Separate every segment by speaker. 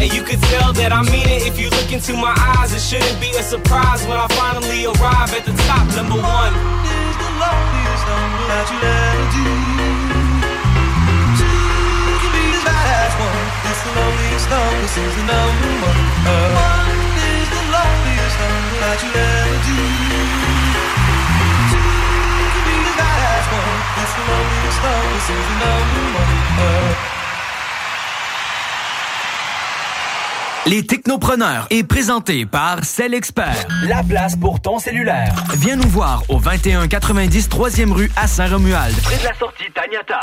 Speaker 1: And you can tell that I mean it if you look into my eyes. It shouldn't be a surprise when I finally arrive at the top. Number one.
Speaker 2: is the number that you'll ever. Two can be the number. This is number one. One is the number that you'll ever. Two can be the number. This is number one.
Speaker 3: Les Technopreneurs est présenté par Cell Expert.
Speaker 4: La place pour ton cellulaire.
Speaker 3: Viens nous voir au 2190 3e rue à Saint-Romuald.
Speaker 4: Près de la sortie Taniata.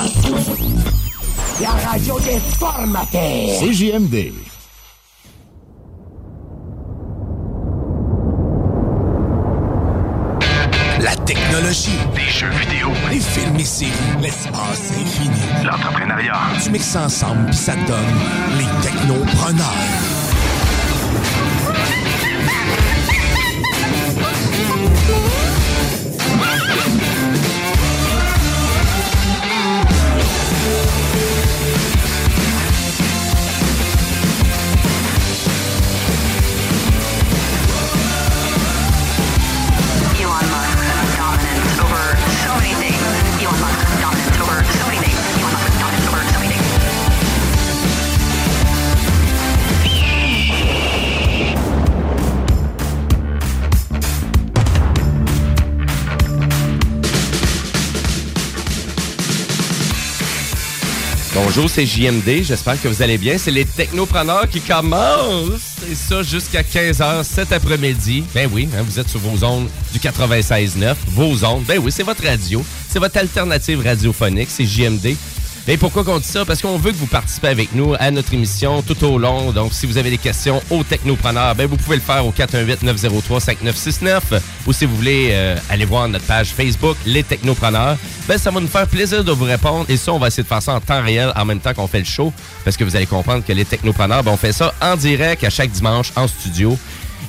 Speaker 5: La radio des formateurs.
Speaker 6: CJMD.
Speaker 7: La technologie.
Speaker 8: Des jeux vidéo.
Speaker 7: Les films et séries. L'espace infini.
Speaker 8: L'entrepreneuriat.
Speaker 7: Tu mixes ça ensemble puis ça te donne les technopreneurs.
Speaker 9: Bonjour, c'est JMD. J'espère que vous allez bien. C'est les technopreneurs qui commencent. Et ça jusqu'à 15h cet après-midi. Ben oui, hein, vous êtes sur vos ondes du 96.9. Vos ondes. Ben oui, c'est votre radio. C'est votre alternative radiophonique. C'est JMD. Et pourquoi qu'on dit ça? Parce qu'on veut que vous participez avec nous à notre émission tout au long. Donc, si vous avez des questions aux technopreneurs, ben vous pouvez le faire au 418-903-5969 ou si vous voulez euh, aller voir notre page Facebook, Les Technopreneurs, ben ça va nous faire plaisir de vous répondre. Et ça, on va essayer de faire ça en temps réel en même temps qu'on fait le show parce que vous allez comprendre que Les Technopreneurs, ben, on fait ça en direct à chaque dimanche en studio.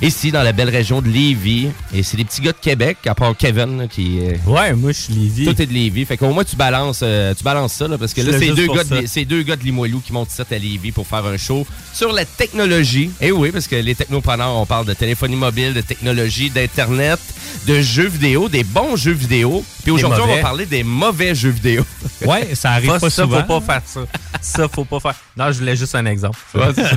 Speaker 9: Ici, dans la belle région de Lévis. Et c'est des petits gars de Québec, à part Kevin, qui... euh,
Speaker 10: Ouais, moi, je suis Lévis.
Speaker 9: tout est de Lévis. Fait qu'au moins, tu balances, euh, tu balances ça, là, parce que là, c'est deux, gars
Speaker 10: ça.
Speaker 9: de, c'est deux gars de Limoilou qui montent ici à Lévis pour faire un show sur la technologie. Et oui, parce que les technopreneurs, on parle de téléphonie mobile, de technologie, d'Internet, de jeux vidéo, des bons jeux vidéo. Puis aujourd'hui, on va parler des mauvais jeux vidéo.
Speaker 10: Ouais, ça arrive
Speaker 9: Ça,
Speaker 10: pas
Speaker 9: ça,
Speaker 10: souvent.
Speaker 9: faut
Speaker 10: pas faire ça. Ça, faut pas faire. Non, je voulais juste un exemple.
Speaker 9: Ouais, ça.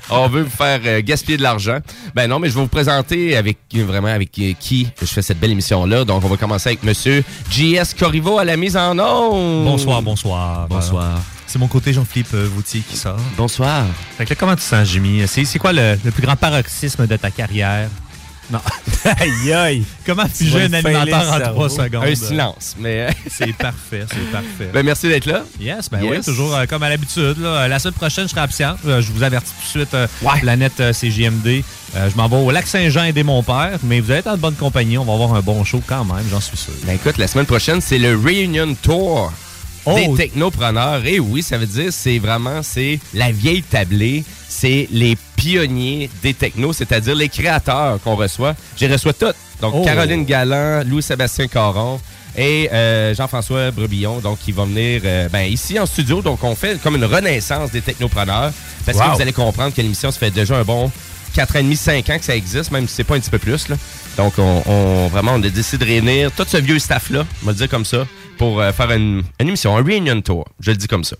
Speaker 9: on veut vous faire euh, gaspiller de l'argent. Ben non, mais je vais vous présenter avec vraiment avec qui je fais cette belle émission-là. Donc, on va commencer avec Monsieur JS Corriveau à la mise en onde.
Speaker 10: Bonsoir, bonsoir.
Speaker 9: Bonsoir.
Speaker 10: C'est mon côté Jean-Philippe euh, Vautier qui sort.
Speaker 9: Bonsoir.
Speaker 10: Fait que là, comment tu sens, Jimmy? C'est c'est quoi le, le plus grand paroxysme de ta carrière? Non. aïe, aïe. Comment figer un
Speaker 9: le
Speaker 10: en trois secondes?
Speaker 9: Un silence, mais...
Speaker 10: C'est parfait, c'est parfait.
Speaker 9: Ben, merci d'être là.
Speaker 10: Yes, ben
Speaker 9: Yes.
Speaker 10: oui, toujours euh, comme à l'habitude. là. Euh, La semaine prochaine, je serai absent. Euh, je vous avertis tout de suite, euh, Planète euh, CJMD. Euh, je m'en vais au lac Saint-Jean aider mon père, mais vous allez être en bonne compagnie. On va avoir un bon show quand même, j'en suis sûr.
Speaker 9: Ben écoute, la semaine prochaine, c'est le Reunion Tour des technopreneurs. Et oui, ça veut dire c'est vraiment c'est la vieille tablée, c'est les pionniers des technos, c'est-à-dire les créateurs qu'on reçoit. J'ai reçois toutes. Donc
Speaker 10: Oh.
Speaker 9: Caroline Galland, Louis-Sébastien Caron et euh, Jean-François Brebillon, donc qui vont venir euh, ben, ici en studio. Donc on fait comme une renaissance des technopreneurs parce
Speaker 10: Wow.
Speaker 9: que vous allez comprendre que l'émission se fait déjà un bon 4 ans et demi, 5 ans que ça existe, même si c'est pas un petit peu plus. Là. Donc, on, on- vraiment, on a décidé de réunir tout ce vieux staff-là, on va le dire comme ça, pour euh, faire une, une émission, un reunion tour. Je le dis comme ça.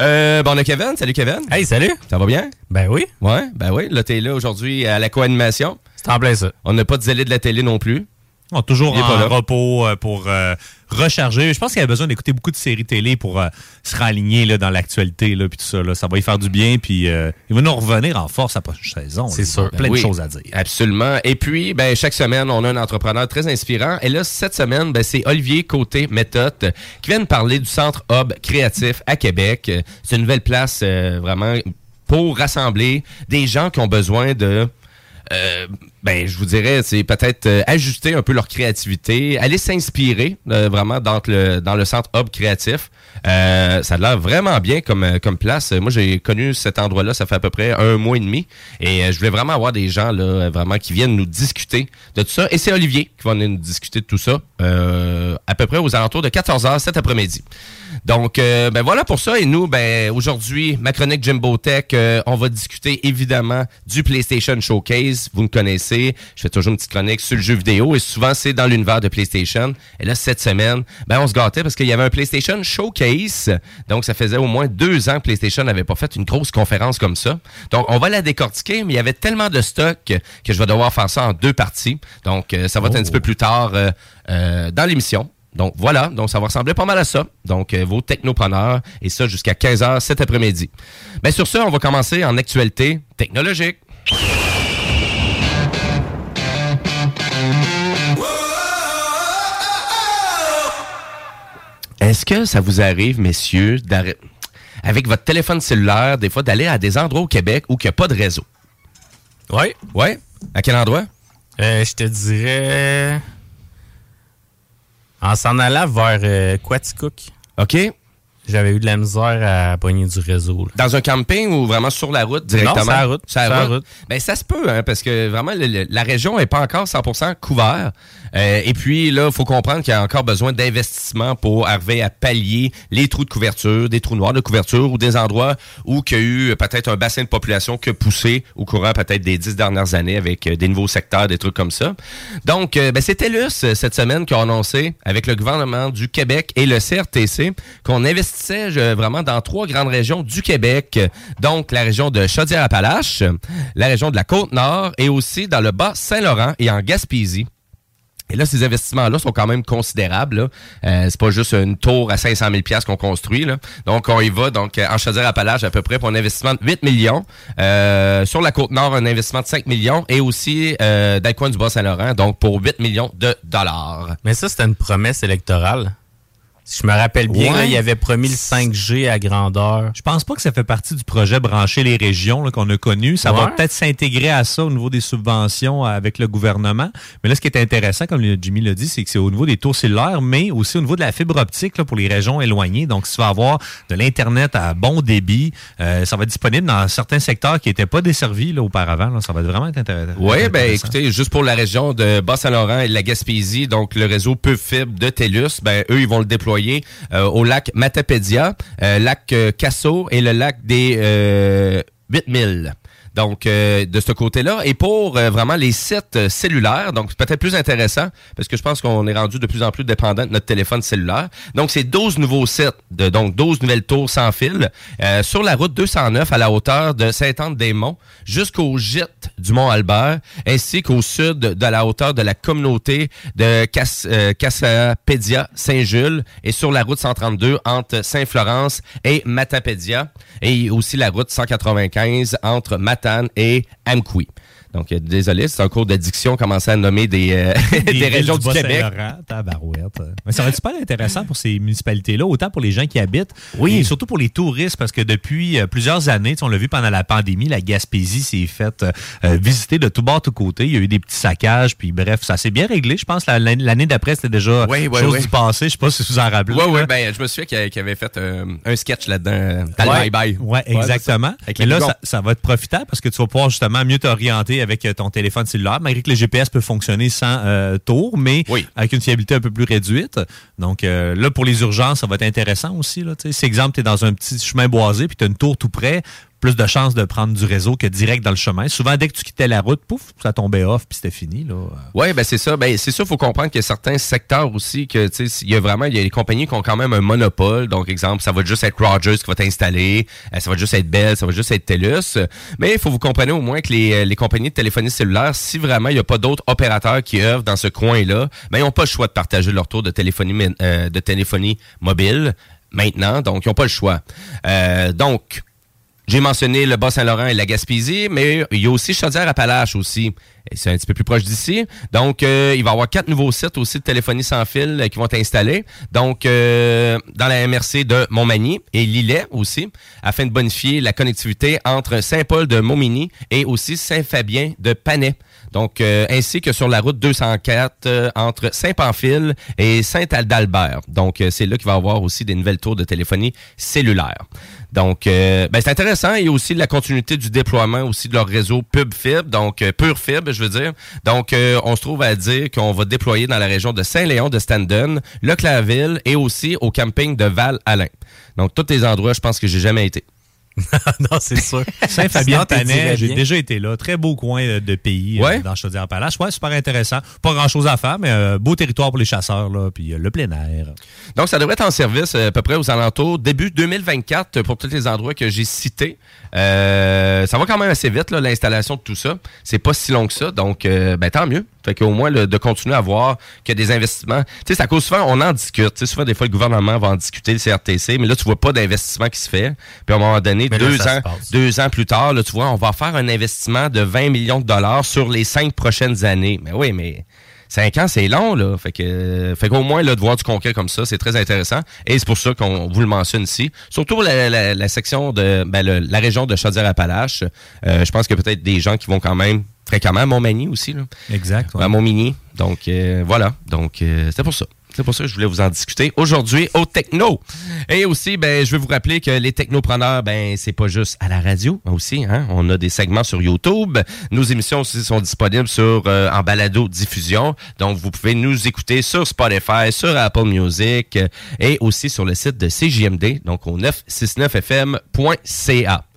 Speaker 9: Euh, bon, on a Kevin. Salut, Kevin.
Speaker 6: Hey, salut.
Speaker 9: Ça va bien?
Speaker 6: Ben oui.
Speaker 9: Ouais, ben oui. Là, t'es là aujourd'hui à la co-animation.
Speaker 6: C'est en plein ça.
Speaker 9: On n'a pas de zélé de la télé non plus.
Speaker 10: On toujours en
Speaker 9: pas
Speaker 10: repos euh, pour euh, recharger. Je pense qu'il a besoin d'écouter beaucoup de séries télé pour euh, se raligner là, dans l'actualité là, puis tout ça. Là. Ça va lui faire du bien, puis euh, il va nous revenir en force à la prochaine saison.
Speaker 6: C'est sûr.
Speaker 10: Plein de choses à dire.
Speaker 9: Absolument. Et puis, ben, chaque semaine, on a un entrepreneur très inspirant. Et là, cette semaine, ben, c'est Olivier Côté Méthode qui vient nous parler du Centre Hub Créatif à Québec. C'est une nouvelle place euh, vraiment pour rassembler des gens qui ont besoin de euh, ben, je vous dirais, c'est peut-être euh, ajuster un peu leur créativité, aller s'inspirer euh, vraiment dans le, dans le centre Hub créatif. Ça a l'air vraiment bien comme, comme place. Moi, j'ai connu cet endroit-là, ça fait à peu près un mois et demi. Et je voulais vraiment avoir des gens là, vraiment qui viennent nous discuter de tout ça. Et c'est Olivier qui va venir nous discuter de tout ça à peu près aux alentours de 14h cet après-midi. Donc, euh, ben voilà pour ça. Et nous, ben aujourd'hui, ma chronique Jimbo Tech, euh, on va discuter évidemment du PlayStation Showcase. Vous me connaissez, je fais toujours une petite chronique sur le jeu vidéo et souvent c'est dans l'univers de PlayStation. Et là, cette semaine, ben on se gâtait parce qu'il y avait un PlayStation Showcase. Donc, ça faisait au moins deux ans que PlayStation n'avait pas fait une grosse conférence comme ça. Donc, on va la décortiquer, mais il y avait tellement de stock que je vais devoir faire ça en deux parties. Donc, euh, ça va être un petit peu plus tard euh, euh, dans l'émission. Donc voilà, donc ça va ressembler pas mal à ça. Donc euh, vos technopreneurs et ça jusqu'à 15h cet après-midi. Mais sur ce, on va commencer en actualité technologique. Est-ce que ça vous arrive, messieurs, avec votre téléphone cellulaire, des fois d'aller à des endroits au Québec où il n'y a pas de réseau?
Speaker 6: Oui.
Speaker 9: Oui? À quel endroit?
Speaker 6: Euh, je te dirais. En s'en allant vers euh, Quaticook.
Speaker 9: OK.
Speaker 6: J'avais eu de la misère à pogner du réseau. là.
Speaker 9: Dans un camping ou vraiment sur la route directement?
Speaker 6: sur la route.
Speaker 9: Sur la
Speaker 6: Sur la
Speaker 9: route.
Speaker 6: route.
Speaker 9: Ben, ça se peut, hein, parce que vraiment, le- le- la région n'est pas encore 100% couverte. Euh, et puis, là, il faut comprendre qu'il y a encore besoin d'investissement pour arriver à pallier les trous de couverture, des trous noirs de couverture ou des endroits où il y a eu peut-être un bassin de population qui a poussé au courant peut-être des dix dernières années avec euh, des nouveaux secteurs, des trucs comme ça. Donc, euh, ben, c'est TELUS euh, cette semaine qui a annoncé avec le gouvernement du Québec et le CRTC qu'on euh, vraiment dans trois grandes régions du Québec. Donc, la région de Chaudière-Appalaches, la région de la Côte-Nord et aussi dans le Bas-Saint-Laurent et en Gaspésie. Et là, ces investissements-là sont quand même considérables. Euh, c'est pas juste une tour à 500 000 pièces qu'on construit. Là. Donc, on y va. Donc, euh, en Chaudière-Appalaches, à peu près pour un investissement de 8 millions. Sur la Côte-Nord, un investissement de 5 millions. Et aussi euh, dans le coin du Bas-Saint-Laurent, donc pour 8 millions de dollars.
Speaker 6: Mais ça, c'était une promesse électorale? Si je me rappelle bien,
Speaker 10: Ouais.
Speaker 6: là, il avait promis le 5G à grandeur.
Speaker 10: Je pense pas que ça fait partie du projet brancher les régions là, qu'on a connu. Ça va peut-être s'intégrer à ça au niveau des subventions avec le gouvernement. Mais là, ce qui est intéressant, comme Jimmy l'a dit, c'est que c'est au niveau des tours cellulaires, mais aussi au niveau de la fibre optique là, pour les régions éloignées. Donc, si tu vas avoir de l'Internet à bon débit, euh, ça va être disponible dans certains secteurs qui n'étaient pas desservis là, auparavant. là. Ça va vraiment être intéressant.
Speaker 9: Oui, ben écoutez, juste pour la région de Bas-Saint-Laurent et de la Gaspésie, donc le réseau peu fibre de TELUS, ben eux, ils vont le déployer euh, au lac Matapédia, euh, lac euh, Casso et le lac des euh, 8000. Donc, euh, de ce côté-là. Et pour euh, vraiment les sites euh, cellulaires, donc c'est peut-être plus intéressant, parce que je pense qu'on est rendu de plus en plus dépendant de notre téléphone cellulaire. Donc, c'est 12 nouveaux sites, de, donc 12 nouvelles tours sans fil, euh, sur la route 209 à la hauteur de Saint-Anne-des-Monts jusqu'au gîte du Mont-Albert, ainsi qu'au sud de la hauteur de la communauté de euh, Cassapédia Saint-Jules et sur la route 132 entre Saint-Florence et Matapédia et aussi la route 195 entre Et Amqui. Donc, euh, désolé, c'est un cours d'addiction, commencer à nommer des, euh, des, régions du, Québec.
Speaker 10: Bas-Saint-Laurent, tabarouette. Mais ça va être super intéressant pour ces municipalités-là, autant pour les gens qui habitent,
Speaker 9: Oui.
Speaker 10: et surtout pour les touristes, parce que depuis euh, plusieurs années, on l'a vu pendant la pandémie, la Gaspésie s'est faite euh, visiter de tout bord, tout côté. Il y a eu des petits saccages, puis bref, ça s'est bien réglé. Je pense l'année d'après, c'était déjà
Speaker 9: Oui, oui,
Speaker 10: chose
Speaker 9: oui.
Speaker 10: du passé. Je sais pas si vous en rappelez.
Speaker 9: Oui, oui,
Speaker 10: là.
Speaker 9: ben, je me souviens qu'il avait fait un sketch là-dedans,
Speaker 10: Ouais,
Speaker 9: bye-bye.
Speaker 10: ouais, exactement.
Speaker 9: Avec
Speaker 10: Mais là, ça, ça va être profitable parce que tu vas pouvoir justement mieux t'orienter avec euh, ton téléphone cellulaire, malgré que le GPS peut fonctionner sans euh, tour, mais avec une fiabilité un peu plus réduite. Donc euh, là, pour les urgences, ça va être intéressant aussi. Là, si, exemple, tu es dans un petit chemin boisé puis tu as une tour tout près, plus de chances de prendre du réseau que direct dans le chemin. Souvent, dès que tu quittais la route, pouf, ça tombait off, puis c'était fini.
Speaker 9: Oui, ben c'est ça. Ben, c'est ça, il faut comprendre qu'il y a certains secteurs aussi que, il y a vraiment, il y a des compagnies qui ont quand même un monopole. Donc, exemple, ça va juste être Rogers qui va t'installer, euh, ça va juste être Bell, ça va juste être TELUS. Mais il faut vous comprendre au moins que les, euh, les compagnies de téléphonie cellulaire, si vraiment il n'y a pas d'autres opérateurs qui œuvrent dans ce coin-là, ben, ils n'ont pas le choix de partager leur tour de téléphonie, euh, de téléphonie mobile maintenant. Donc, ils n'ont pas le choix. Donc, j'ai mentionné le Bas-Saint-Laurent et la Gaspésie, mais il y a aussi Chaudière-Appalaches aussi. C'est un petit peu plus proche d'ici. Donc, euh, il va y avoir quatre nouveaux sites aussi de téléphonie sans fil euh, qui vont être installés. Donc, euh, dans la MRC de Montmagny et Lillet aussi, afin de bonifier la connectivité entre Saint-Paul de Montmagny et aussi Saint-Fabien de Panay. Donc, euh, ainsi que sur la route 204 euh, entre Saint-Pamphile et Saint-Aldalbert. Donc, c'est là qu'il va y avoir aussi des nouvelles tours de téléphonie cellulaire. Donc, euh, ben, c'est intéressant. Il y a aussi la continuité du déploiement aussi de leur réseau Pub Fibre, donc euh, Pure Fibre, je veux dire. Donc, euh, on se trouve à dire qu'on va déployer dans la région de Saint-Léon de Standen, Le Clairville et aussi au camping de Val-Alain. Donc, tous les endroits, je pense que j'ai jamais été.
Speaker 6: non, c'est sûr.
Speaker 10: Saint-Fabien
Speaker 6: Sinon, t'es
Speaker 10: Tanais,
Speaker 6: dirais
Speaker 10: j'ai déjà été là. Très beau coin euh, de pays euh,
Speaker 9: Ouais.
Speaker 10: dans Chaudière-Appalaches. Ouais, super intéressant. Pas grand-chose à faire, mais euh, beau territoire pour les chasseurs, là, puis euh, le plein air.
Speaker 9: Donc, ça devrait être en service euh, à peu près aux alentours début 2024 pour tous les endroits que j'ai cités. Euh, ça va quand même assez vite, l'installation de tout ça. C'est pas si long que ça, donc euh, ben, tant mieux. Fait qu'au moins, le- de continuer à voir qu'il y a des investissements. Tu sais, c'est à cause souvent, on en discute. Tu sais, souvent, des fois, le gouvernement va en discuter, le CRTC, mais là, tu vois pas d'investissement qui se fait. Puis à un moment donné,
Speaker 6: là,
Speaker 9: deux
Speaker 6: ça
Speaker 9: ans, deux ans plus tard, là, tu vois, on va faire un investissement de 20 millions de dollars sur les cinq prochaines années. Mais oui, mais cinq ans, c'est long, là. Fait que, fait qu'au moins, là, de voir du concret comme ça, c'est très intéressant. Et c'est pour ça qu'on vous le mentionne ici. Surtout la, la- la section de, ben, le- la région de Chaudière-Appalaches. Euh, je pense que peut-être des gens qui vont quand même fréquemment à Montmagny aussi, là.
Speaker 10: Exact. ouais.
Speaker 9: À Montmigny. Donc, euh, voilà. Donc, euh, c'est pour ça. C'est pour ça que je voulais vous en discuter aujourd'hui au Techno. Et aussi, ben, je veux vous rappeler que les technopreneurs, ben, c'est pas juste à la radio aussi. Hein? On a des segments sur YouTube. Nos émissions aussi sont disponibles sur euh, en balado diffusion. Donc, vous pouvez nous écouter sur Spotify, sur Apple Music euh, et aussi sur le site de CJMD, donc au 969fm.ca.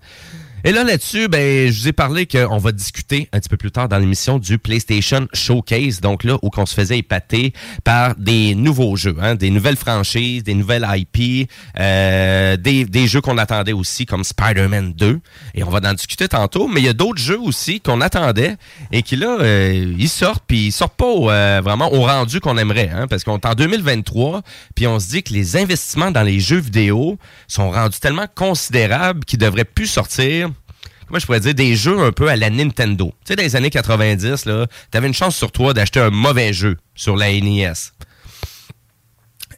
Speaker 9: Et là, là-dessus, ben, je vous ai parlé qu'on va discuter un petit peu plus tard dans l'émission du PlayStation Showcase. Donc là, où qu'on se faisait épater par des nouveaux jeux, hein, des nouvelles franchises, des nouvelles IP, euh, des, des jeux qu'on attendait aussi, comme Spider-Man 2. Et on va en discuter tantôt. Mais il y a d'autres jeux aussi qu'on attendait et qui, là, euh, ils sortent, puis ils sortent pas euh, vraiment au rendu qu'on aimerait. Hein, parce qu'on est en 2023, puis on se dit que les investissements dans les jeux vidéo sont rendus tellement considérables qu'ils devraient plus sortir comment je pourrais dire, des jeux un peu à la Nintendo. Tu sais, dans les années 90, là, t'avais une chance sur toi d'acheter un mauvais jeu sur la NES.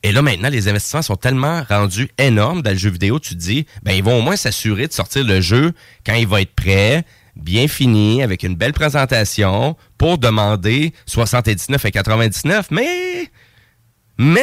Speaker 9: Et là, maintenant, les investissements sont tellement rendus énormes dans le jeu vidéo, tu te dis, ben, ils vont au moins s'assurer de sortir le jeu quand il va être prêt, bien fini, avec une belle présentation, pour demander 79 et 99, mais, mais,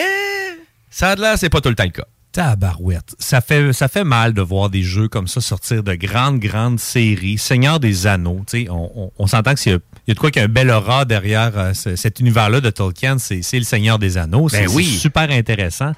Speaker 9: ça a l'air, c'est pas tout le temps le cas.
Speaker 10: Tabarouette. Ça fait, ça fait mal de voir des jeux comme ça sortir de grandes, grandes séries. Seigneur des Anneaux, tu sais, on, on, on s'entend qu'il y, a- il y a de quoi qu'il y a un bel aura derrière euh, ce- cet univers-là de Tolkien. C'est c'est le Seigneur des Anneaux.
Speaker 9: Ben
Speaker 10: C'est
Speaker 9: oui.
Speaker 10: c'est super intéressant.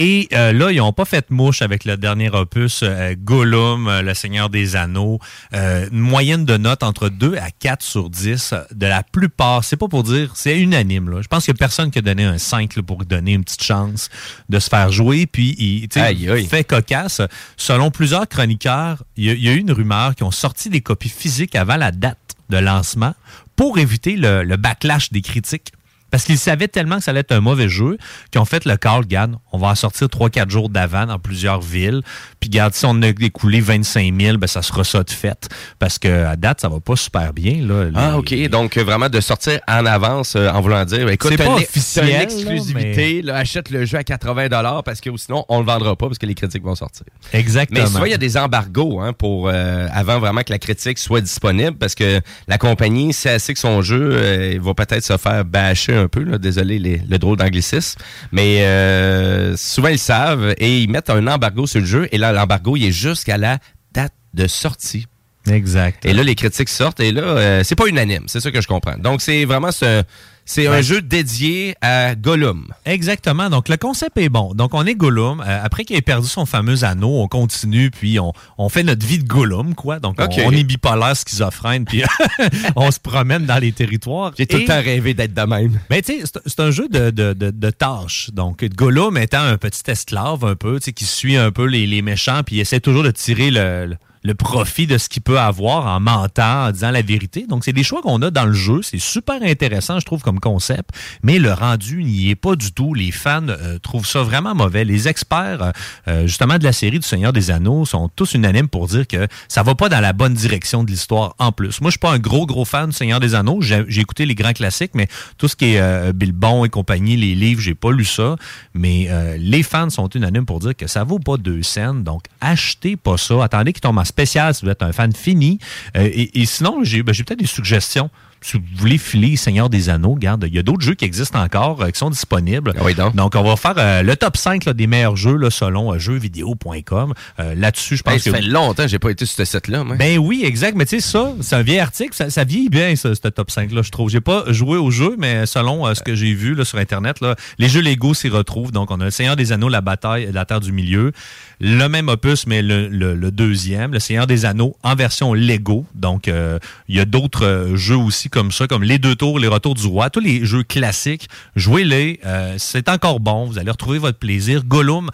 Speaker 10: Et euh, là, ils n'ont pas fait mouche avec le dernier opus, euh, Gollum, euh, le Seigneur des Anneaux. Euh, une moyenne de notes entre 2 à 4 sur 10 euh, de la plupart. C'est pas pour dire, c'est unanime. Là. Je pense a personne qui a donné un 5 là, pour donner une petite chance de se faire jouer. Puis, il,
Speaker 9: Aïe, aïe.
Speaker 10: fait cocasse. Selon plusieurs chroniqueurs, il y, y a eu une rumeur qui ont sorti des copies physiques avant la date de lancement pour éviter le, le backlash des critiques. Parce qu'ils savaient tellement que ça allait être un mauvais jeu qu'ils ont fait le call, regarde, on va en sortir 3-4 jours d'avant dans plusieurs villes. Puis regarde, si on a écoulé 25 000, ben ça sera ça de fait. Parce que à date, ça va pas super bien. Là,
Speaker 9: Ah, OK. Donc, vraiment de sortir en avance euh, en voulant dire, écoute,
Speaker 10: C'est pas officiel,
Speaker 9: une
Speaker 10: là,
Speaker 9: exclusivité, là, achète le jeu à 80 parce que sinon, on le vendra pas parce que les critiques vont sortir.
Speaker 10: Exactement.
Speaker 9: Mais souvent, il y a des embargos hein, pour euh, avant vraiment que la critique soit disponible parce que la compagnie sait assez que son jeu euh, va peut-être se faire bâcher un peu. Là, désolé les- le drôle d'anglicisme. Mais euh, souvent, ils savent et ils mettent un embargo sur le jeu. Et là, l'embargo, il est jusqu'à la date de sortie.
Speaker 10: Exact.
Speaker 9: Et là, les critiques sortent et là, euh, c'est pas unanime. C'est ça que je comprends. Donc, c'est vraiment ce, C'est un jeu dédié à Gollum.
Speaker 10: Exactement. Donc, le concept est bon. Donc, on est Gollum. Euh, après qu'il ait perdu son fameux anneau, on continue, puis on, on fait notre vie de Gollum, quoi. Donc, on- est bipolaire, schizophrène, puis on se promène dans les territoires.
Speaker 9: J'ai tout le temps rêvé d'être de même.
Speaker 10: Mais tu sais, c'est- c'est un jeu de, de, de, de tâches. Donc, Gollum étant un petit esclave un peu, tu sais, qui suit un peu les, les méchants, puis il essaie toujours de tirer le, le- le profit de ce qu'il peut avoir en mentant, en disant la vérité. Donc, c'est des choix qu'on a dans le jeu. C'est super intéressant, je trouve, comme concept. Mais le rendu n'y est pas du tout. Les fans euh, trouvent ça vraiment mauvais. Les experts, euh, euh, justement, de la série du Seigneur des Anneaux sont tous unanimes pour dire que ça va pas dans la bonne direction de l'histoire en plus. Moi, je suis pas un gros, gros fan du Seigneur des Anneaux. J'ai écouté les grands classiques, mais tout ce qui est euh, Bilbon et compagnie, les livres, j'ai pas lu ça. Mais les fans sont unanimes pour dire que ça vaut pas deux scènes. Donc, achetez pas ça. Attendez qu'il tombe en spécial si vous êtes un fan fini. Euh, et, sinon, ben, j'ai peut-être des suggestions. Si vous voulez filer Seigneur des Anneaux, regarde, il y a d'autres jeux qui existent encore, euh, qui sont disponibles. donc. on va faire euh, le top 5 là, des meilleurs jeux là, selon euh, jeuxvideo.com. Euh, Là-dessus, je pense
Speaker 9: Hey, ça
Speaker 10: que...
Speaker 9: fait longtemps que j'ai pas été sur ce site-là. moi.
Speaker 10: Ben oui, exact. Mais tu sais, ça, c'est un vieil article. Ça, ça vieillit bien, ça, ce top 5-là, je trouve. J'ai pas joué au jeu, mais selon ce que j'ai vu là, sur Internet, là, les jeux Lego s'y retrouvent. Donc, on a le Seigneur des Anneaux, la bataille de la Terre du Milieu. Le même opus, mais le, le- le deuxième, le Seigneur des Anneaux en version Lego. Donc, il y a d'autres jeux aussi comme ça, comme Les Deux Tours, Les Retours du Roi. Tous les jeux classiques, jouez-les. Euh, c'est encore bon. Vous allez retrouver votre plaisir. Gollum,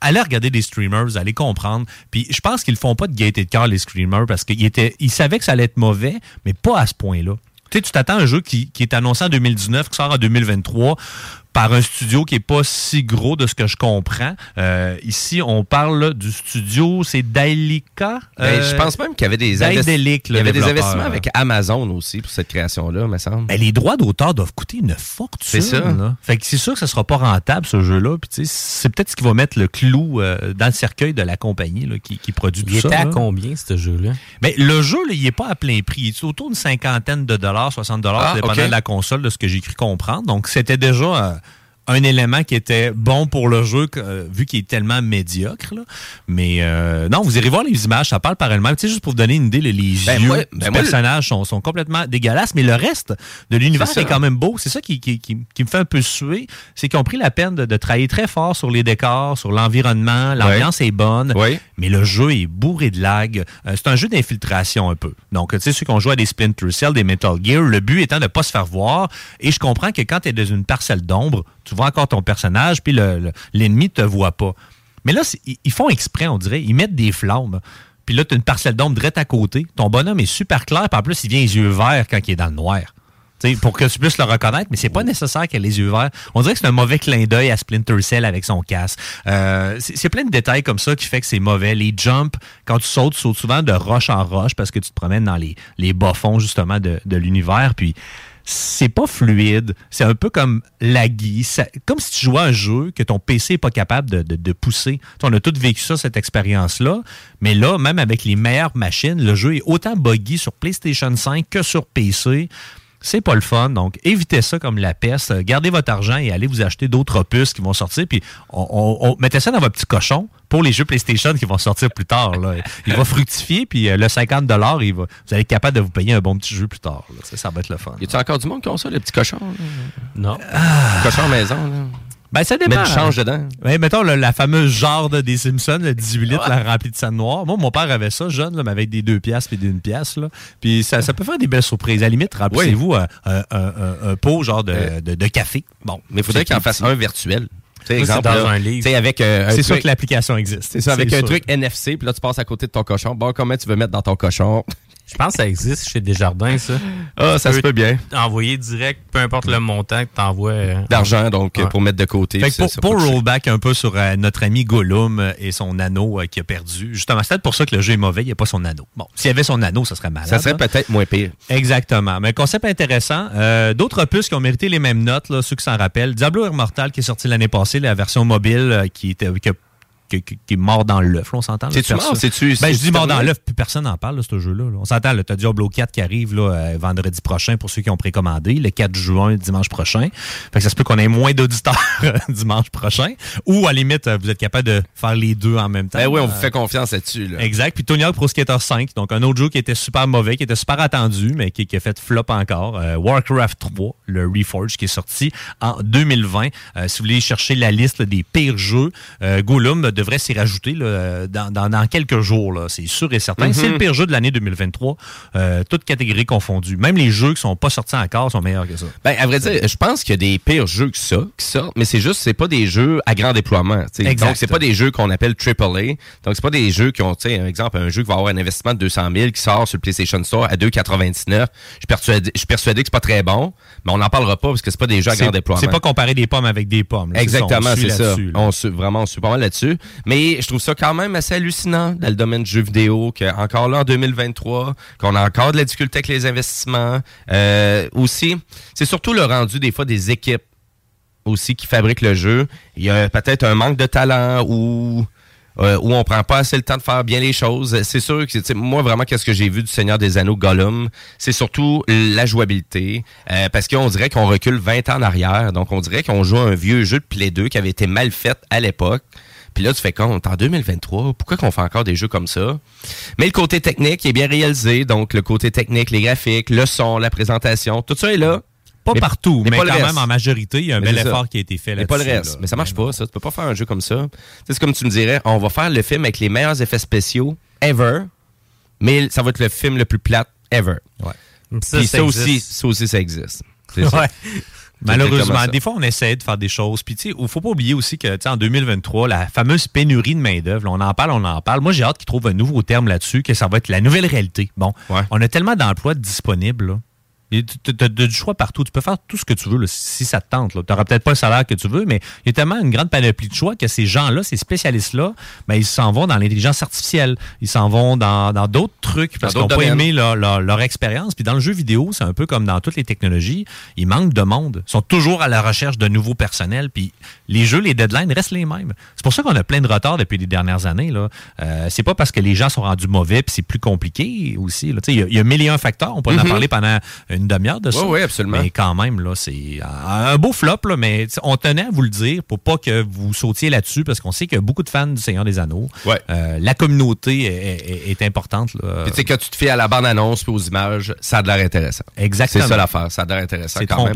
Speaker 10: allez regarder des streamers, vous allez comprendre. Puis je pense qu'ils font pas de gaieté de cœur, les streamers, parce qu'ils étaient, savaient que ça allait être mauvais, mais pas à ce point-là. Tu sais, tu t'attends à un jeu qui est annoncé en 2019, qui sort en 2023, par un studio qui est pas si gros de ce que je comprends. Euh, ici, on parle là, du studio, c'est Dailica.
Speaker 9: Ben,
Speaker 10: Euh,
Speaker 9: je pense même qu'il y avait des, il
Speaker 10: le
Speaker 9: y avait des
Speaker 10: développeur.
Speaker 9: investissements avec Amazon aussi pour cette création-là, me semble.
Speaker 10: Ben, les droits d'auteur doivent coûter une fortune.
Speaker 9: C'est ça.
Speaker 10: là. Fait que c'est sûr que ça sera pas rentable, ce jeu-là. Puis tu sais, c'est peut-être ce qui va mettre le clou euh, dans le cercueil de la compagnie là, qui, qui produit
Speaker 6: Il
Speaker 10: tout ça.
Speaker 6: était à
Speaker 10: là.
Speaker 6: combien, ce jeu-là?
Speaker 10: Ben, le jeu, là, il est pas à plein prix. Il est autour d'une cinquantaine de dollars, 60 dollars,
Speaker 9: Ah,
Speaker 10: dépendant de la console, de ce que j'ai cru comprendre. Donc, c'était déjà euh, un élément qui était bon pour le jeu, euh, vu qu'il est tellement médiocre. là. Mais euh, non, vous irez voir les images, ça parle par elle-même. Tu sais, juste pour vous donner une idée, les les
Speaker 9: Ben,
Speaker 10: yeux
Speaker 9: moi-
Speaker 10: du
Speaker 9: ben, le-
Speaker 10: sont, sont complètement dégueulasses, mais le reste de l'univers est quand même beau. C'est ça qui, qui, qui- qui me fait un peu suer. C'est qu'ils ont pris la peine de, de travailler très fort sur les décors, sur l'environnement. L'ambiance est bonne, mais le jeu est bourré de lag. Euh, c'est un jeu d'infiltration un peu. Donc, tu sais, ceux qui ont joué à des Splinter Cell, des Metal Gear, le but étant de ne pas se faire voir. Et je comprends que quand tu es dans une parcelle d'ombre, tu vois encore ton personnage, puis le- le- l'ennemi ne te voit pas. Mais là, ils font exprès, on dirait. Ils mettent des flammes. Puis là, tu as une parcelle d'ombre direct à côté. Ton bonhomme est super clair, puis en plus, il vient les yeux verts quand il est dans le noir. Tu sais, pour que tu puisses le reconnaître, mais c'est pas nécessaire qu'il ait les yeux verts. On dirait que c'est un mauvais clin d'œil à Splinter Cell avec son casque. Euh, c'est c'est plein de détails comme ça qui fait que c'est mauvais. Les jumps, quand tu sautes, tu sautes souvent de roche en roche parce que tu te promènes dans les, les bas-fonds justement de, de l'univers. Puis c'est pas fluide. C'est un peu comme laggy. Ça- comme si tu jouais à un jeu que ton PC est pas capable de, de- pousser. Tu on a tous vécu ça, cette expérience-là. Mais là, même avec les meilleures machines, le jeu est autant buggy sur PlayStation 5 que sur PC. C'est pas le fun, donc évitez ça comme la peste. Gardez votre argent et allez vous acheter d'autres opus qui vont sortir. Puis on- mettez ça dans votre petit cochon pour les jeux PlayStation qui vont sortir plus tard. là. Il va fructifier, puis euh, le 50 il va, vous allez être capable de vous payer un bon petit jeu plus tard. là. Ça, ça va être le fun.
Speaker 9: Y a-tu encore du monde qui ont ça, le petit cochon? là?
Speaker 6: Non.
Speaker 9: Cochon maison, là.
Speaker 10: Ben, ça dépend.
Speaker 9: Mettre du change dedans.
Speaker 10: Ouais, mettons le- la fameuse genre de- des Simpsons, le 18 litres la rempli de sang noir. Moi, mon père avait ça jeune, là, mais avec des 2 piastres et d'une pièce. Là. Puis ça, ça peut faire des belles surprises. À la limite, remplissez-vous un, un- un- un pot genre de, de- de café. Bon,
Speaker 9: Mais il faudrait qu'il en fasse un virtuel. Exemple,
Speaker 10: c'est dans
Speaker 9: là,
Speaker 10: un livre.
Speaker 9: tu sais, avec euh, un
Speaker 10: C'est sûr que l'application existe.
Speaker 9: C'est ça, avec
Speaker 10: C'est
Speaker 9: un
Speaker 10: sûr.
Speaker 9: truc NFC, puis là, tu passes à côté de ton cochon. Bon, comment tu veux mettre dans ton cochon?
Speaker 6: Je pense que ça existe chez Desjardins, ça.
Speaker 9: Ah, ça
Speaker 6: Tu
Speaker 9: se peut bien.
Speaker 6: Envoyer direct, peu importe le montant que tu envoies.
Speaker 9: D'argent, donc,
Speaker 6: Ouais.
Speaker 9: pour mettre de côté.
Speaker 10: Fait que pour,
Speaker 9: ça,
Speaker 10: pour rollback un peu sur euh, notre ami Gollum euh, et son anneau euh, qui a perdu. Justement, c'est peut-être pour ça que le jeu est mauvais, il n'y a pas son anneau. Bon, s'il y avait son anneau, ça serait malade.
Speaker 9: Ça serait
Speaker 10: là.
Speaker 9: peut-être moins pire.
Speaker 10: Exactement. Mais concept intéressant. Euh, D'autres opus qui ont mérité les mêmes notes, là, ceux qui s'en rappellent. Diablo Immortal qui est sorti l'année passée, la version mobile euh, qui, était, qui a qui, qui- qui est mort dans l'œuf, on s'entend. là,
Speaker 9: C'est-tu mort? C'est-tu-
Speaker 10: Ben, je dis mort dans l'œuf, puis personne n'en parle, là, ce jeu-là. là. On s'entend, là, t'as Diablo 4 qui arrive là, euh, vendredi prochain pour ceux qui ont précommandé, le 4 juin, dimanche prochain. Fait que ça se peut qu'on ait moins d'auditeurs dimanche prochain. Ou, à la limite, euh, vous êtes capable de faire les deux en même temps.
Speaker 9: Ben oui, on vous
Speaker 10: Euh,
Speaker 9: fait confiance là-dessus. là.
Speaker 10: Exact. Puis Tony Hawk Pro Skater 5, donc un autre jeu qui était super mauvais, qui était super attendu, mais qui, qui a fait flop encore. Euh, Warcraft 3, le Reforge, qui est sorti en 2020. Euh, si vous voulez chercher la liste là, des pires jeux, euh, Gollum devrait s'y rajouter là, dans, dans- dans quelques jours. C'est sûr et certain.
Speaker 9: Mhm.
Speaker 10: C'est le pire jeu de l'année 2023, euh, toutes catégories confondues. Même les jeux qui sont pas sortis encore sont meilleurs que ça.
Speaker 9: Ben, à vrai dire, je pense qu'il y a des pires jeux que ça qui sortent, mais c'est juste, c'est pas des jeux à grand déploiement. Donc, c'est pas des jeux qu'on appelle AAA. Donc, c'est pas des jeux qui ont, tu sais, un exemple, un jeu qui va avoir un investissement de 200 000 qui sort sur le PlayStation Store à 2,99. Je suis persuadé, je suis persuadé que c'est pas très bon, mais on n'en parlera pas parce que c'est pas des jeux à grand déploiement.
Speaker 10: c'est pas comparer des pommes avec des pommes. là.
Speaker 9: Exactement, c'est ça. On vraiment, on suit pas mal là-dessus. Mais je trouve ça quand même assez hallucinant dans le domaine du jeu vidéo, qu'encore là, en 2023, qu'on a encore de la difficulté avec les investissements. Euh, aussi, c'est surtout le rendu des fois des équipes aussi qui fabriquent le jeu. Il y a peut-être un manque de talent ou euh, où on prend pas assez le temps de faire bien les choses. C'est sûr que moi vraiment qu'est-ce que j'ai vu du Seigneur des Anneaux Gollum, c'est surtout la jouabilité euh, parce qu'on dirait qu'on recule 20 ans en arrière. Donc on dirait qu'on joue à un vieux jeu de Play 2 qui avait été mal fait à l'époque. Puis là, tu fais compte, en 2023, pourquoi qu'on fait encore des jeux comme ça? Mais le côté technique est bien réalisé. Donc, le côté technique, les graphiques, le son, la présentation, tout ça est là.
Speaker 10: Pas
Speaker 9: Mais-
Speaker 10: partout, mais,
Speaker 9: pas
Speaker 10: quand même en majorité, il y a un
Speaker 9: Mais
Speaker 10: bel
Speaker 9: ça.
Speaker 10: effort qui a été fait
Speaker 9: Mais
Speaker 10: là-dessus.
Speaker 9: pas le reste.
Speaker 10: là.
Speaker 9: Mais ça marche pas, ça. Tu peux pas faire un jeu comme ça. C'est comme tu me dirais, on va faire le film avec les meilleurs effets spéciaux ever, mais ça va être le film le plus plate ever.
Speaker 6: Ça,
Speaker 9: Puis
Speaker 6: ça
Speaker 9: ça, aussi, ça aussi, ça existe. C'est ça.
Speaker 6: Ouais.
Speaker 10: Malheureusement, des fois, on essaie de faire des choses. Puis, tu sais, il faut pas oublier aussi que, tu sais, en 2023, la fameuse pénurie de main-d'œuvre, on en parle, on en parle. Moi, j'ai hâte qu'ils trouvent un nouveau terme là-dessus, que ça va être la nouvelle réalité. Bon, on a tellement d'emplois disponibles, là. Tu as du choix partout. Tu peux faire tout ce que tu veux là, si ça te tente. Tu n'auras peut-être pas le salaire que tu veux, mais il y a tellement une grande panoplie de choix que ces gens-là, ces spécialistes-là, ben, ils s'en vont dans l'intelligence artificielle. Ils s'en vont dans d'autres trucs parce qu'ils n'ont pas aimé leur, leur- leur expérience. Puis dans le jeu vidéo, c'est un peu comme dans toutes les technologies. Il manque de monde. Ils sont toujours à la recherche de nouveaux personnels. Puis les jeux, les deadlines restent les mêmes. C'est pour ça qu'on a plein de retard depuis les dernières années. Là. Euh, c'est pas parce que les gens sont rendus mauvais puis c'est plus compliqué aussi. Il y, a- il y a mille et un facteurs. On peut en
Speaker 9: Mhm.
Speaker 10: parler pendant une demi-heure de ça.
Speaker 9: Oui, oui, absolument.
Speaker 10: Mais quand même, là, c'est un beau flop, là, mais on tenait à vous le dire pour pas que vous sautiez là-dessus, parce qu'on sait qu'il y a beaucoup de fans du Seigneur des Anneaux. Euh, la communauté est, est- est importante. là.
Speaker 9: Puis tu sais, quand tu te fies à la bande-annonce puis aux images, ça a de l'air intéressant.
Speaker 10: Exactement.
Speaker 9: C'est ça l'affaire, ça a de l'air intéressant
Speaker 10: C'est
Speaker 9: quand même.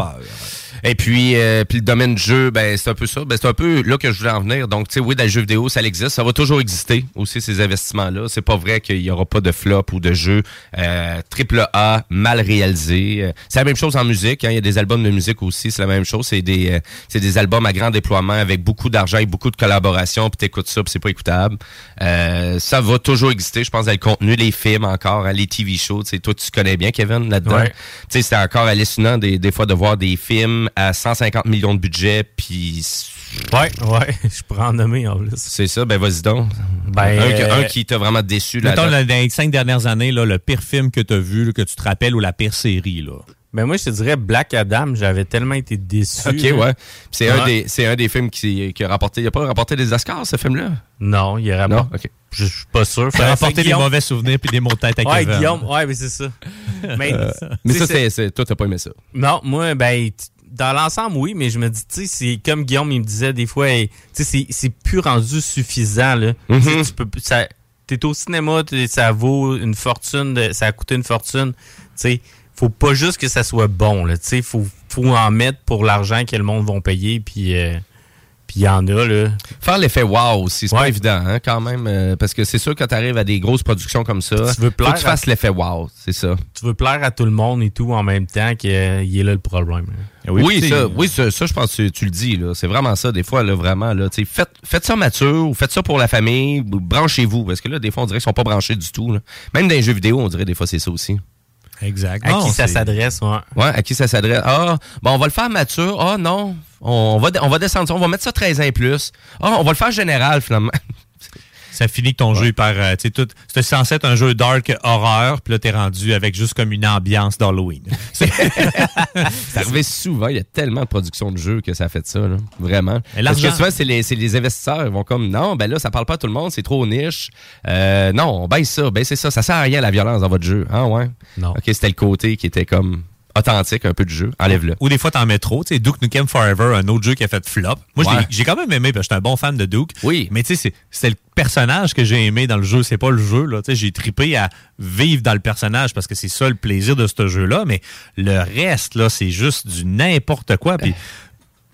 Speaker 9: Et puis, euh, puis le domaine du jeu, ben c'est un peu ça. Ben, c'est un peu là que je voulais en venir. Donc, tu sais, oui, dans le jeu vidéo, ça existe. Ça va toujours exister aussi, ces investissements-là. C'est pas vrai qu'il y aura pas de flop ou de jeux euh, triple A mal réalisés. Euh, C'est la même chose en musique. hein. Il y a des albums de musique aussi. C'est la même chose. C'est des, euh, c'est des albums à grand déploiement avec beaucoup d'argent et beaucoup de collaboration. Puis t'écoutes ça, puis c'est pas écoutable. Euh, ça va toujours exister. Je pense dans le contenu, les films encore, hein, les TV shows. Tu sais, toi, tu connais bien Kevin là-dedans.
Speaker 6: Ouais.
Speaker 9: Tu sais, c'était encore hallucinant des, des fois de voir des films à 150 millions de budget, puis...
Speaker 6: Ouais, ouais, je pourrais en nommer en plus.
Speaker 9: C'est ça, ben vas-y donc.
Speaker 6: Ben,
Speaker 9: un,
Speaker 6: euh,
Speaker 9: un qui t'a vraiment déçu
Speaker 10: Mettons,
Speaker 9: là
Speaker 10: dans les cinq dernières années, là, le pire film que tu as vu, là, que tu te rappelles, ou la pire série. Là?
Speaker 6: Ben moi, je te dirais Black Adam, j'avais tellement été déçu.
Speaker 9: Ok,
Speaker 6: là.
Speaker 9: ouais. Puis C'est un, des, c'est un des films qui, qui a rapporté... Il a pas rapporté des Oscars, ce film-là?
Speaker 6: Non, il a
Speaker 9: Non?
Speaker 6: rapporté.
Speaker 9: OK.
Speaker 6: Je suis pas sûr.
Speaker 10: Ça a rapporté des mauvais souvenirs puis des mots de tête à
Speaker 6: Ouais,
Speaker 10: Kevin.
Speaker 6: Guillaume, ouais, mais c'est ça. Mais,
Speaker 9: Euh, mais
Speaker 6: tu
Speaker 9: ça, c'est, toi, t'as pas aimé ça.
Speaker 6: Non, moi, ben, dans l'ensemble, oui, mais je me dis, tu sais, c'est comme Guillaume, il me disait des fois, hey, tu sais, c'est- c'est plus rendu suffisant, là.
Speaker 9: Mhm.
Speaker 6: Tu tu peux, ça, t'es au cinéma, ça vaut une fortune, de- ça a coûté une fortune. Tu sais, faut pas juste que ça soit bon, là. Tu sais, faut, faut en mettre pour l'argent que le monde va payer, puis euh, puis il y en a, là.
Speaker 9: Faire l'effet wow aussi, c'est pas évident, hein, quand même. euh, parce que c'est sûr, quand t'arrives à des grosses productions comme ça,
Speaker 6: Tu veux
Speaker 9: faut que tu
Speaker 6: à-
Speaker 9: fasses l'effet wow, c'est ça.
Speaker 6: Tu veux plaire à tout le monde et tout en même temps qu'il est là le problème. là.
Speaker 9: Oui,
Speaker 10: puis,
Speaker 9: ça,
Speaker 10: euh,
Speaker 9: oui ça, ça, je pense que tu le dis. là. C'est vraiment ça, des fois, là, vraiment. Là, tu faites, faites ça mature ou faites ça pour la famille. ou Branchez-vous. Parce que là, des fois, on dirait qu'ils sont pas branchés du tout. là. Même dans les jeux vidéo, on dirait des fois c'est ça aussi.
Speaker 10: Exact.
Speaker 6: À
Speaker 10: Non,
Speaker 6: qui ça s'adresse, ouais.
Speaker 9: Ouais, à qui ça s'adresse? Ah, bon, on va le faire mature. Ah, non. On va, on va descendre ça. On va mettre ça 13 ans et plus. Ah, on va le faire général, finalement.
Speaker 10: Ça finit que ton jeu est par. euh, tu sais, tout. C'était censé être un jeu dark horreur, puis là, t'es rendu avec juste comme une ambiance d'Halloween. C'est-
Speaker 9: C'est arrivé souvent. Il y a tellement de productions de jeux que ça a fait ça, là. vraiment. Parce que souvent, c'est les, c'est les investisseurs. Ils vont comme, non, ben là, ça parle pas à tout le monde, c'est trop niche. Euh, non, on baisse ça, baissez ça. Ça sert à rien, la violence dans votre jeu. Ah ouais?
Speaker 6: Non.
Speaker 9: OK, c'était le côté qui était comme authentique un peu du jeu. Enlève-le.
Speaker 10: Ou des fois, t'en mets trop. Tu sais, Duke Nukem Forever, un autre jeu qui a fait flop. Moi,
Speaker 9: Ouais.
Speaker 10: j'ai quand même aimé parce que j'étais un bon fan de Duke.
Speaker 9: Oui.
Speaker 10: Mais tu sais, c'est- le personnage que j'ai aimé dans le jeu. C'est pas le jeu, là. Tu sais, j'ai tripé à vivre dans le personnage parce que c'est ça le plaisir de ce jeu-là. Mais le reste, là, c'est juste du n'importe quoi. Puis.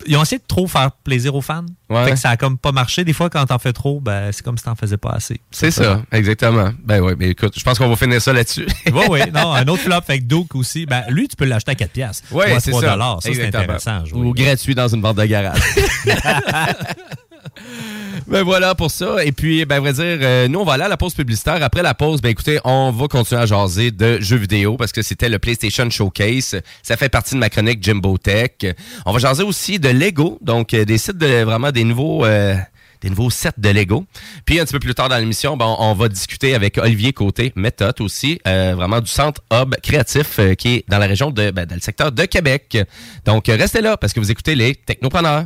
Speaker 10: Ils ont essayé de trop faire plaisir aux fans.
Speaker 9: Ouais.
Speaker 10: Fait que ça a comme pas marché. Des fois, quand t'en fais trop, ben, c'est comme si t'en faisais pas assez.
Speaker 9: C'est ça, exactement. Ben oui, mais écoute, je pense qu'on va finir ça là-dessus.
Speaker 10: Oui, oui. Non, un autre flop avec Duke aussi. Ben, lui, tu peux l'acheter à 4 piastres.
Speaker 9: Oui,
Speaker 10: Ou à
Speaker 9: c'est
Speaker 10: 3
Speaker 9: ça.
Speaker 10: Ça, c'est intéressant à jouer.
Speaker 9: Ou gratuit dans une vente de garage. ben voilà pour ça. Et puis, ben, à vrai dire, euh, nous, on va aller à la pause publicitaire. Après la pause, ben écoutez, on va continuer à jaser de jeux vidéo parce que c'était le PlayStation Showcase. Ça fait partie de ma chronique Jimbo Tech. On va jaser aussi de Lego, donc euh, des sites de vraiment des nouveaux... euh, des nouveaux sets de Lego. Puis un petit peu plus tard dans l'émission, ben, on va discuter avec Olivier Côté, méthode aussi, euh, vraiment du centre Hub créatif euh, qui est dans la région de, ben, dans le secteur de Québec. Donc restez là parce que vous écoutez les Technopreneurs.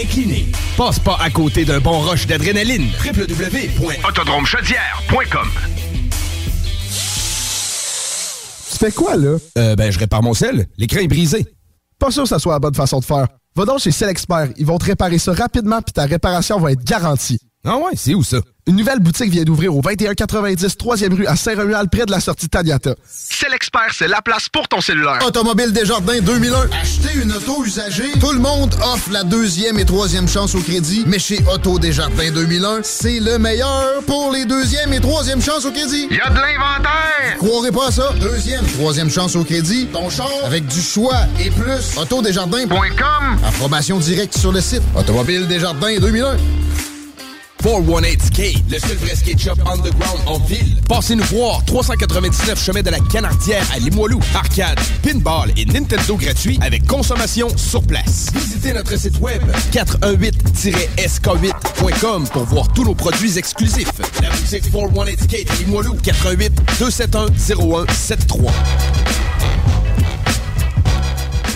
Speaker 8: incliné. Passe pas à côté d'un bon rush d'adrénaline. www.autodromechaudière.com
Speaker 11: Tu fais quoi, là?
Speaker 8: Euh, ben, je répare mon sel. L'écran est brisé.
Speaker 11: Pas sûr que ça soit la bonne façon de faire. Va donc chez Selexpert. Ils vont te réparer ça rapidement puis ta réparation va être garantie.
Speaker 8: Ah ouais, c'est où ça?
Speaker 11: Une nouvelle boutique vient d'ouvrir au 2190 3e rue à Saint-Romuald près de la sortie Taniata.
Speaker 12: Selexpert, c'est la place pour ton cellulaire.
Speaker 13: Automobile Desjardins 2001. Acheter une auto usagée. Tout le monde offre la deuxième et troisième chance au crédit. Mais chez Auto Desjardins 2001, c'est le meilleur pour les deuxième et troisième chances au crédit.
Speaker 12: Il y a de l'inventaire!
Speaker 13: Croirez pas à ça. Deuxième, troisième chance au crédit. Ton char avec du choix et plus. Autodesjardins.com. Approbation directe sur le site. Automobile Desjardins 2001.
Speaker 8: 418 Skate, le seul vrai skate shop underground en ville. Passez-nous voir, 399 chemin de la Canardière à Limoilou. Arcade, pinball et Nintendo gratuit avec consommation sur place. Visitez notre site web 418-sk8.com pour voir tous nos produits exclusifs. La boutique 418 Skate à Limoilou, 418 271 0173.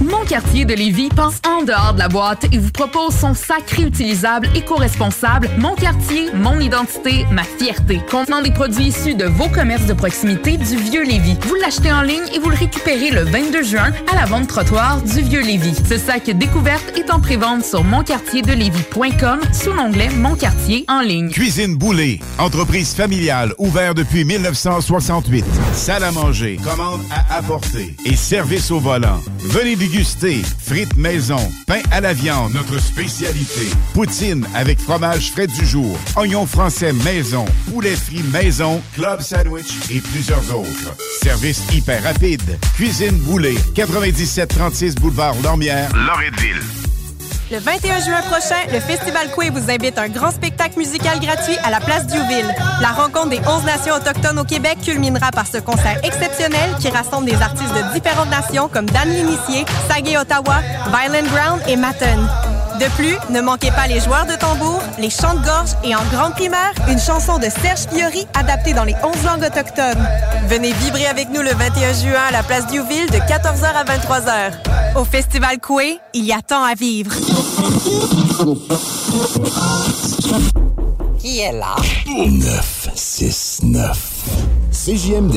Speaker 14: Mon quartier de Lévis pense en dehors de la boîte et vous propose son sac réutilisable éco-responsable Mon quartier, mon identité, ma fierté. Contenant des produits issus de vos commerces de proximité du Vieux Lévis. Vous l'achetez en ligne et vous le récupérez le 22 juin à la vente trottoir du Vieux Lévis. Ce sac découverte est en prévente sur monquartierdelévis.com sous l'onglet Mon quartier en ligne.
Speaker 15: Cuisine Boulée, entreprise familiale ouverte depuis 1968. Salle à manger, commande à apporter et service au volant. Venez déguster frites maison, pain à la viande, notre spécialité. Poutine avec fromage frais du jour, oignons français maison, poulet frit maison, club sandwich et plusieurs autres. Service hyper rapide. Cuisine Boulée, 9736 boulevard Lormière, Loretteville.
Speaker 16: Le 21 juin prochain, le Festival Coué vous invite à un grand spectacle musical gratuit à la place Diouville. La rencontre des 11 nations autochtones au Québec culminera par ce concert exceptionnel qui rassemble des artistes de différentes nations comme Dan L'Initié, Sagé Ottawa, Violent Ground et Matten. De plus, ne manquez pas les joueurs de tambour, les chants de gorge et en grande primeur, une chanson de Serge Fiori adaptée dans les 11 langues autochtones. Venez vibrer avec nous le 21 juin à la place Diouville de 14h à 23h. Au Festival Coué, il y a tant à vivre.
Speaker 7: Qui est là? 969. CJMD.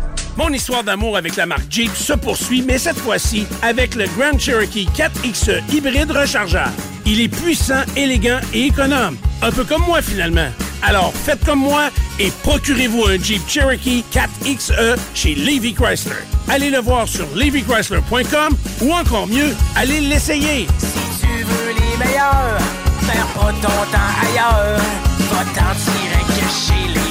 Speaker 17: Mon histoire d'amour avec la marque Jeep se poursuit, mais cette fois-ci avec le Grand Cherokee 4XE hybride rechargeable. Il est puissant, élégant et économe. Un peu comme moi finalement. Alors faites comme moi et procurez-vous un Jeep Cherokee 4XE chez Levy Chrysler. Allez le voir sur levychrysler.com ou encore mieux, allez l'essayer.
Speaker 2: Si tu veux les meilleurs, pas ton temps ailleurs. Va tirer que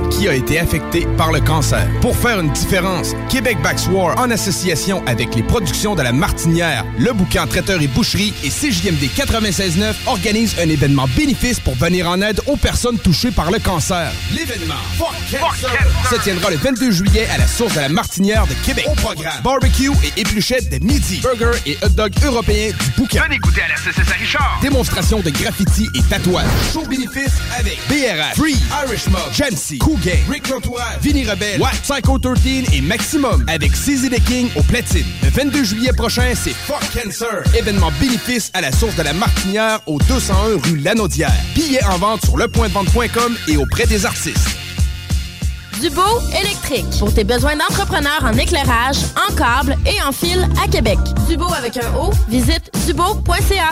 Speaker 8: qui a été affecté par le cancer. Pour faire une différence, Québec Backs War, en association avec les productions de la Martinière, le bouquin Traiteur et Boucherie et CJMD 96.9 organise un événement bénéfice pour venir en aide aux personnes touchées par le cancer. L'événement Fuck Cancer se tiendra le 22 juillet à la source de la Martinière de Québec. Au programme, barbecue et épluchettes de midi, burger et hot dog européens du bouquin.
Speaker 12: Venez goûter à la CCS Richard.
Speaker 8: Démonstration de graffiti et tatouage. Show bénéfice avec BRH, Free, Irish Mob, Jamsey, Rick L'Entourage, Vinny Rebelle, Watt, Psycho 13 et Maximum avec CZ The King au platine. Le 22 juillet prochain, c'est Fuck Cancer. Événement bénéfice à la source de la Martinière au 201 rue Lanaudière. Billets en vente sur lepointdevente.com et auprès des artistes.
Speaker 18: Dubo électrique. Pour tes besoins d'entrepreneurs en éclairage, en câble et en fil à Québec. Dubo avec un O, visite dubo.ca.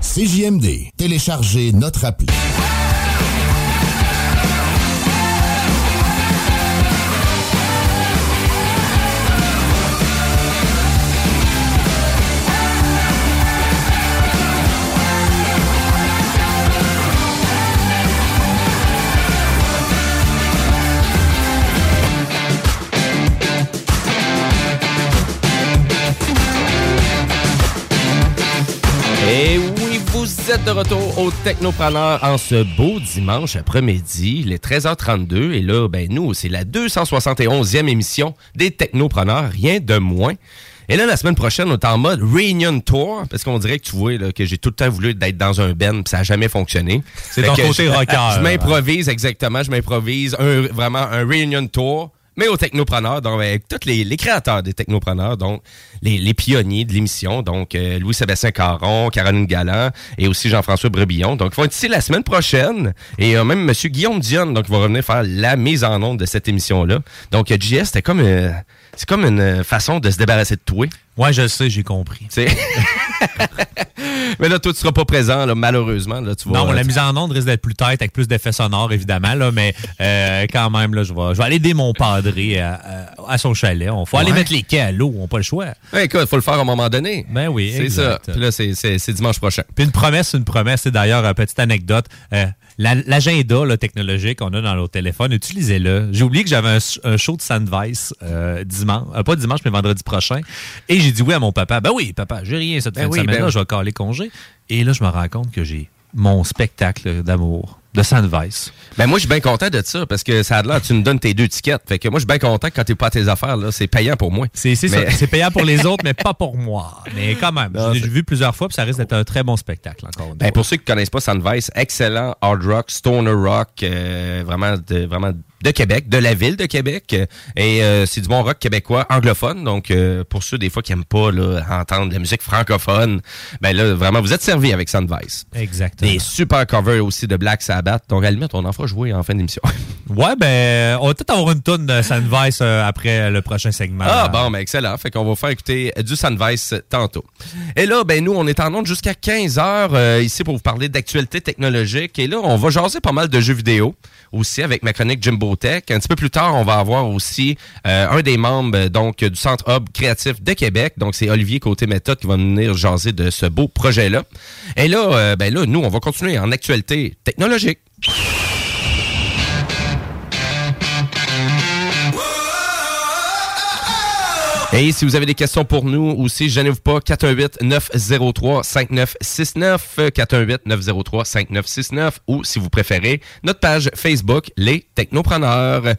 Speaker 7: CJMD. Téléchargez notre appli.
Speaker 9: Êtes de retour au Technopreneur en ce beau dimanche après-midi, les 13h32. Et là, ben nous, c'est la 271e émission des Technopreneurs, rien de moins. Et là, la semaine prochaine, on est en mode Reunion Tour, parce qu'on dirait que tu vois là, que j'ai tout le temps voulu être dans un band, puis ça n'a jamais fonctionné.
Speaker 10: C'est ton côté
Speaker 9: je-
Speaker 10: rocker,
Speaker 9: Je m'improvise, exactement, je m'improvise un, vraiment un Reunion Tour mais aux technopreneurs, donc avec tous les, les créateurs des technopreneurs, donc les, les pionniers de l'émission, donc euh, Louis-Sébastien Caron, Caroline Galland et aussi Jean-François Brebillon. Donc, ils vont être ici la semaine prochaine. Et euh, même Monsieur Guillaume Dionne, donc, va revenir faire la mise en onde de cette émission-là. Donc, euh, JS, c'était comme, euh, c'est comme une euh, façon de se débarrasser de toi.
Speaker 10: Ouais, je le sais, j'ai compris.
Speaker 9: Mais là, toi, tu seras pas présent, là, malheureusement. Là, tu vas,
Speaker 10: Non, la mise en onde risque d'être plus tête avec plus d'effets sonores, évidemment, là, mais euh, quand même, là, je vais, je vais aller aider mon padré à, à- à son chalet. Il faut aller mettre les quais à l'eau, on n'a pas le choix.
Speaker 9: Ouais, écoute, il faut le faire à un moment donné.
Speaker 10: Ben oui,
Speaker 9: C'est ça. Puis là, c'est- dimanche prochain.
Speaker 10: Puis une promesse, c'est une promesse. C'est d'ailleurs, euh, petite anecdote. euh, L'agenda là, technologique qu'on a dans nos téléphones, utilisez-le. J'ai oublié que j'avais un, un show de Sandvice euh, dimanche, euh, pas dimanche, mais vendredi prochain. Et j'ai dit oui à mon papa. Ben oui, papa, j'ai rien cette
Speaker 9: Ben
Speaker 10: fin
Speaker 9: oui,
Speaker 10: de semaine-là,
Speaker 9: ben
Speaker 10: je vais caler congé. Et là, je me rends compte que j'ai mon spectacle d'amour de Sandvice.
Speaker 9: Ben moi, je suis bien content de ça parce que ça a l'air, tu nous donnes tes deux tickets. Fait que moi, je suis bien content quand t'es pas à tes affaires, là, c'est payant pour moi.
Speaker 10: C'est c'est
Speaker 9: Mais-
Speaker 10: ça. C'est payant pour les autres, mais pas pour moi. Mais quand même, j'ai vu plusieurs fois, puis ça risque d'être un très bon spectacle encore.
Speaker 9: Ben, pour ceux qui connaissent pas Sandvice, excellent hard rock, stoner rock, euh, vraiment de vraiment de Québec, de la ville de Québec, euh, et euh, c'est du bon rock québécois anglophone. Donc euh, pour ceux des fois qui aiment pas là, entendre de la musique francophone, ben là vraiment vous êtes servi avec Sandvice.
Speaker 10: Exactement.
Speaker 9: Des super covers aussi de Black Sabbath. Donc à la limite on en fera jouer en fin d'émission.
Speaker 10: Ouais, ben, on va peut-être avoir une tonne de Sandvice euh, après le prochain segment.
Speaker 9: Ah bon, ben excellent. Fait qu'on va faire écouter du Sandvice tantôt. Et là, ben nous, on est en onde jusqu'à 15 heures ici pour vous parler d'actualité technologique. Et là, on va jaser pas mal de jeux vidéo aussi avec ma chronique Jimbo Un petit peu plus tard, on va avoir aussi euh, un des membres donc du Centre Hub créatif de Québec. Donc, c'est Olivier Côté Méthode qui va venir jaser de ce beau projet-là. Et là, euh, ben là, nous, on va continuer en actualité technologique. Et si vous avez des questions pour nous aussi, gênez-vous pas, 418-903-5969, 418-903-5969, ou si vous préférez, notre page Facebook, Les Technopreneurs.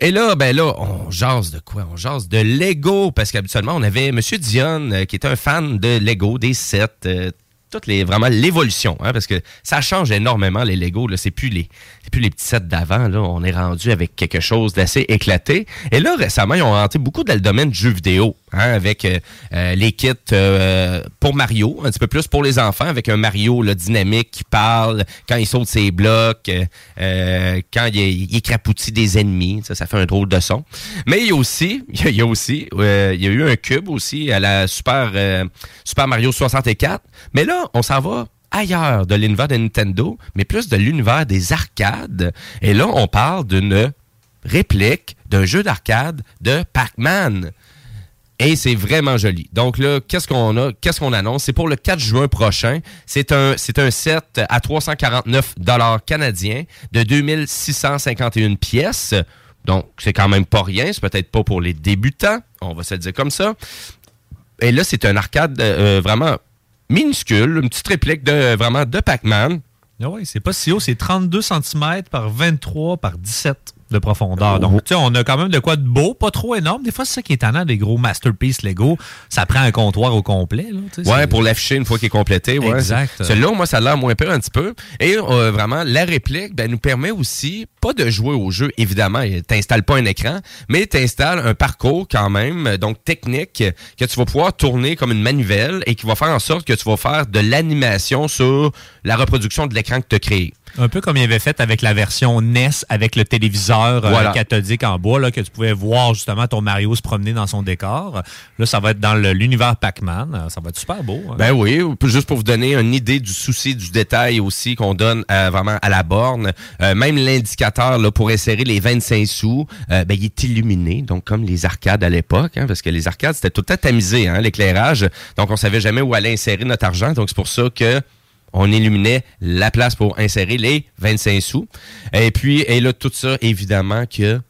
Speaker 9: Et là, ben là, on jase de quoi? On jase de Lego, parce qu'habituellement, on avait Monsieur Dion, euh, qui était un fan de Lego, des sets, euh, toutes les vraiment l'évolution, hein, parce que ça change énormément les Lego. Là, c'est plus les, c'est plus les petits sets d'avant. Là, on est rendu avec quelque chose d'assez éclaté. Et là, récemment, ils ont rentré beaucoup dans le domaine du jeu vidéo, hein, avec euh, euh, les kits euh, pour Mario, un petit peu plus pour les enfants, avec un Mario là, dynamique qui parle quand il saute ses blocs, euh, quand il, il écrapoutit des ennemis. Ça, ça fait un drôle de son. Mais il y a aussi, il y a, il y a aussi, euh, il y a eu un cube aussi à la Super euh, Super Mario 64. Mais là, on s'en va ailleurs de l'univers de Nintendo, mais plus de l'univers des arcades. Et là, on parle d'une réplique d'un jeu d'arcade de Pac-Man. Et c'est vraiment joli. Donc là, qu'est-ce qu'on a, qu'est-ce qu'on annonce? C'est pour le 4 juin prochain. C'est un, c'est set à 349 dollars canadiens de 2651 pièces. Donc, c'est quand même pas rien. C'est peut-être pas pour les débutants. On va se dire comme ça. Et là, c'est un arcade euh, vraiment minuscule, une petite réplique de vraiment de Pac-Man.
Speaker 10: Ah oui, c'est pas si haut, c'est 32 cm par 23 par 17 de profondeur. Donc, tu sais, on a quand même de quoi de beau, pas trop énorme. Des fois, c'est ça qui est étonnant des gros masterpieces Lego. Ça prend un comptoir au complet. Là,
Speaker 9: Ouais, pour l'afficher une fois qu'il est complété. Ouais.
Speaker 10: Exact.
Speaker 9: Celui-là, moi, ça a l'air moins pire un petit peu. Et euh, vraiment, la réplique ben, nous permet aussi, pas de jouer au jeu, évidemment, t'installes pas un écran, mais t'installes un parcours quand même, donc technique, que tu vas pouvoir tourner comme une manivelle et qui va faire en sorte que tu vas faire de l'animation sur la reproduction de l'écran que tu as créé.
Speaker 10: Un peu comme il avait fait avec la version NES, avec le téléviseur euh, cathodique en bois, là, que tu pouvais voir justement ton Mario se promener dans son décor. Là, ça va être dans l'univers Pac-Man. Euh, Ça va être super beau. hein.
Speaker 9: Ben oui, juste pour vous donner une idée du souci du détail aussi qu'on donne euh, vraiment à la borne. Euh, même l'indicateur là pour insérer les 25 sous, ben, il est illuminé, donc comme les arcades à l'époque, hein, parce que les arcades c'était tout temps tamisé, hein, l'éclairage. Donc on savait jamais où aller insérer notre argent. Donc c'est pour ça que on illuminait la place pour insérer les 25 sous. Et puis, et là, tout ça, évidemment que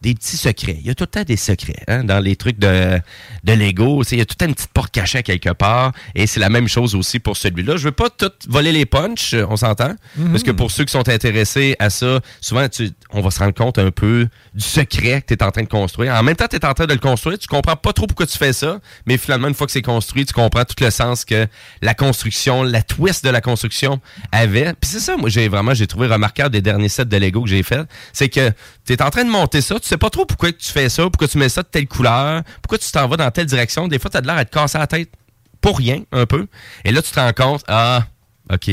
Speaker 9: des petits secrets. Il y a tout le temps des secrets hein, dans les trucs de, de Lego. Il y a tout le temps une petite porte cachée à quelque part. Et c'est la même chose aussi pour celui-là. Je veux pas tout voler les punchs, on s'entend?
Speaker 10: Mhm.
Speaker 9: Parce que pour ceux qui sont intéressés à ça, souvent, tu- on va se rendre compte un peu du secret que tu es en train de construire. En même temps, tu es en train de le construire. Tu comprends pas trop pourquoi tu fais ça. Mais finalement, une fois que c'est construit, tu comprends tout le sens que la construction, la twist de la construction avait. Puis c'est ça, moi, j'ai vraiment, j'ai trouvé remarquable des derniers sets de Lego que j'ai fait. C'est que tu es en train de monter ça. Tu sais pas trop pourquoi tu fais ça, pourquoi tu mets ça de telle couleur, pourquoi tu t'en vas dans telle direction. Des fois, tu as de l'air à te casser la tête pour rien, un peu. Et là, tu te rends compte, ah, OK,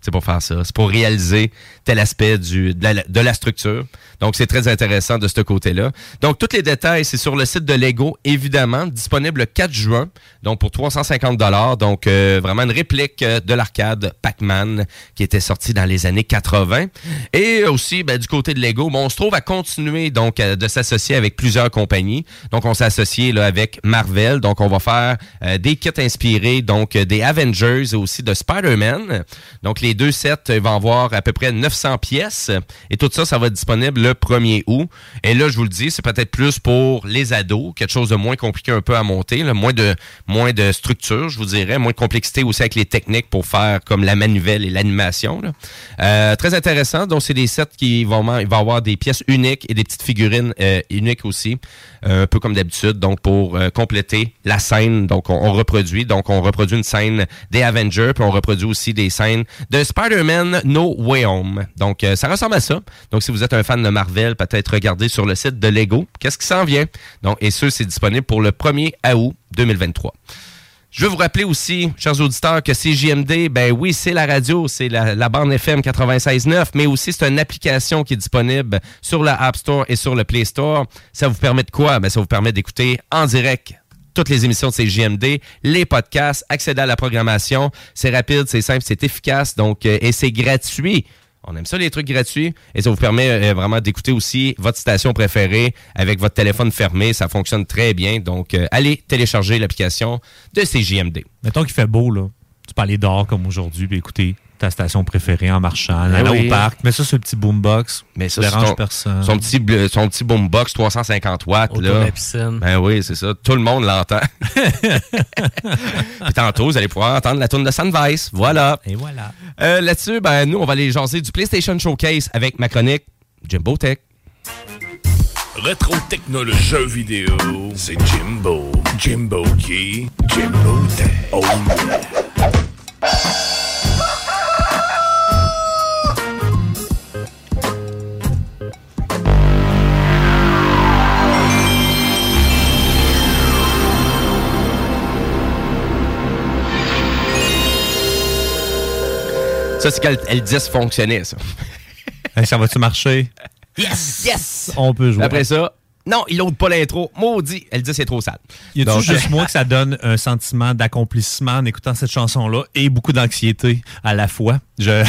Speaker 9: c'est pour faire ça. C'est pour réaliser tel aspect du, de, la, de la structure. Donc, c'est très intéressant de ce côté-là. Donc, tous les détails, c'est sur le site de Lego, évidemment, disponible le 4 juin, donc pour 350 dollars. Donc, euh, vraiment une réplique euh, de l'arcade Pac-Man qui était sorti dans les années 80. Et aussi, ben, du côté de Lego, bon, on se trouve à continuer donc de s'associer avec plusieurs compagnies. Donc, on s'est associé là, avec Marvel. Donc, on va faire euh, des kits inspirés donc euh, des Avengers et aussi de Spider-Man. Donc, les deux sets vont avoir à peu près 900 pièces. Et tout ça, ça va être disponible le 1er août. Et là, je vous le dis, c'est peut-être plus pour les ados, quelque chose de moins compliqué un peu à monter, moins de moins de structure, je vous dirais, moins de complexité aussi avec les techniques pour faire comme la manivelle et l'animation. Euh, très intéressant. Donc, c'est des sets qui vont, avoir des pièces uniques et des petites figurines euh, uniques aussi, un peu comme d'habitude. Donc, pour euh, compléter la scène, donc on, on reproduit. Donc, on reproduit une scène des Avengers, puis on reproduit aussi des scènes de Spider-Man No Way Home. Donc, euh, ça ressemble à ça. Donc, si vous êtes un fan de Marvel, peut-être regardez sur le site de Lego. Qu'est-ce qui s'en vient? Donc, et ce, c'est disponible pour le 1er août 2023. Je veux vous rappeler aussi, chers auditeurs, que CJMD, ben oui, c'est la radio, c'est la, bande FM 96.9, mais aussi c'est une application qui est disponible sur la App Store et sur le Play Store. Ça vous permet de quoi? Ben, ça vous permet d'écouter en direct toutes les émissions de CJMD, les podcasts, accéder à la programmation. C'est rapide, c'est simple, c'est efficace, donc euh, et c'est gratuit. On aime ça, les trucs gratuits. Et ça vous permet euh, vraiment d'écouter aussi votre station préférée avec votre téléphone fermé. Ça fonctionne très bien. Donc, euh, allez télécharger l'application de CJMD.
Speaker 10: Mettons qu'il fait beau, là. Tu peux aller dehors comme aujourd'hui puis écouter ta station préférée en marchant, en
Speaker 9: Ben
Speaker 10: allant
Speaker 9: oui.
Speaker 10: au parc. Mets ça sur le petit boombox.
Speaker 9: Mais ça,
Speaker 10: dérange
Speaker 9: son,
Speaker 10: personne.
Speaker 9: Son petit, son petit boombox 350 watts.
Speaker 6: Autour
Speaker 9: là.
Speaker 6: de la piscine.
Speaker 9: Ben oui, c'est ça. Tout le monde l'entend. Puis tantôt, vous allez pouvoir entendre la tune de Sandvice. Voilà.
Speaker 10: Et voilà.
Speaker 9: Euh, Là-dessus, ben, nous, on va aller jaser du PlayStation Showcase avec ma chronique Jimbo Tech.
Speaker 19: Rétro technologie jeux vidéo, c'est Jimbo. Jimbo qui? Jimbo Tech. Oh yeah.
Speaker 9: Ça, c'est quand le 10 fonctionnait, ça.
Speaker 10: Hey, ça va-tu marcher?
Speaker 9: Yes! Yes!
Speaker 10: On peut jouer.
Speaker 9: Après ça, non, il load pas l'intro. Maudit, elle dit c'est trop sale.
Speaker 10: Y a-tu juste moi que ça donne un sentiment d'accomplissement en écoutant cette chanson-là et beaucoup d'anxiété à la fois? Je...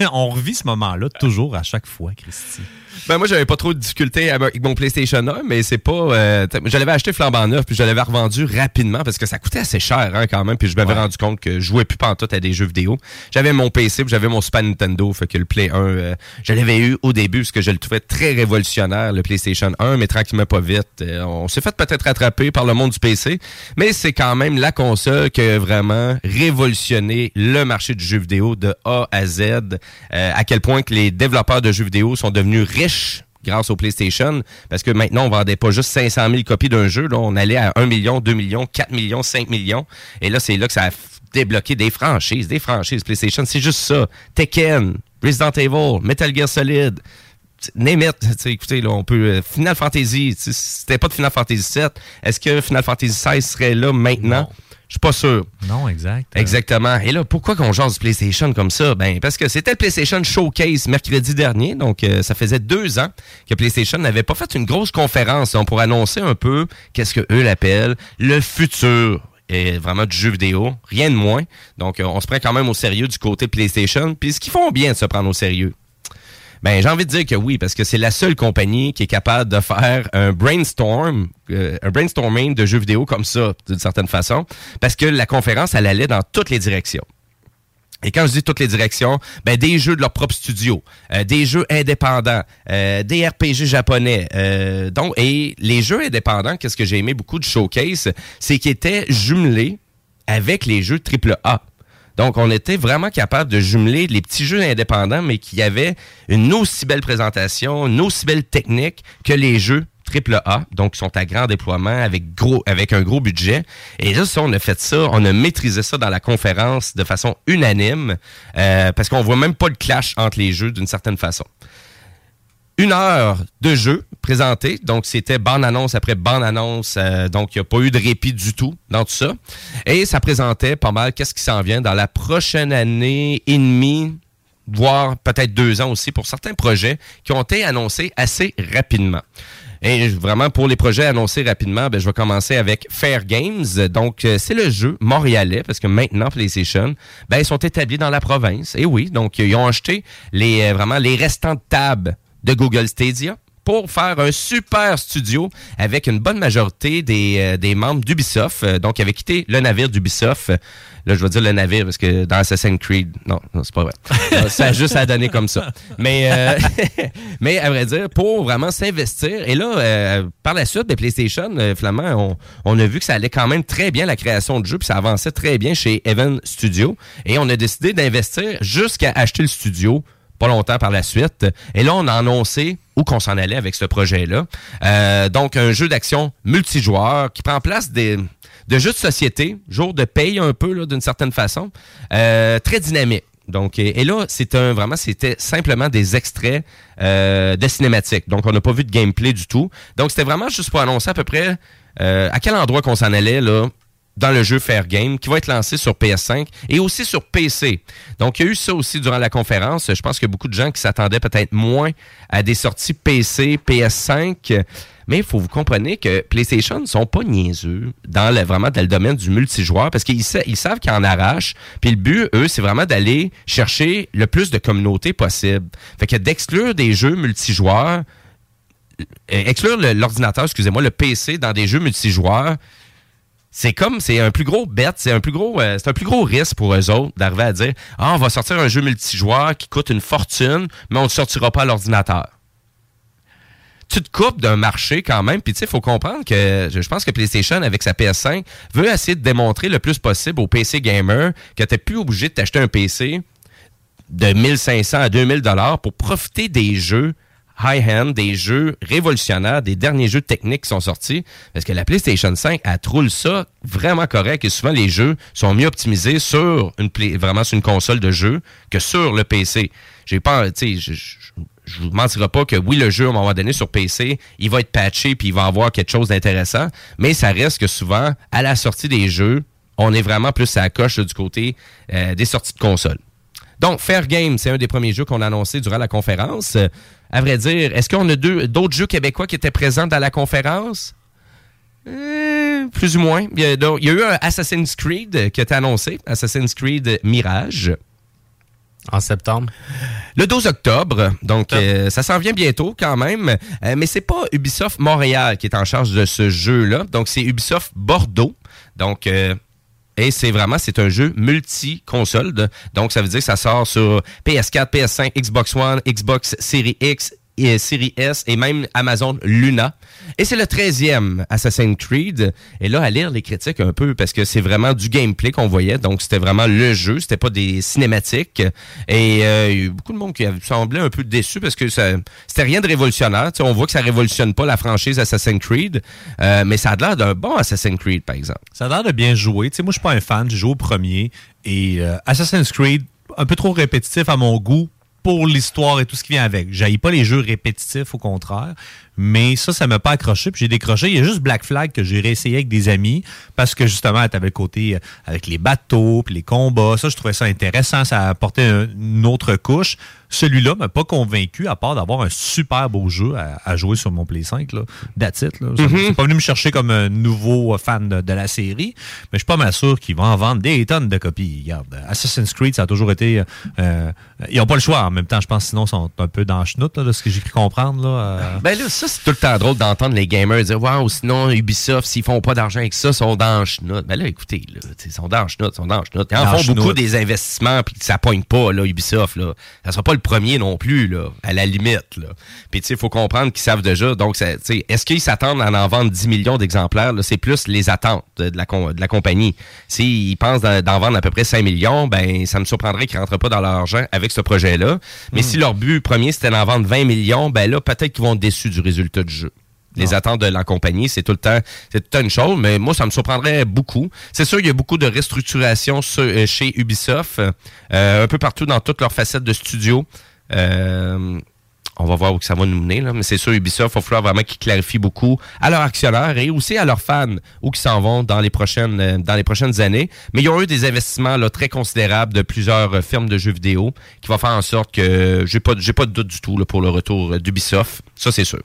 Speaker 10: On revit ce moment-là toujours à chaque fois, Christy.
Speaker 9: Ben moi, j'avais pas trop de difficultés avec mon PlayStation 1, mais c'est pas... euh, je l'avais acheté flambant neuf, puis je l'avais revendu rapidement parce que ça coûtait assez cher hein, quand même, puis je m'avais rendu compte que je jouais plus pantoute à des jeux vidéo. J'avais mon PC, puis j'avais mon Super Nintendo, fait que le Play 1, euh, je l'avais eu au début parce que je le trouvais très révolutionnaire, le PlayStation 1, mais tranquillement pas vite. euh, on s'est fait peut-être rattraper par le monde du PC, mais c'est quand même la console qui a vraiment révolutionné le marché du jeu vidéo de A à Z, euh, à quel point que les développeurs de jeux vidéo sont devenus grâce au PlayStation, parce que maintenant, on vendait pas juste 500 000 copies d'un jeu, là, on allait à 1 million, 2 millions, 4 millions, 5 millions, et là, c'est là que ça a débloqué des franchises, des franchises PlayStation, c'est juste ça. Tekken, Resident Evil, Metal Gear Solid, Name écoutez, là, on peut... euh, Final Fantasy, c'était pas de Final Fantasy 7, est-ce que Final Fantasy 16 serait là maintenant? Je suis pas sûr.
Speaker 10: Non, exact.
Speaker 9: Exactement. Et là, pourquoi qu'on jase du PlayStation comme ça? Ben, parce que c'était le PlayStation Showcase mercredi dernier. Donc, euh, ça faisait deux ans que PlayStation n'avait pas fait une grosse conférence pour annoncer un peu qu'est-ce que eux l'appellent le futur. Et vraiment du jeu vidéo, rien de moins. Donc, euh, on se prend quand même au sérieux du côté PlayStation. Puis, ce qu'ils font bien de se prendre au sérieux. Ben, j'ai envie de dire que oui, parce que c'est la seule compagnie qui est capable de faire un brainstorm, euh, un brainstorming de jeux vidéo comme ça, d'une certaine façon, parce que la conférence, elle allait dans toutes les directions. Et quand je dis toutes les directions, ben des jeux de leur propre studio, euh, des jeux indépendants, euh, des RPG japonais. euh, donc, et les jeux indépendants, qu'est-ce que j'ai aimé beaucoup du showcase, c'est qu'ils étaient jumelés avec les jeux AAA. Donc, on était vraiment capable de jumeler les petits jeux indépendants, mais qui avaient une aussi belle présentation, une aussi belle technique que les jeux AAA, donc qui sont à grand déploiement avec gros avec un gros budget. Et là, ça, on a fait ça, on a maîtrisé ça dans la conférence de façon unanime, euh, parce qu'on voit même pas le clash entre les jeux d'une certaine façon une heure de jeu présenté. Donc, c'était bande-annonce après bande-annonce. euh, donc, il n'y a pas eu de répit du tout dans tout ça. Et ça présentait pas mal qu'est-ce qui s'en vient dans la prochaine année et demie, voire peut-être deux ans aussi pour certains projets qui ont été annoncés assez rapidement. Et vraiment, pour les projets annoncés rapidement, ben, je vais commencer avec Fair Games. Donc, euh, c'est le jeu montréalais, parce que maintenant, PlayStation, ben, ils sont établis dans la province. Et oui, donc, ils ont acheté les, euh, vraiment les restants de tables de Google Stadia pour faire un super studio avec une bonne majorité des, euh, des membres d'Ubisoft. Euh, donc, ils avaient quitté le navire d'Ubisoft. Là, je vais dire le navire parce que dans Assassin's Creed, non, non c'est pas vrai. Ça a juste à donner comme ça. Mais, euh, mais à vrai dire, pour vraiment s'investir. Et là, euh, par la suite, ben, PlayStation, euh, Flamand, on, on a vu que ça allait quand même très bien la création de jeux, puis ça avançait très bien chez Evan Studio. Et on a décidé d'investir jusqu'à acheter le studio pas longtemps par la suite. Et là, on a annoncé où qu'on s'en allait avec ce projet-là. Euh, donc, un jeu d'action multijoueur qui prend place des, de jeux de société, jour de paye un peu, d'une certaine façon, euh, très dynamique. Donc, et, et là, c'est un vraiment, c'était simplement des extraits euh, de cinématiques. Donc, on n'a pas vu de gameplay du tout. Donc, c'était vraiment juste pour annoncer à peu près euh, à quel endroit qu'on s'en allait là dans le jeu Fair Game, qui va être lancé sur PS5 et aussi sur PC. Donc, il y a eu ça aussi durant la conférence. Je pense a beaucoup de gens qui s'attendaient peut-être moins à des sorties PC, PS5. Mais il faut vous comprendre que PlayStation ne sont pas niaiseux dans le, vraiment dans le domaine du multijoueur parce qu'ils sa- ils savent qu'ils en arrachent. Puis le but, eux, c'est vraiment d'aller chercher le plus de communautés possible. Fait que d'exclure des jeux multijoueurs, euh, exclure l'ordinateur, excusez-moi, le PC dans des jeux multijoueurs, c'est comme c'est un plus gros bet, c'est un plus gros euh, c'est un plus gros risque pour eux autres d'arriver à dire ah on va sortir un jeu multijoueur qui coûte une fortune mais on ne sortira pas à l'ordinateur. Tu te coupes d'un marché quand même, puis tu sais, il faut comprendre que je pense que PlayStation, avec sa PS5, veut essayer de démontrer le plus possible aux PC gamers que tu plus obligé de t'acheter un PC de 1500 à 2000 dollars pour profiter des jeux high-end, des jeux révolutionnaires, des derniers jeux techniques qui sont sortis. Parce que la PlayStation 5, elle roule ça vraiment correct et souvent les jeux sont mieux optimisés sur une vraiment sur une console de jeu que sur le PC. J'ai pas, je- vous mentirai pas que oui, le jeu, à un moment donné, sur PC, il va être patché puis il va avoir quelque chose d'intéressant, mais ça reste que souvent, à la sortie des jeux, on est vraiment plus à la coche du côté euh, des sorties de console. Donc, Fair Game, c'est un des premiers jeux qu'on a annoncé durant la conférence. À vrai dire, est-ce qu'on a deux- d'autres jeux québécois qui étaient présents dans la conférence? Euh, plus ou moins. Il y, a, donc, il y a eu un Assassin's Creed qui a été annoncé, Assassin's Creed Mirage.
Speaker 6: En septembre.
Speaker 9: Le 12 octobre. Donc, euh, ça s'en vient bientôt quand même. Euh, mais c'est pas Ubisoft Montréal qui est en charge de ce jeu-là. Donc, c'est Ubisoft Bordeaux. Donc, et c'est vraiment, c'est un jeu multi-console. Donc, ça veut dire que ça sort sur PS4, PS5, Xbox One, Xbox Series X, et Series S et même Amazon Luna. Et c'est le 13e Assassin's Creed. Et là, à lire les critiques un peu, parce que c'est vraiment du gameplay qu'on voyait. Donc, c'était vraiment le jeu. C'était pas des cinématiques. Et euh, beaucoup de monde qui semblé un peu déçu parce que c'était rien de révolutionnaire. On voit que ça révolutionne pas la franchise Assassin's Creed. Euh, mais ça a l'air d'un bon Assassin's Creed, par exemple.
Speaker 10: Ça a l'air de bien jouer. Moi, je suis pas un fan. J'ai joué au premier. Et euh, Assassin's Creed, un peu trop répétitif à mon goût pour l'histoire et tout ce qui vient avec. J'haïs pas les jeux répétitifs, au contraire. Mais ça, ça m'a pas accroché. Puis j'ai décroché. Il y a juste Black Flag que j'ai réessayé avec des amis parce que justement, tu avais le côté euh, avec les bateaux, puis les combats. Ça, je trouvais ça intéressant. Ça apportait un- une autre couche. Celui-là m'a pas convaincu, à part d'avoir un super beau jeu à, à jouer sur mon Play 5. Là. That's it, là.
Speaker 9: Mhm.
Speaker 10: C'est pas venu me chercher comme un nouveau fan de, de la série, mais je suis pas mal sûr qu'ils vont en vendre des tonnes de copies. Regarde, Assassin's Creed, ça a toujours été... euh, ils ont pas le choix en même temps, je pense, sinon ils sont un peu dans le chenoute, là, de ce que j'ai cru comprendre. Là, euh.
Speaker 9: Ben là, ça, c'est tout le temps drôle d'entendre les gamers dire Waouh, sinon, Ubisoft, s'ils font pas d'argent avec ça, ils sont dans le chenoute. Ben là, écoutez, là, ils sont dans le chenoute, ils sont dans chenoute. Ils en
Speaker 10: Dans
Speaker 9: font beaucoup des investissements, puis ça pogne pas, là, Ubisoft. Là. Ça sera pas le premier non plus, là, à la limite. Là. Puis, tu sais, il faut comprendre qu'ils savent déjà. Donc, est-ce qu'ils s'attendent à en vendre 10 millions d'exemplaires? C'est plus les attentes de, de la, de la compagnie. S'ils pensent d'en d'en vendre à peu près 5 millions, ben, ça me surprendrait qu'ils rentrent pas dans leur argent avec ce projet-là. Mais
Speaker 10: Hmm.
Speaker 9: si leur but premier, c'était d'en vendre 20 millions, ben là, peut-être qu'ils vont être déçus du résultat du jeu. Les attentes de la compagnie, c'est tout le temps, c'est tout le temps une chose, mais moi, ça me surprendrait beaucoup. C'est sûr, il y a beaucoup de restructuration euh, chez Ubisoft, euh, un peu partout dans toutes leurs facettes de studio. Euh, on va voir où ça va nous mener. Là. Mais c'est sûr, Ubisoft, il va falloir vraiment qu'ils clarifient beaucoup à leurs actionnaires et aussi à leurs fans où qu'ils s'en vont dans les prochaines euh, années. Mais ils ont eu des investissements là, très considérables de plusieurs euh, firmes de jeux vidéo qui vont faire en sorte que j'ai pas pas de doute du tout pour le retour euh, d'Ubisoft. Ça, c'est sûr.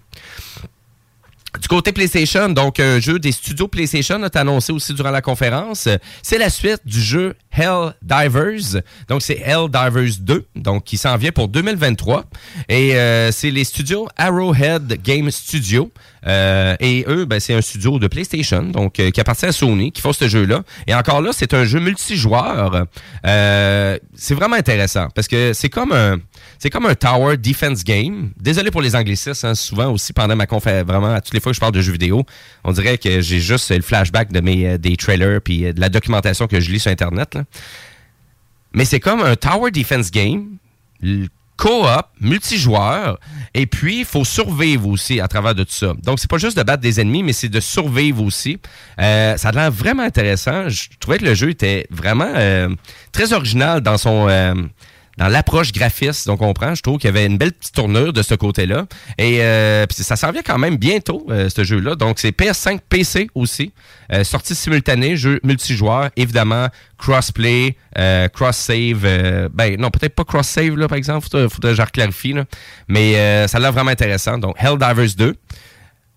Speaker 9: Du côté PlayStation, donc un jeu des studios PlayStation a annoncé aussi durant la conférence. C'est la suite du jeu Hell Divers. Donc c'est Hell Divers 2, donc qui s'en vient pour 2023. Et euh, c'est les studios Arrowhead Game Studio. Euh, et eux, ben, c'est un studio de PlayStation, donc euh, qui appartient à Sony, qui font ce jeu-là. Et encore là, c'est un jeu multijoueur. C'est vraiment intéressant parce que c'est comme un, c'est comme un tower defense game. Désolé pour les anglicistes, hein, souvent aussi pendant ma conférence, vraiment à toutes les fois que je parle de jeux vidéo, on dirait que j'ai juste le flashback de mes des trailers puis de la documentation que je lis sur internet. Mais c'est comme un tower defense game coop, multijoueur, et puis il faut survivre aussi à travers de tout ça. Donc c'est pas juste de battre des ennemis, mais c'est de survivre aussi. Euh, ça a l'air vraiment intéressant. Je trouvais que le jeu était vraiment euh, très original dans son euh, dans l'approche graphiste, donc on comprend. Je trouve qu'il y avait une belle petite tournure de ce côté-là. Et euh, ça s'en vient quand même bientôt, euh, ce jeu-là. Donc c'est PS5, PC aussi. Euh, sortie simultanée, jeu multijoueur, évidemment, crossplay, euh, cross-save. euh, ben non, peut-être pas cross-save, là, par exemple. Faudrait, faudrait que je reclarifie, là. Mais euh, ça a l'air vraiment intéressant. Donc Helldivers 2.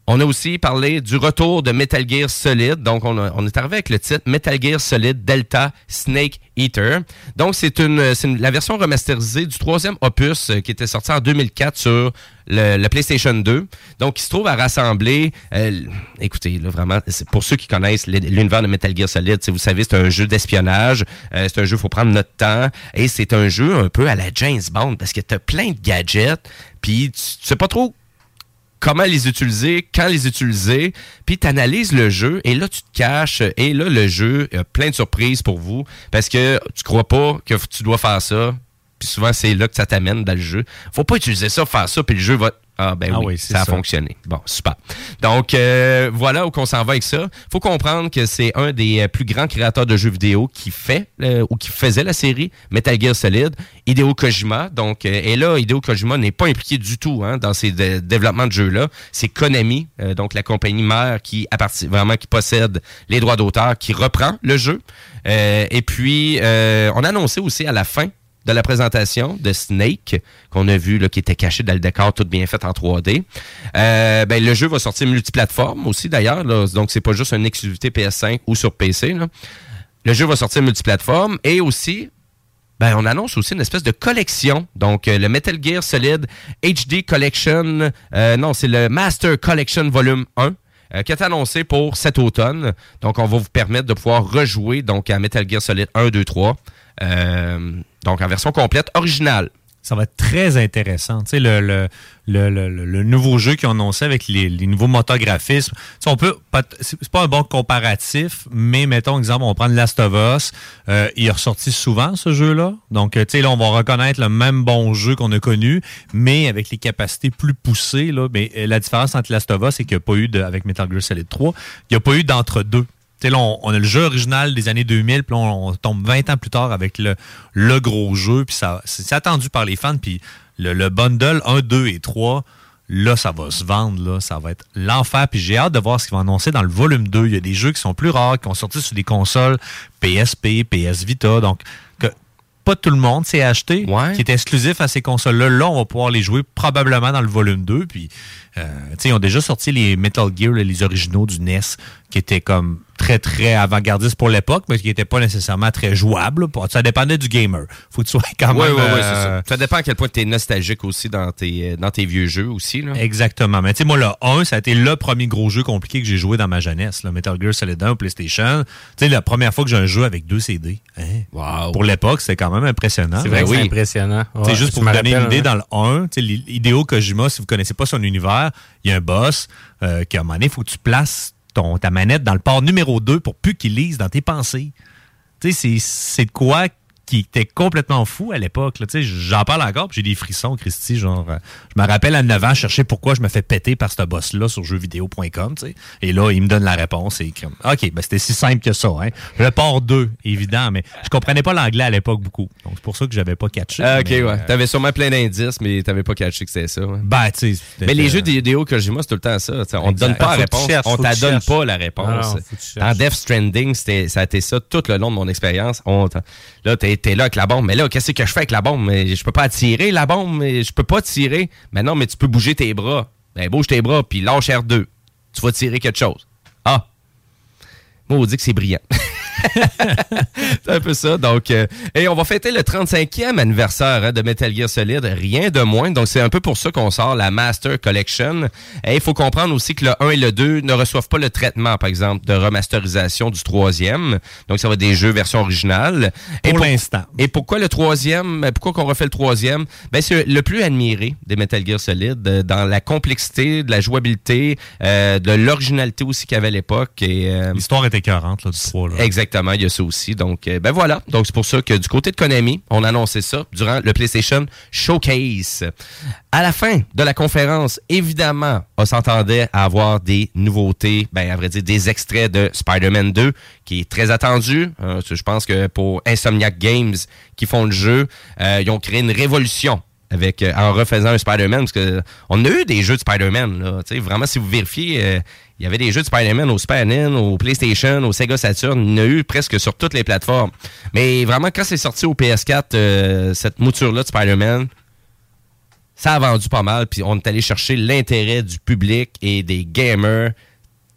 Speaker 9: On a aussi parlé du retour de Metal Gear Solid. Donc, on, est arrivé avec le titre Metal Gear Solid Delta Snake Eater. Donc, c'est la version remasterisée du troisième opus euh, qui était sorti en 2004 sur le, PlayStation 2. Donc, il se trouve à rassembler. euh, écoutez, là, vraiment, pour ceux qui connaissent l'univers de Metal Gear Solid, sais, vous savez, c'est un jeu d'espionnage. euh, c'est un jeu, il faut prendre notre temps. Et c'est un jeu un peu à la James Bond parce que tu as plein de gadgets. Puis, tu, tu sais pas trop comment les utiliser, quand les utiliser, puis tu analyses le jeu et là tu te caches et là le jeu a plein de surprises pour vous parce que tu crois pas que tu dois faire ça. Puis souvent c'est là que ça t'amène dans le jeu. Faut pas utiliser ça, faire ça puis le jeu va ah ben
Speaker 10: Ah
Speaker 9: oui, ça a
Speaker 10: ça.
Speaker 9: fonctionné. Bon, super. Donc euh, voilà où qu'on s'en va avec ça. Faut comprendre que c'est un des euh, plus grands créateurs de jeux vidéo qui fait euh, ou qui faisait la série Metal Gear Solid, Hideo Kojima. Donc euh, et là Hideo Kojima n'est pas impliqué du tout hein, dans ces dé- développements de jeux là. C'est Konami, donc la compagnie mère qui appartient vraiment qui possède les droits d'auteur, qui reprend le jeu. Et puis on a annoncé aussi à la fin de la présentation de Snake, qu'on a vu, qui était caché dans le décor, tout bien fait en 3D. Euh, ben, le jeu va sortir multiplateforme aussi, d'ailleurs. Donc, c'est pas juste une exclusivité PS5 ou sur PC. Le jeu va sortir multiplateforme et aussi, ben, on annonce aussi une espèce de collection. Donc, euh, le Metal Gear Solid HD Collection, euh, non, c'est le Master Collection Volume 1. euh, qui est annoncé pour cet automne. Donc, on va vous permettre de pouvoir rejouer donc à Metal Gear Solid 1, 2, 3. Euh, donc, en version complète, originale.
Speaker 10: Ça va être très intéressant. Tu sais, le, le, le, le- nouveau jeu qu'ils ont annoncé avec les, nouveaux moteurs graphismes. Tu c'est pas un bon comparatif, mais mettons, exemple, on prend The Last of Us. Euh, il est ressorti souvent, ce jeu-là. Donc, euh, tu sais, on va reconnaître le même bon jeu qu'on a connu, mais avec les capacités plus poussées. Là. Mais la différence entre Last of Us, c'est qu'il n'y a pas eu, de, avec Metal Gear Solid 3, il n'y a pas eu d'entre-deux. Là, on, on a le jeu original des années 2000, puis on, on tombe 20 ans plus tard avec le, le gros jeu, puis ça, c'est attendu par les fans, puis le, le bundle 1, 2 et 3, là, ça va se vendre, là, ça va être l'enfer, puis j'ai hâte de voir ce qu'ils vont annoncer dans le volume 2. Il y a des jeux qui sont plus rares, qui ont sorti sur des consoles PSP, PS Vita, donc que pas tout le monde s'est acheté, qui est exclusif à ces consoles-là. Là, on va pouvoir les jouer probablement dans le volume 2, puis euh, ils ont déjà sorti les Metal Gear, les originaux du NES, qui étaient comme très, très avant-gardistes pour l'époque, mais qui n'étaient pas nécessairement très jouables. là. Ça dépendait du gamer. Faut que tu sois quand
Speaker 9: Oui,
Speaker 10: même...
Speaker 9: oui, oui, c'est
Speaker 10: euh,
Speaker 9: ça. Ça dépend à quel point tu es nostalgique aussi dans tes, dans tes vieux jeux aussi. Là.
Speaker 10: Exactement. Mais tu sais, moi, le 1, ça a été le premier gros jeu compliqué que j'ai joué dans ma jeunesse. Là. Metal Gear Solid 1 au PlayStation. Tu sais, la première fois que j'ai un jeu avec deux CD. Hein? Pour l'époque, c'était quand même impressionnant.
Speaker 6: C'est vrai que c'est impressionnant.
Speaker 10: Tu sais,
Speaker 6: Ouais,
Speaker 10: juste pour
Speaker 6: me
Speaker 10: vous donner une idée,
Speaker 6: hein.
Speaker 10: dans le 1, tu sais, l'I- Hideo Kojima, si vous connaissez pas son univers, il y a un boss euh, qui, à un moment donné, il faut que tu places ton, ta manette dans le port numéro 2 pour plus qu'il lise dans tes pensées. Tu sais, c'est- c'est de quoi qui était complètement fou à l'époque. là. Tu sais, J'en parle encore, j'ai des frissons, Christy. Genre, euh, je me rappelle à 9 ans, chercher pourquoi je me fais péter par ce boss-là sur jeuxvideo.com. tu sais. Et là, il me donne la réponse. Et OK, ben c'était si simple que ça. Hein. Le port 2, évident, mais je comprenais pas l'anglais à l'époque beaucoup. Donc c'est pour ça que j'avais pas catché.
Speaker 9: Ah, ok,
Speaker 10: mais,
Speaker 9: ouais.
Speaker 10: euh,
Speaker 9: T'avais sûrement plein d'indices, mais t'avais pas catché que c'était ça. ouais.
Speaker 10: Ben, tu sais.
Speaker 9: Mais les jeux vidéo que j'ai moi, c'est tout le temps ça. T'sais, On te donne pas la réponse.
Speaker 10: cherches,
Speaker 9: on
Speaker 10: faut que
Speaker 9: t'a
Speaker 10: tu
Speaker 9: donne
Speaker 10: cherches.
Speaker 9: pas la réponse. Dans Death Stranding, c'était- ça a été ça tout le long de mon expérience. Là, t'es es là avec la bombe. Mais là, qu'est-ce que je fais avec la bombe? Je peux pas tirer la bombe. Je peux pas tirer. Mais non, mais tu peux bouger tes bras. Ben, bouge tes bras, puis lâche R2. Tu vas tirer quelque chose. Ah! Moi, on dit que c'est brillant. c'est un peu ça. Donc, euh, et on va fêter le 35e anniversaire hein, de Metal Gear Solid, rien de moins. Donc, c'est un peu pour ça qu'on sort la Master Collection. Et il faut comprendre aussi que le 1 et le 2 ne reçoivent pas le traitement, par exemple, de remasterisation du troisième. Donc, ça va être des jeux version originale. Et
Speaker 10: Pour l'instant.
Speaker 9: Et pourquoi le troisième? Pourquoi qu'on refait le troisième? Ben, c'est le plus admiré des Metal Gear Solid euh, dans la complexité, de la jouabilité, euh, de l'originalité aussi qu'il y avait à l'époque. Et, euh,
Speaker 10: L'histoire était écœurante, là, du 3. Là.
Speaker 9: Exactement, il y a ça aussi. Donc, euh, ben voilà. Donc, c'est pour ça que du côté de Konami, on a annoncé ça durant le PlayStation Showcase. À la fin de la conférence, évidemment, on s'entendait à avoir des nouveautés, ben, à vrai dire, des extraits de Spider-Man 2, qui est très attendu. Euh, je pense que pour Insomniac Games, qui font le jeu, euh, ils ont créé une révolution avec euh, en refaisant un Spider-Man parce que on a eu des jeux de Spider-Man là, vraiment si vous vérifiez euh, il y avait des jeux de Spider-Man au Super Nintendo, au PlayStation, au Sega Saturn, il y en a eu presque sur toutes les plateformes. Mais vraiment quand c'est sorti au PS4 euh, cette mouture là de Spider-Man ça a vendu pas mal puis on est allé chercher l'intérêt du public et des gamers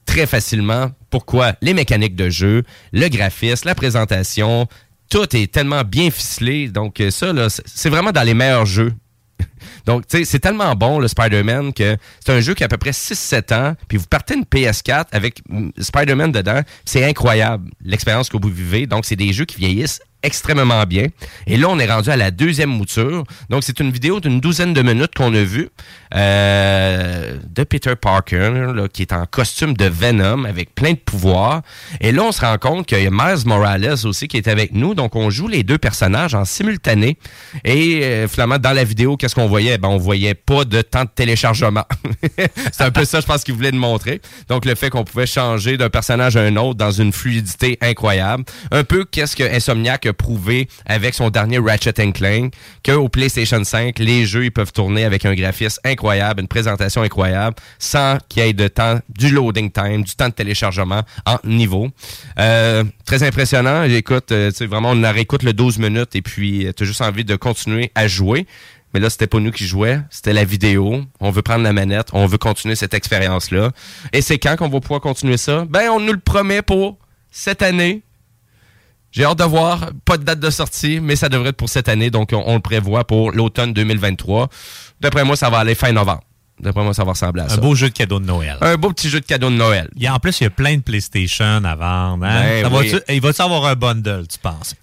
Speaker 9: très facilement. Pourquoi? Les mécaniques de jeu, le graphisme, la présentation, tout est tellement bien ficelé. Donc ça, c'est vraiment dans les meilleurs jeux. Donc, tu sais, c'est tellement bon, le Spider-Man, que c'est un jeu qui a à peu près 6-7 ans, puis vous partez une PS4 avec Spider-Man dedans, c'est incroyable, l'expérience que vous vivez. Donc, c'est des jeux qui vieillissent extrêmement bien. Et là, on est rendu à la deuxième mouture. Donc, c'est une vidéo d'une douzaine de minutes qu'on a vue euh, de Peter Parker, là, qui est en costume de Venom avec plein de pouvoirs. Et là, on se rend compte qu'il y a Miles Morales aussi qui est avec nous. Donc, on joue les deux personnages en simultané. Et euh, finalement, dans la vidéo, qu'est-ce qu'on voyait? Ben, on voyait pas de temps de téléchargement. c'est un peu ça, je pense qu'il voulait nous montrer. Donc, le fait qu'on pouvait changer d'un personnage à un autre dans une fluidité incroyable. Un peu qu'est-ce que Insomniac a prouvé avec son dernier Ratchet Clank, qu'au PlayStation 5, les jeux ils peuvent tourner avec un graphisme incroyable, une présentation incroyable, sans qu'il y ait de temps, du loading time, du temps de téléchargement en niveau. Euh, très impressionnant. Écoute, euh, tu sais, vraiment, on réécoute le 12 minutes et puis tu as juste envie de continuer à jouer. Mais là, c'était pas nous qui jouait, c'était la vidéo. On veut prendre la manette, on veut continuer cette expérience-là. Et c'est quand qu'on va pouvoir continuer ça? Ben, on nous le promet pour cette année. J'ai hâte de voir. Pas de date de sortie, mais ça devrait être pour cette année. Donc, on, on le prévoit pour l'automne 2023. D'après moi, ça va aller fin novembre. D'après moi, ça va ressembler à ça.
Speaker 10: Un beau jeu de cadeau de Noël.
Speaker 9: Un beau petit jeu de cadeau de Noël.
Speaker 10: Il y a, en plus, il y a plein de PlayStation à vendre. Hein?
Speaker 9: Ben
Speaker 10: Ça
Speaker 9: oui.
Speaker 10: va-tu- il va-tu avoir un bundle, tu penses?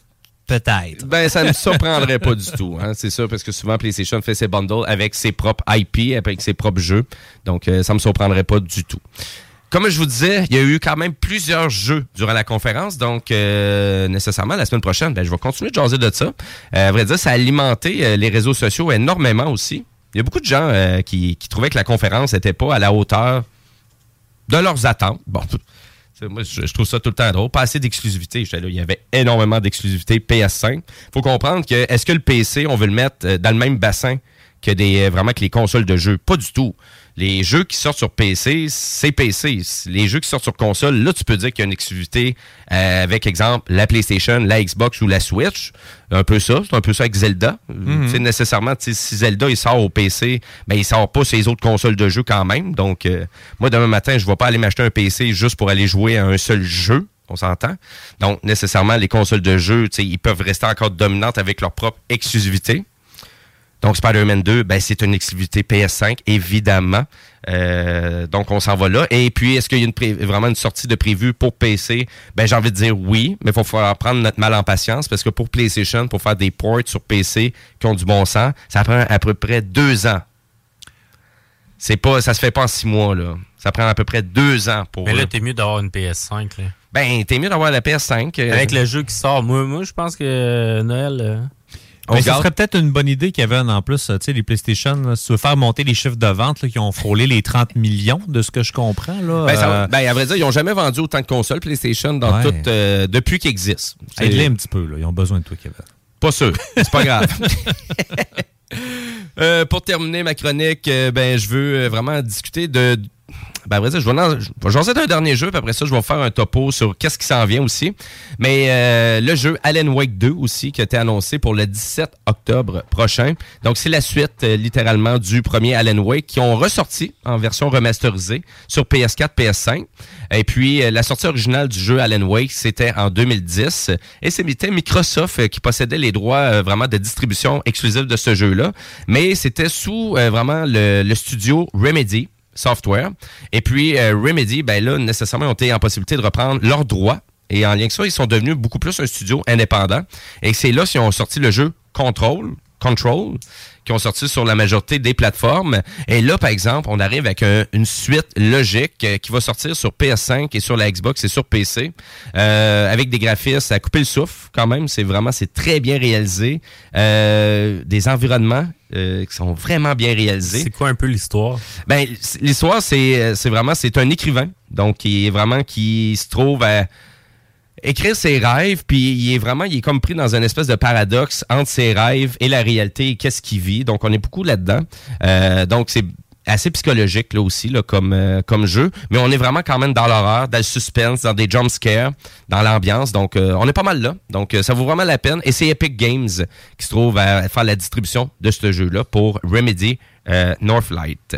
Speaker 10: Peut-être.
Speaker 9: Ben, ça ne me surprendrait pas du tout. Hein. C'est ça, parce que souvent, PlayStation fait ses bundles avec ses propres IP, avec ses propres jeux. Donc, euh, ça me surprendrait pas du tout. Comme je vous disais, il y a eu quand même plusieurs jeux durant la conférence. Donc, euh, nécessairement, la semaine prochaine, ben, je vais continuer de jaser de ça. Euh, à vrai dire, ça a alimenté euh, les réseaux sociaux énormément aussi. Il y a beaucoup de gens qui, trouvaient que la conférence n'était pas à la hauteur de leurs attentes. Bon, moi, je, trouve ça tout le temps drôle. Pas assez d'exclusivité. Il y avait énormément d'exclusivité PS5. faut comprendre que est-ce que le PC, on veut le mettre dans le même bassin que des vraiment que les consoles de jeux? Pas du tout. Les jeux qui sortent sur PC, c'est PC. Les jeux qui sortent sur console, là, tu peux dire qu'il y a une exclusivité euh, avec, exemple, la PlayStation, la Xbox ou la Switch. Un peu ça. C'est un peu ça avec Zelda. Sais, nécessairement, si Zelda, il sort au PC, ben, il sort pas sur les autres consoles de jeux quand même. Donc, euh, moi, demain matin, je vais pas aller m'acheter un PC juste pour aller jouer à un seul jeu. On s'entend. Donc, nécessairement, les consoles de jeux, tu sais, ils peuvent rester encore dominantes avec leur propre exclusivité. Donc, Spider-Man 2, ben, c'est une exclusivité PS5, évidemment. Euh, donc, on s'en va là. Et puis, est-ce qu'il y a une vraiment une sortie de prévue pour PC? Ben, j'ai envie de dire oui, mais il faut falloir prendre notre mal en patience parce que pour PlayStation, pour faire des ports sur PC qui ont du bon sens, ça prend à peu près deux ans. C'est pas, ça se fait pas en six mois, là. Ça prend à peu près deux ans pour.
Speaker 6: Mais là,
Speaker 9: euh,
Speaker 6: t'es mieux d'avoir une PS5. Là.
Speaker 9: Ben, t'es mieux d'avoir la PS5. euh,
Speaker 6: Avec le jeu qui sort. Moi, moi je pense que euh, Noël. euh,
Speaker 10: Mais ce serait peut-être une bonne idée, Kevin, en plus, tu sais, les PlayStation, là, si tu veux faire monter les chiffres de vente là, qui ont frôlé les 30 millions, de ce que je comprends. Là,
Speaker 9: Ben, ça-
Speaker 10: euh,
Speaker 9: ben, à vrai dire, ils n'ont jamais vendu autant de consoles PlayStation dans
Speaker 10: Ouais.
Speaker 9: euh, depuis qu'ils existent.
Speaker 10: Aide-les un petit peu, là. Ils ont besoin de toi, Kevin.
Speaker 9: Pas sûr, c'est pas grave. Euh, pour terminer ma chronique, ben, je veux vraiment discuter de. Ben, vrai dire, je vais, en- je d'un dernier jeu, puis après ça, je vais faire un topo sur qu'est-ce qui s'en vient aussi. Mais euh, le jeu Alan Wake 2 aussi, qui a été annoncé pour le 17 octobre prochain. Donc, c'est la suite, euh, littéralement, du premier Alan Wake, qui ont ressorti en version remasterisée sur PS4, PS5. Et puis, euh, la sortie originale du jeu Alan Wake, c'était en 2010. Et c'était Microsoft qui possédait les droits vraiment de distribution exclusive de ce jeu-là. Mais c'était sous vraiment le studio Remedy Software. Et puis, euh, Remedy, ben là, nécessairement, ont été en possibilité de reprendre leurs droits. Et en lien avec ça, ils sont devenus beaucoup plus un studio indépendant. Et c'est là qu'ils ont sorti le jeu Control, Control, qui ont sorti sur la majorité des plateformes. Et là, par exemple, on arrive avec un- une suite logique euh, qui va sortir sur PS5 et sur la Xbox et sur PC, euh, avec des graphismes à couper le souffle quand même. C'est vraiment, c'est très bien réalisé. Des environnements euh, qui sont vraiment bien réalisés.
Speaker 6: C'est quoi un peu l'histoire?
Speaker 9: Ben, l'histoire, c'est euh, c'est vraiment, c'est un écrivain, donc qui est vraiment, qui se trouve à écrire ses rêves, puis il est vraiment, il est comme pris dans une espèce de paradoxe entre ses rêves et la réalité, et qu'est-ce qu'il vit. Donc, on est beaucoup là-dedans. Euh, donc, c'est assez psychologique là aussi là, comme euh, comme jeu. Mais on est vraiment quand même dans l'horreur dans le suspense dans des jump scares dans l'ambiance. Donc euh, on est pas mal là. Donc euh, ça vaut vraiment la peine. Et c'est Epic Games qui se trouve à faire la distribution de ce jeu là pour Remedy euh, Northlight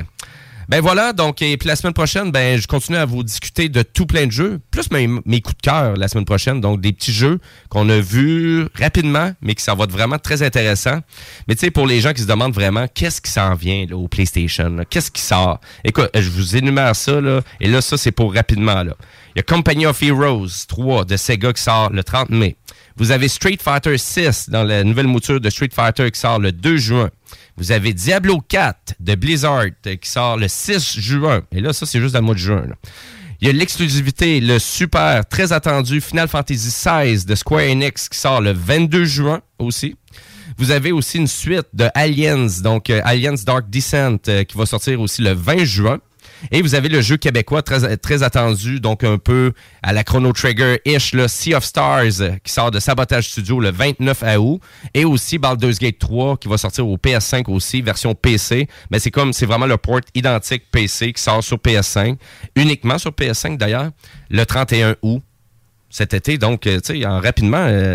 Speaker 9: ben voilà, donc, et puis la semaine prochaine, ben, je continue à vous discuter de tout plein de jeux, plus mes, mes coups de cœur la semaine prochaine, donc des petits jeux qu'on a vus rapidement, mais qui ça va être vraiment très intéressant. Mais tu sais, pour les gens qui se demandent vraiment, qu'est-ce qui s'en vient là, au PlayStation, qu'est-ce qui sort? Écoute, je vous énumère ça, là, et là, ça, c'est pour rapidement, là. Il y a Company of Heroes 3 de Sega qui sort le 30 mai. Vous avez Street Fighter 6 dans la nouvelle mouture de Street Fighter qui sort le 2 juin. Vous avez Diablo 4 de Blizzard qui sort le 6 juin. Et là, ça, c'est juste dans le mois de juin. Il y a l'exclusivité, le super, très attendu Final Fantasy XVI de Square Enix qui sort le 22 juin aussi. Vous avez aussi une suite de Aliens, donc euh, Aliens Dark Descent, euh, qui va sortir aussi le 20 juin. Et vous avez le jeu québécois très, très attendu, donc un peu à la Chrono Trigger-ish, là, Sea of Stars, qui sort de Sabotage Studio le 29 août. Et aussi Baldur's Gate 3, qui va sortir au PS5 aussi, version PC. Mais c'est comme, c'est vraiment le port identique PC qui sort sur PS5, uniquement sur PS5 d'ailleurs, le 31 août cet été. Donc, euh, tu sais, en rapidement, euh,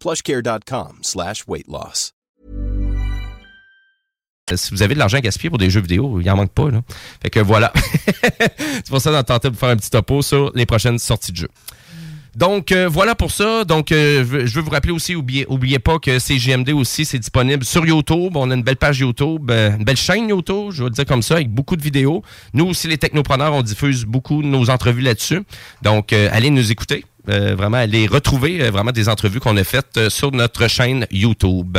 Speaker 20: plushcare.com slash weight loss.
Speaker 9: si vous avez de l'argent à gaspiller pour des jeux vidéo, il en manque pas. Là. Fait que voilà. c'est pour ça qu'on tenté de faire un petit topo sur les prochaines sorties de jeux. Donc euh, voilà pour ça. Donc euh, je veux- vous rappeler aussi, oubliez, pas que CGMD aussi, c'est disponible sur YouTube. On a une belle page YouTube, euh, une belle chaîne YouTube, je vais le dire comme ça, avec beaucoup de vidéos. Nous aussi, les technopreneurs, on diffuse beaucoup de nos entrevues là-dessus. Donc euh, allez nous écouter. Euh, vraiment, allez retrouver euh, vraiment des entrevues qu'on a faites euh, sur notre chaîne YouTube.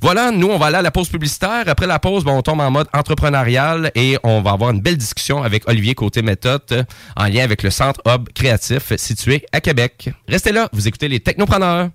Speaker 9: Voilà, nous, on va aller à la pause publicitaire. Après la pause, on tombe en mode entrepreneurial et on va avoir une belle discussion avec Olivier Côté Méthode en lien avec le Centre Hub Créatif situé à Québec. Restez là, vous écoutez les Technopreneurs.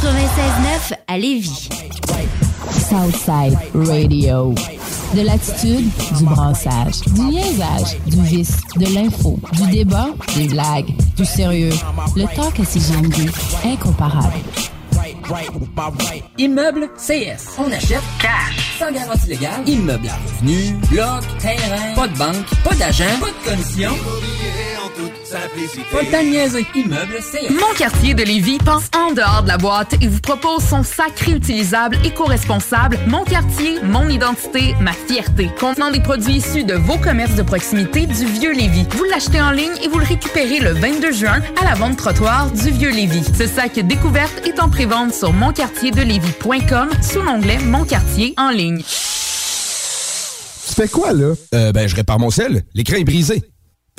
Speaker 21: 96.9 à Lévis.
Speaker 22: Southside Radio. De l'attitude, du brassage, du niaisage, du vice, de l'info, du débat, des blagues, du sérieux. Le talk à CJMD, incomparable.
Speaker 23: Immeuble CS. On achète cash. Sans garantie légale. Immeuble à revenu. Bloc. Terrain. Pas de banque. Pas d'agent. Pas de commission. Pas le temps de niaiser. Immeuble CS.
Speaker 14: Mon quartier de Lévis pense en dehors de la boîte et vous propose son sac réutilisable éco-responsable Mon quartier, mon identité, ma fierté. Contenant des produits issus de vos commerces de proximité du Vieux Lévis. Vous l'achetez en ligne et vous le récupérez le 22 juin à la vente trottoir du Vieux Lévis. Ce sac découverte est en prévente sur monquartierdelévis.com sous l'onglet Mon quartier en ligne.
Speaker 8: Tu fais quoi, là? Euh, ben, je répare mon sel. L'écran est brisé.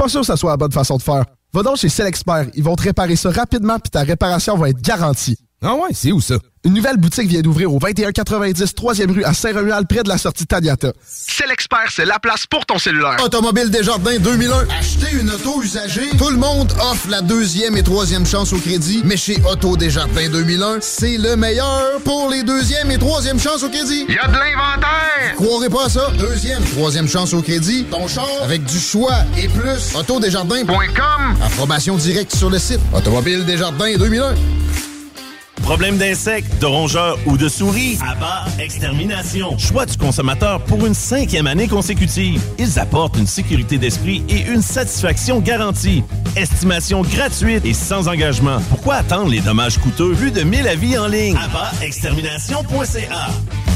Speaker 8: Pas sûr que ça soit la bonne façon de faire. Va donc chez Selexpert. Ils vont te réparer ça rapidement puis ta réparation va être garantie. Ah ouais, c'est où ça? Une nouvelle boutique vient d'ouvrir au 2190 3e rue à Saint-Romuald, près de la sortie Taniata.
Speaker 12: C'est l'expert, c'est la place pour ton cellulaire.
Speaker 24: Automobile Desjardins 2001. Acheter une auto usagée? Tout le monde offre la deuxième et troisième chance au crédit. Mais chez Auto Desjardins 2001, c'est le meilleur pour les deuxième et troisième chances au crédit.
Speaker 12: Il y a de l'inventaire.
Speaker 24: Croirez pas à ça? Deuxième, troisième chance au crédit. Ton char avec du choix et plus. Autodesjardins.com. Approbation directe sur le site. Automobile Desjardins 2001.
Speaker 25: Problème d'insectes, de rongeurs ou de souris? Abba Extermination. Choix du consommateur pour une cinquième année consécutive. Ils apportent une sécurité d'esprit et une satisfaction garantie. Estimation gratuite et sans engagement. Pourquoi attendre les dommages coûteux? Plus de 1000 avis en ligne? AbbaExtermination.ca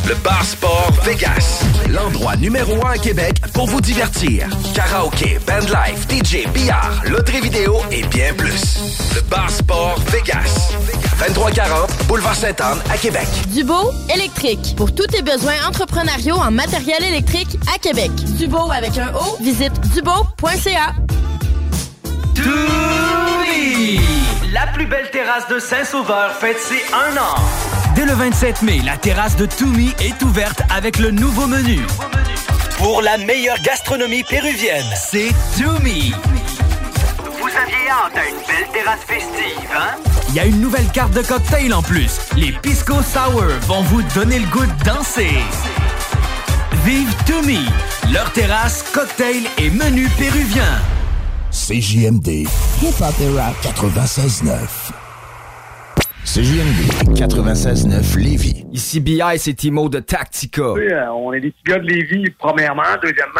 Speaker 19: Le Bar Sport Vegas. L'endroit numéro un à Québec pour vous divertir. Karaoke, bandlife, DJ, billard, loterie vidéo et bien plus. Le Bar Sport Vegas. 2340 Boulevard Sainte-Anne à Québec.
Speaker 18: Dubo électrique. Pour tous tes besoins entrepreneuriaux en matériel électrique à Québec. Dubo avec un O. Visite dubo.ca.
Speaker 4: Toumi! La plus belle terrasse de Saint-Sauveur fête ses un an.
Speaker 3: Dès le 27 mai, la terrasse de Toumi est ouverte avec le nouveau menu.
Speaker 4: Pour la meilleure gastronomie péruvienne.
Speaker 3: C'est Toumi.
Speaker 4: Vous aviez hâte à une belle terrasse festive, hein?
Speaker 3: Il y a une nouvelle carte de cocktail en plus. Les Pisco Sour vont vous donner le goût de danser. Vive Toumi, leur terrasse, cocktail et menu péruvien.
Speaker 7: CJMD
Speaker 22: Hip-hop et rap.
Speaker 7: 96.9. CJMD 96.9 Lévis.
Speaker 26: Ici BI, c'est Timo de Tactica.
Speaker 27: Oui, euh, on est des petits gars de Lévis, premièrement. Deuxièmement,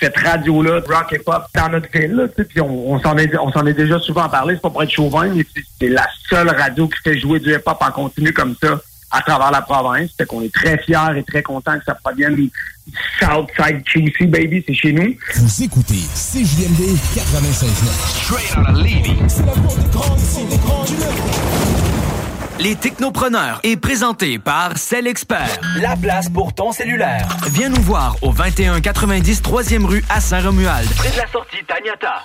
Speaker 27: cette radio-là, rock et pop, dans notre ville. Là, tu sais, puis on, on s'en est, on s'en est déjà souvent parlé. C'est pas pour être chauvin, mais c'est- la seule radio qui fait jouer du hip-hop en continu comme ça à travers la province. Fait qu'on est très fiers et très contents que ça provienne du Southside QC, baby. C'est chez nous.
Speaker 7: Vous écoutez CJMD 96.9.
Speaker 19: Straight out of Lévis.
Speaker 7: C'est la des grands, ici, des grands du
Speaker 3: Les Technopreneurs est présenté par Cell Expert.
Speaker 4: La place pour ton cellulaire.
Speaker 3: Viens nous voir au 2190 3e rue à Saint-Romuald.
Speaker 4: Près de la sortie Taniata.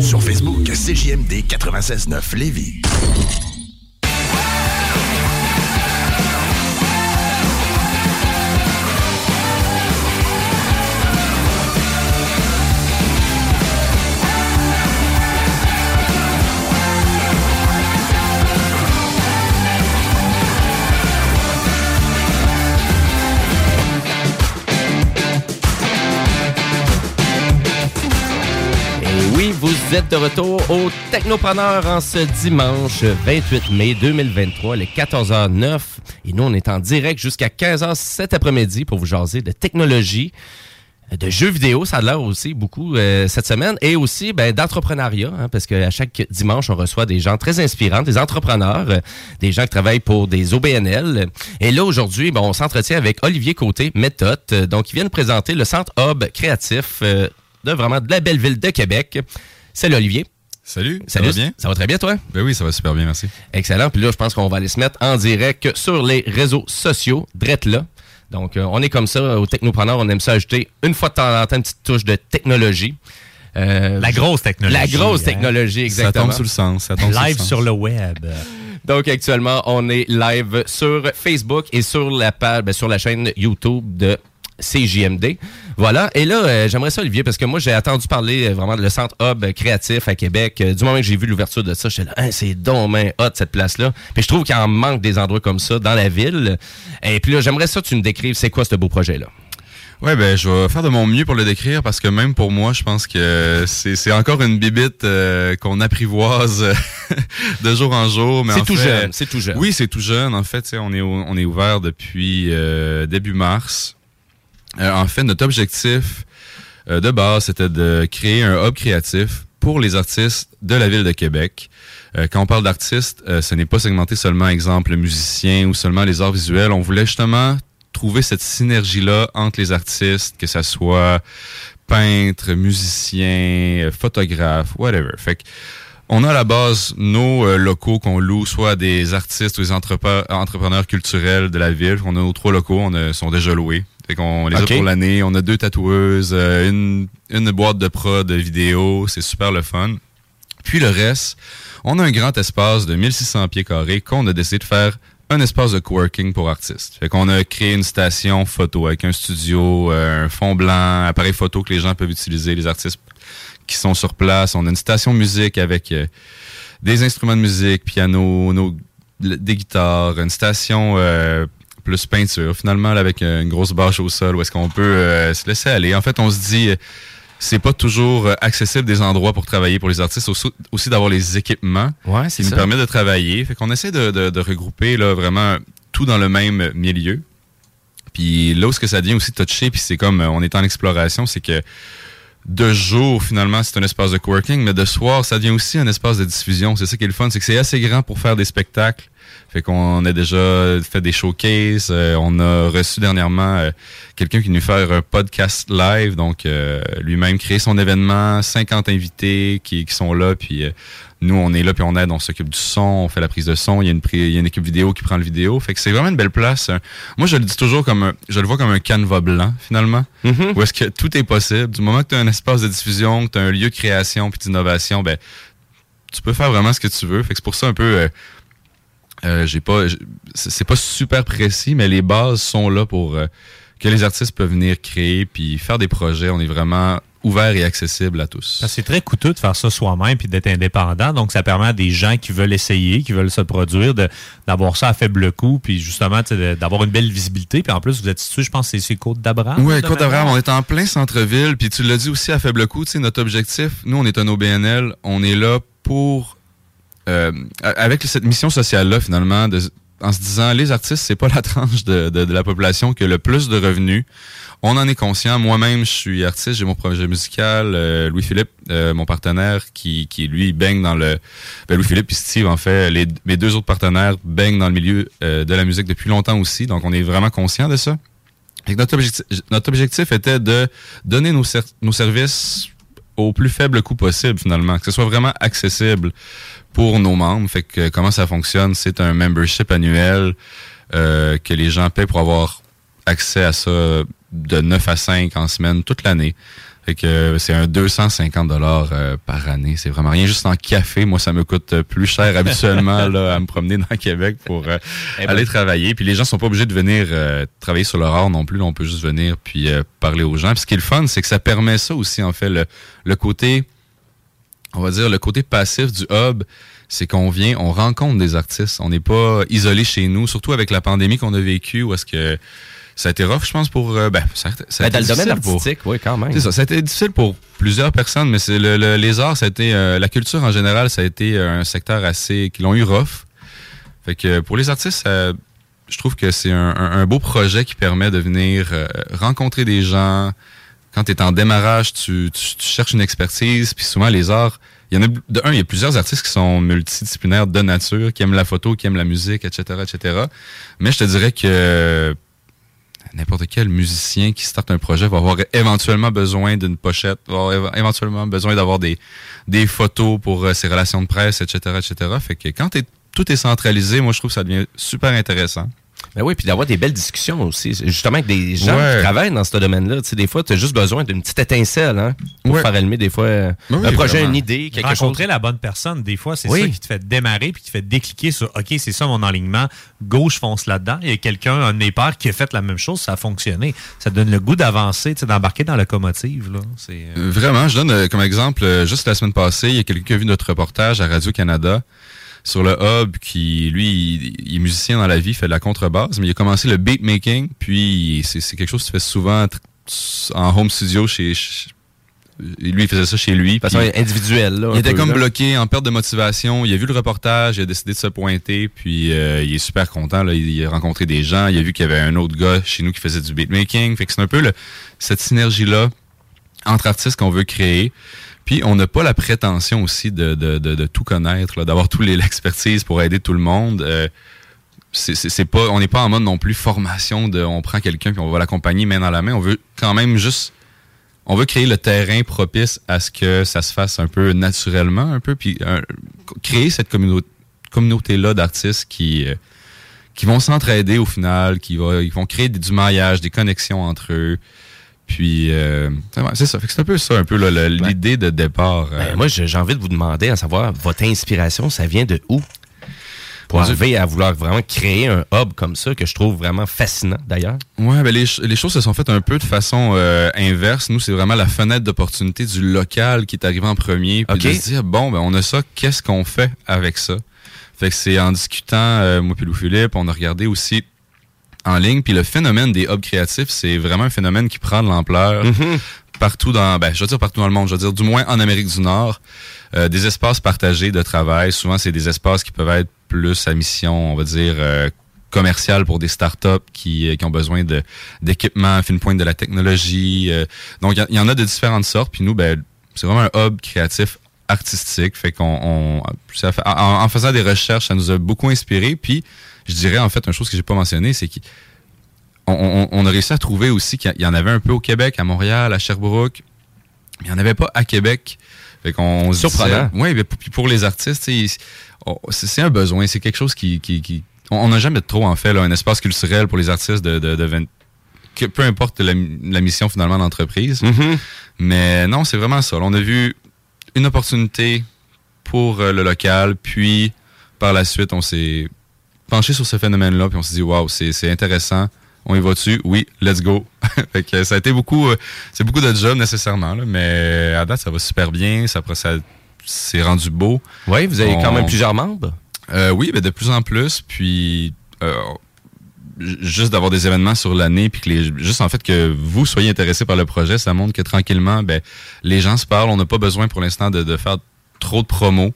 Speaker 7: Sur Facebook, CJMD 96.9 Lévis.
Speaker 9: Vous êtes de retour au Technopreneur en ce dimanche 28 mai 2023, les 14h09. Et nous, on est en direct jusqu'à 15h cet après-midi pour vous jaser de technologie, de jeux vidéo, ça a l'air aussi beaucoup euh, cette semaine, et aussi ben, d'entrepreneuriat, hein, parce qu'à chaque dimanche, on reçoit des gens très inspirants, des entrepreneurs, euh, des gens qui travaillent pour des OBNL. Et là, aujourd'hui, ben, on s'entretient avec Olivier Côté, Méthode, euh, donc il vient nous présenter le Centre Hub créatif euh, de vraiment de la belle ville de Québec. Salut Olivier.
Speaker 28: Salut,
Speaker 9: Salut,
Speaker 28: ça va bien?
Speaker 9: Ça va très bien, toi?
Speaker 28: Ben oui, ça va super bien, merci.
Speaker 9: Excellent. Puis là, je pense qu'on va aller se mettre en direct sur les réseaux sociaux, drette là. Donc, euh, on est comme ça, au Technopreneur, on aime ça ajouter une fois de temps en temps une petite touche de technologie. Euh,
Speaker 29: La grosse technologie.
Speaker 9: La grosse
Speaker 29: hein.
Speaker 9: technologie, exactement.
Speaker 30: Ça tombe sous le sens. Ça tombe sous le
Speaker 29: Live
Speaker 30: sens.
Speaker 29: sur le web.
Speaker 9: Donc actuellement, on est live sur Facebook et sur la page, ben, sur la chaîne YouTube de CJMD. Voilà. Et là, euh, j'aimerais ça, Olivier, parce que moi, j'ai entendu parler euh, vraiment de le Centre Hub créatif à Québec. Euh, du moment que j'ai vu l'ouverture de ça, j'étais là, Hein, c'est dommage hot cette place-là. Puis je trouve qu'il en manque des endroits comme ça dans la ville. Et puis là, j'aimerais ça que tu me décrives c'est quoi ce beau projet-là?
Speaker 30: Ouais, ben je vais faire de mon mieux pour le décrire parce que même pour moi, je pense que c'est encore une bibite euh, qu'on apprivoise de jour en jour. mais
Speaker 9: C'est tout
Speaker 30: fait-
Speaker 9: jeune, c'est tout jeune.
Speaker 30: Oui, c'est tout jeune. En fait, on est on est ouvert depuis euh, début mars. Euh, en fait, notre objectif euh, de base, c'était de créer un hub créatif pour les artistes de la ville de Québec. Euh, quand on parle d'artistes, ce n'est pas segmenté seulement, exemple, musiciens ou seulement les arts visuels. On voulait justement trouver cette synergie-là entre les artistes, que ça soit peintre, musicien, euh, photographe, whatever. Fait que on a à la base nos locaux qu'on loue soit des artistes ou des entrepreneurs culturels de la ville. On a nos trois locaux, on a- sont déjà loués. Fait qu'on les a pour l'année. On a deux tatoueuses, euh, une, une boîte de prod de vidéo. C'est super le fun. Puis le reste, on a un grand espace de 1600 pieds carrés qu'on a décidé de faire un espace de coworking pour artistes. Fait qu'on a créé une station photo avec un studio, euh, un fond blanc, appareil photo que les gens peuvent utiliser, les artistes qui sont sur place. On a une station musique avec euh, des instruments de musique, piano, nos- des guitares, une station euh, plus peinture, finalement, là, avec euh, une grosse bâche au sol où est-ce qu'on peut euh, se laisser aller. En fait, on se dit, euh, c'est pas toujours accessible des endroits pour travailler pour les artistes, aussi, aussi d'avoir les équipements
Speaker 9: Ouais,
Speaker 30: qui nous permettent de travailler. Fait qu'on essaie de, de- de regrouper là, vraiment tout dans le même milieu. Puis là où ce que ça devient aussi touché, puis c'est comme on est en exploration, c'est que de jour, finalement, c'est un espace de coworking, mais de soir, ça devient aussi un espace de diffusion. C'est ça qui est le fun, c'est que c'est assez grand pour faire des spectacles. Fait qu'on a déjà fait des showcases. euh, on a reçu dernièrement euh, quelqu'un qui nous fait un podcast live, donc euh, lui-même créer son événement, 50 invités qui, qui sont là, puis nous on est là, puis on aide, on s'occupe du son, on fait la prise de son. Il y a une, pri- il y a une équipe vidéo qui prend le vidéo. Fait que c'est vraiment une belle place. hein. Moi, je le dis toujours comme, un- je le vois comme un canevas blanc finalement, où est-ce que tout est possible. Du moment que tu as un espace de diffusion, que tu as un lieu de création puis d'innovation, ben tu peux faire vraiment ce que tu veux. Fait que c'est pour ça un peu. Euh, j'ai pas, c'est pas super précis, mais les bases sont là pour euh, que les artistes peuvent venir créer puis faire des projets. On est vraiment ouvert et accessible à tous.
Speaker 29: C'est très coûteux de faire ça soi-même puis d'être indépendant. Donc, ça permet à des gens qui veulent essayer, qui veulent se produire, d'avoir ça à faible coût, puis justement, d'avoir une belle visibilité. Puis en plus, vous êtes situé, je pense, c'est Côte d'Abraham. De
Speaker 30: Côte d'Abraham, on est en plein centre-ville, puis tu l'as dit aussi à faible coût, tu sais, notre objectif, nous, on est un OBNL, on est là pour, euh, avec cette mission sociale-là, finalement, de- en se disant, les artistes, c'est pas la tranche de, de- de la population qui a le plus de revenus. On en est conscient. Moi-même, je suis artiste, j'ai mon projet musical. Euh, Louis-Philippe, euh, mon partenaire, qui, qui lui baigne dans le... Ben, Louis-Philippe et Steve, en fait, les, mes deux autres partenaires baignent dans le milieu euh, de la musique depuis longtemps aussi, donc on est vraiment conscient de ça. Que notre, objectif, notre objectif était de donner nos, ser- nos services au plus faible coût possible, finalement. Que ce soit vraiment accessible pour nos membres. Fait que comment ça fonctionne? C'est un membership annuel euh, que les gens paient pour avoir accès à ça de 9 à 5 en semaine toute l'année. Fait que euh, c'est un 250 dollars par année. C'est vraiment rien. Juste en café, moi, ça me coûte euh, plus cher habituellement là, à me promener dans Québec pour euh,
Speaker 9: Eh ben.
Speaker 30: aller travailler. Puis les gens sont pas obligés de venir euh, travailler sur leur art non plus. Là, on peut juste venir puis euh, parler aux gens. Puis ce qui est le fun, c'est que ça permet ça aussi, en fait, le, le côté, on va dire, le côté passif du hub, c'est qu'on vient, on rencontre des artistes. On n'est pas isolé chez nous, surtout avec la pandémie qu'on a vécue, où est-ce que ça a été rough, je pense, pour... euh, ben, ça, a- ça a
Speaker 9: Ben, dans
Speaker 30: été
Speaker 9: le domaine
Speaker 30: difficile pour-
Speaker 9: artistique, oui, quand même.
Speaker 30: c'est ça, ça a été difficile pour plusieurs personnes, mais c'est le, le- les arts, ça a été, euh, la culture en général, ça a été euh, un secteur assez, qui l'ont eu rough. Fait que pour les artistes, ça- je trouve que c'est un, un- un beau projet qui permet de venir euh, rencontrer des gens. Quand tu es en démarrage, tu, cherches une expertise, puis souvent les arts, il y en a, de un, il y a plusieurs artistes qui sont multidisciplinaires de nature, qui aiment la photo, qui aiment la musique, etc., etc. Mais je te dirais que n'importe quel musicien qui starte un projet va avoir éventuellement besoin d'une pochette, va avoir éve- éventuellement besoin d'avoir des, photos pour euh, ses relations de presse, etc., etc. Fait que quand tout est centralisé, moi, je trouve que ça devient super intéressant.
Speaker 9: Ben oui, puis d'avoir des belles discussions aussi. Justement, avec des gens
Speaker 30: Ouais.
Speaker 9: qui travaillent dans ce domaine-là. Tu sais, des fois, tu as juste besoin d'une petite étincelle hein, pour
Speaker 30: Ouais.
Speaker 9: faire allumer des fois
Speaker 30: Oui,
Speaker 9: un projet,
Speaker 30: vraiment.
Speaker 9: une idée, quelque chose.
Speaker 31: Rencontrer la bonne personne, des fois, c'est
Speaker 9: Oui.
Speaker 31: ça qui te fait démarrer puis qui te fait décliquer sur OK, c'est ça mon alignement. Gauche fonce là-dedans. Il y a quelqu'un, un de mes pères, qui a fait la même chose, ça a fonctionné. Ça donne le goût d'avancer, tu sais, d'embarquer dans la locomotive. Là. C'est, Euh,
Speaker 30: Vraiment, je donne euh, comme exemple, euh, juste la semaine passée, il y a quelqu'un qui a vu notre reportage à Radio-Canada sur le hub qui, lui, il, il est musicien dans la vie, fait de la contrebasse, mais il a commencé le beatmaking, puis c'est quelque chose qui se fait souvent en home studio chez... chez- lui, il faisait ça chez lui.
Speaker 9: façon individuelle, là, un
Speaker 30: Il était
Speaker 9: peu,
Speaker 30: comme
Speaker 9: là.
Speaker 30: bloqué, en perte de motivation. Il a vu le reportage, il a décidé de se pointer, puis euh, il est super content. Là. Il a rencontré des gens, il a vu qu'il y avait un autre gars chez nous qui faisait du beatmaking. Fait que c'est un peu le- cette synergie-là entre artistes qu'on veut créer. Puis on n'a pas la prétention aussi de, tout connaître, d'avoir tous les l'expertise pour aider tout le monde. Euh, on n'est pas en mode non plus formation de, on prend quelqu'un puis on va l'accompagner main dans la main. On veut quand même juste, on veut créer le terrain propice à ce que ça se fasse un peu naturellement, un peu, puis créer cette communauté communauté-là d'artistes qui euh, qui vont s'entraider au final, qui ils vont créer du maillage, des connexions entre eux. Puis euh, c'est ça. C'est un peu ça, un peu l'idée de départ. euh,
Speaker 9: Ben, moi, j'ai envie de vous demander à savoir, votre inspiration, ça vient de où? Pour arriver à vouloir vraiment créer un hub comme ça, que je trouve vraiment fascinant, d'ailleurs.
Speaker 30: Ouais, ben les, les choses se sont faites un peu de façon euh, inverse. Nous, c'est vraiment la fenêtre d'opportunité du local qui est arrivé en premier. Puis de se dire, bon, ben on a ça, qu'est-ce qu'on fait avec ça? Fait que c'est en discutant, euh, moi puis Lou Philippe, on a regardé aussi en ligne. Puis le phénomène des hubs créatifs, c'est vraiment un phénomène qui prend de l'ampleur
Speaker 9: Mhm.
Speaker 30: partout dans, ben, je veux dire partout dans le monde, je veux dire du moins en Amérique du Nord. Euh, des espaces partagés de travail. Souvent, c'est des espaces qui peuvent être plus à mission, on va dire, euh, commerciale pour des startups qui, euh, qui ont besoin d'équipements, fine pointe de la technologie. euh. donc, il y, y en a de différentes sortes. Puis nous, ben, c'est vraiment un hub créatif artistique. Fait qu'on, en, en faisant des recherches, ça nous a beaucoup inspiré. Puis, je dirais en fait une chose que j'ai pas mentionné, c'est qu'on on, on a réussi à trouver aussi qu'il y en avait un peu au Québec, à Montréal, à Sherbrooke. Mais il n'y en avait pas à Québec. Fait qu'on
Speaker 9: Surprenant.
Speaker 30: Oui, mais pour, les artistes, c'est un besoin, c'est quelque chose qui... qui, qui- on n'a jamais trop, en fait, là, un espace culturel pour les artistes de, de, de 20 que peu importe la, la mission finalement de l'entreprise.
Speaker 9: Mhm.
Speaker 30: Mais non, c'est vraiment ça. On a vu une opportunité pour euh, le local, puis par la suite, on s'est penché sur ce phénomène-là, puis on s'est dit, waouh, c'est c'est intéressant. On y va dessus? Oui, let's go. fait que ça a été beaucoup, euh, c'est beaucoup de job nécessairement, là, mais à date, ça va super bien. Ça, ça c'est rendu beau.
Speaker 9: Oui, vous avez quand même plusieurs membres?
Speaker 30: euh, oui, ben de plus en plus. Puis euh, juste d'avoir des événements sur l'année, puis que les, juste en fait que vous soyez intéressé par le projet, ça montre que tranquillement, ben les gens se parlent. On n'a pas besoin pour l'instant de, de faire trop de promos.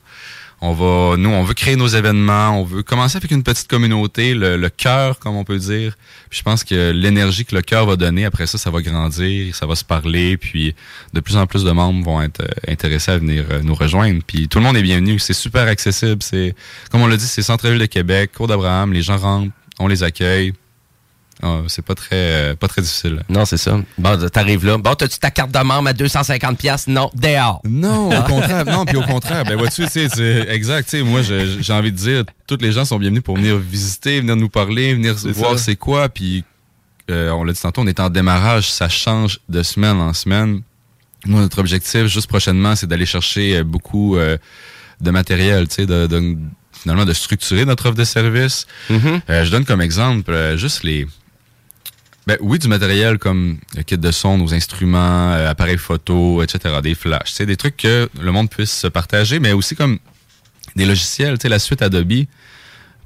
Speaker 30: On va, nous, on veut créer nos événements, on veut commencer avec une petite communauté, le, le cœur, comme on peut dire. Puis je pense que l'énergie que le cœur va donner, après ça, ça va grandir, ça va se parler, puis de plus en plus de membres vont être euh, intéressés à venir euh, nous rejoindre. Puis tout le monde est bienvenu, c'est super accessible. C'est, comme on l'a dit, c'est centre-ville de Québec, Cour d'Abraham, les gens rentrent, on les accueille. Ah, c'est pas très, euh, pas très difficile.
Speaker 9: Non, c'est ça. Bon, t'arrives là. Bon, t'as-tu ta carte de membre à 250 pièces Non, dehors.
Speaker 30: Non, au contraire, non, puis au contraire, ben vois-tu, tu sais, c'est exact, tu sais, moi j'ai envie de dire, toutes les gens sont bienvenus pour venir visiter, venir nous parler, venir voir c'est quoi, puis euh, on l'a dit tantôt, on est en démarrage, ça change de semaine en semaine. Nous, notre objectif, juste prochainement, c'est d'aller chercher euh, beaucoup euh, de matériel, tu sais, de, de- finalement de structurer notre offre de service. Euh, je donne comme exemple euh, juste les ben oui, du matériel comme le kit de son, nos instruments, euh, appareils photo, etc., des flashs. C'est des trucs que le monde puisse se partager, mais aussi comme des logiciels, tu sais, la suite Adobe.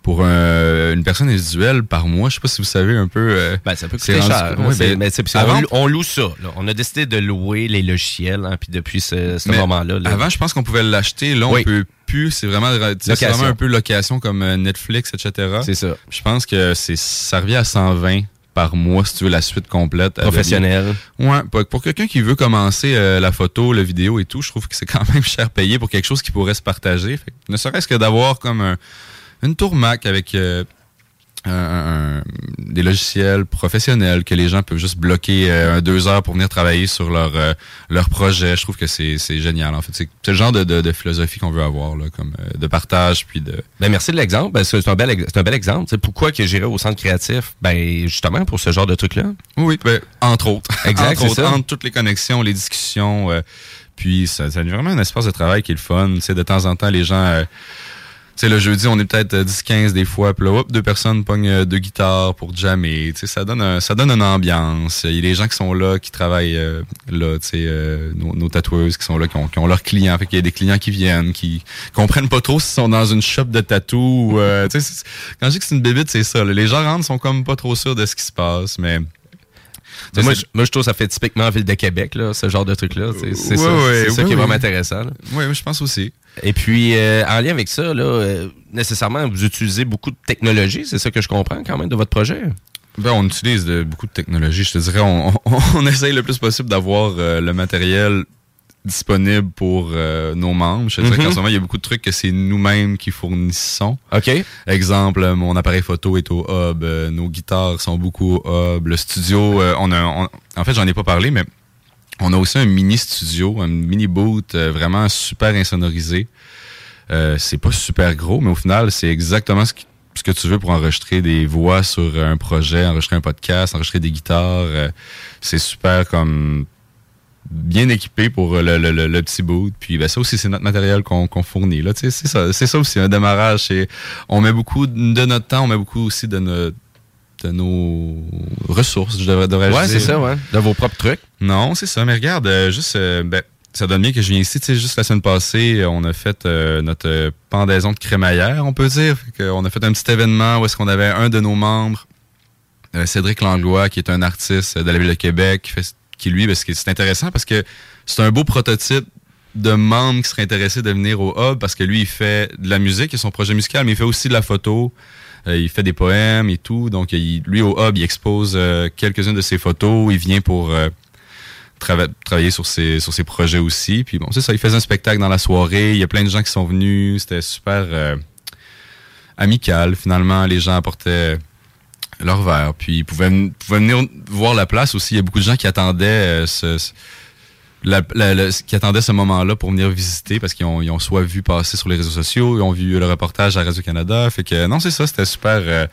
Speaker 30: Pour un- une personne individuelle par mois, je sais pas si vous savez un peu. euh,
Speaker 9: Ben, ça peut coûter cher.
Speaker 30: ouais, ben,
Speaker 9: mais
Speaker 30: avant-
Speaker 9: on, on loue ça. là. On a décidé de louer les logiciels, hein, puis depuis ce, moment-là. là.
Speaker 30: Avant, je pense qu'on pouvait l'acheter. Là, on
Speaker 9: Oui.
Speaker 30: peut plus. C'est vraiment, vraiment un peu location comme euh, Netflix, etc.
Speaker 9: C'est ça.
Speaker 30: Je pense que c'est ça revient à 120 par mois si tu veux la suite complète. Adobe.
Speaker 9: Professionnel.
Speaker 30: Ouais, pour, pour quelqu'un qui veut commencer euh, la photo, la vidéo et tout, je trouve que c'est quand même cher payé pour quelque chose qui pourrait se partager. Fait que ne serait-ce que d'avoir comme un- une tour Mac avec euh, un- un- des logiciels professionnels que les gens peuvent juste bloquer euh, deux heures pour venir travailler sur leur euh, leur projet. Je trouve que c'est c'est génial. En fait, c'est c'est le genre de, de, de philosophie qu'on veut avoir là, comme euh, de partage puis de.
Speaker 9: Ben merci de l'exemple. Ben, c'est un bel c'est un bel exemple. C'est pourquoi que j'irais au centre créatif? Ben justement pour ce genre de truc là.
Speaker 30: Oui, ben, entre autres.
Speaker 9: Exact,
Speaker 30: entre
Speaker 9: c'est
Speaker 30: autres,
Speaker 9: ça.
Speaker 30: entre toutes les connexions, les discussions. euh, puis ça, ça devient vraiment un espace de travail qui est le fun. Tu sais, de temps en temps, les gens. Euh, sais, le jeudi, on est peut-être euh, 10-15 des fois, puis là, hop, deux personnes pognent euh, deux guitares pour jammer. Tu sais, ça donne, un- ça donne une ambiance. Il y a des gens qui sont là, qui travaillent euh, là, tu sais, euh, nos, tatoueuses qui sont là, qui ont, qui ont leurs clients. Fait qu'il y a des clients qui viennent, qui comprennent pas trop s'ils sont dans une shop de tatou. ou, euh, tu sais, c'est- quand je dis que c'est une bébite, c'est ça. là. Les gens rentrent, sont comme pas trop sûrs de ce qui se passe, mais...
Speaker 9: Moi, je, moi, je trouve que ça fait typiquement Ville de Québec, là, ce genre de truc-là. C'est ça, qui est vraiment intéressant. là.
Speaker 30: Oui, je pense aussi.
Speaker 9: Et puis, euh, en lien avec ça, là, euh, nécessairement, vous utilisez beaucoup de technologie, c'est ça que je comprends quand même de votre projet?
Speaker 30: Ben, on utilise de- beaucoup de technologies. Je te dirais, on, on, on essaye le plus possible d'avoir euh, le matériel disponible pour euh, nos membres. Je te dirais
Speaker 9: Mhm.
Speaker 30: qu'en ce moment, il y a beaucoup de trucs que c'est nous-mêmes qui fournissons.
Speaker 9: OK.
Speaker 30: Exemple, euh, mon appareil photo est au hub, euh, nos guitares sont beaucoup au hub, le studio, euh, on a, on- en fait, j'en ai pas parlé, mais on a aussi un mini studio, un mini boot vraiment super insonorisé. C'est pas super gros, mais au final, c'est exactement ce, qui- ce que tu veux pour enregistrer des voix sur un projet, enregistrer un podcast, enregistrer des guitares. c'est super comme bien équipé pour euh, le, le- le- le petit boot. Puis ben, ça aussi, c'est notre matériel qu'on qu'on fournit. C'est ça, c'est ça aussi, un démarrage. On met beaucoup de notre temps, on met beaucoup aussi de notre de nos ressources, je devrais, devrais
Speaker 9: Ouais, c'est ça, ouais. De vos propres trucs.
Speaker 30: Non, c'est ça. Mais regarde, euh, juste, euh, ben, ça donne bien que je viens ici. Tu sais, juste la semaine passée, on a fait euh, notre pendaison de crémaillère, on peut dire. On a fait un petit événement où est-ce qu'on avait un de nos membres, Cédric Langlois, qui est un artiste de la ville de Québec, qui, fait, qui lui, parce que c'est intéressant parce que c'est un beau prototype de membre qui serait intéressé de venir au hub parce que lui, il fait de la musique, a son projet musical, mais il fait aussi de la photo. Euh, il fait des poèmes et tout. Donc, lui, au hub, il expose euh, quelques-unes de ses photos. Il vient pour euh, trava- travailler sur ses, sur ses projets aussi. Puis bon, c'est ça, il faisait un spectacle dans la soirée. Il y a plein de gens qui sont venus. C'était super amical. Finalement, les gens apportaient leur verre. Puis ils pouvaient, ven- pouvaient venir voir la place aussi. Il y a beaucoup de gens qui attendaient euh, ce, ce- la- la- la- qui attendaient ce moment-là pour venir visiter parce qu'ils ont, ils ont soit vu passer sur les réseaux sociaux, ils ont vu le reportage à Radio-Canada. Fait que non, c'est ça, c'était super, euh,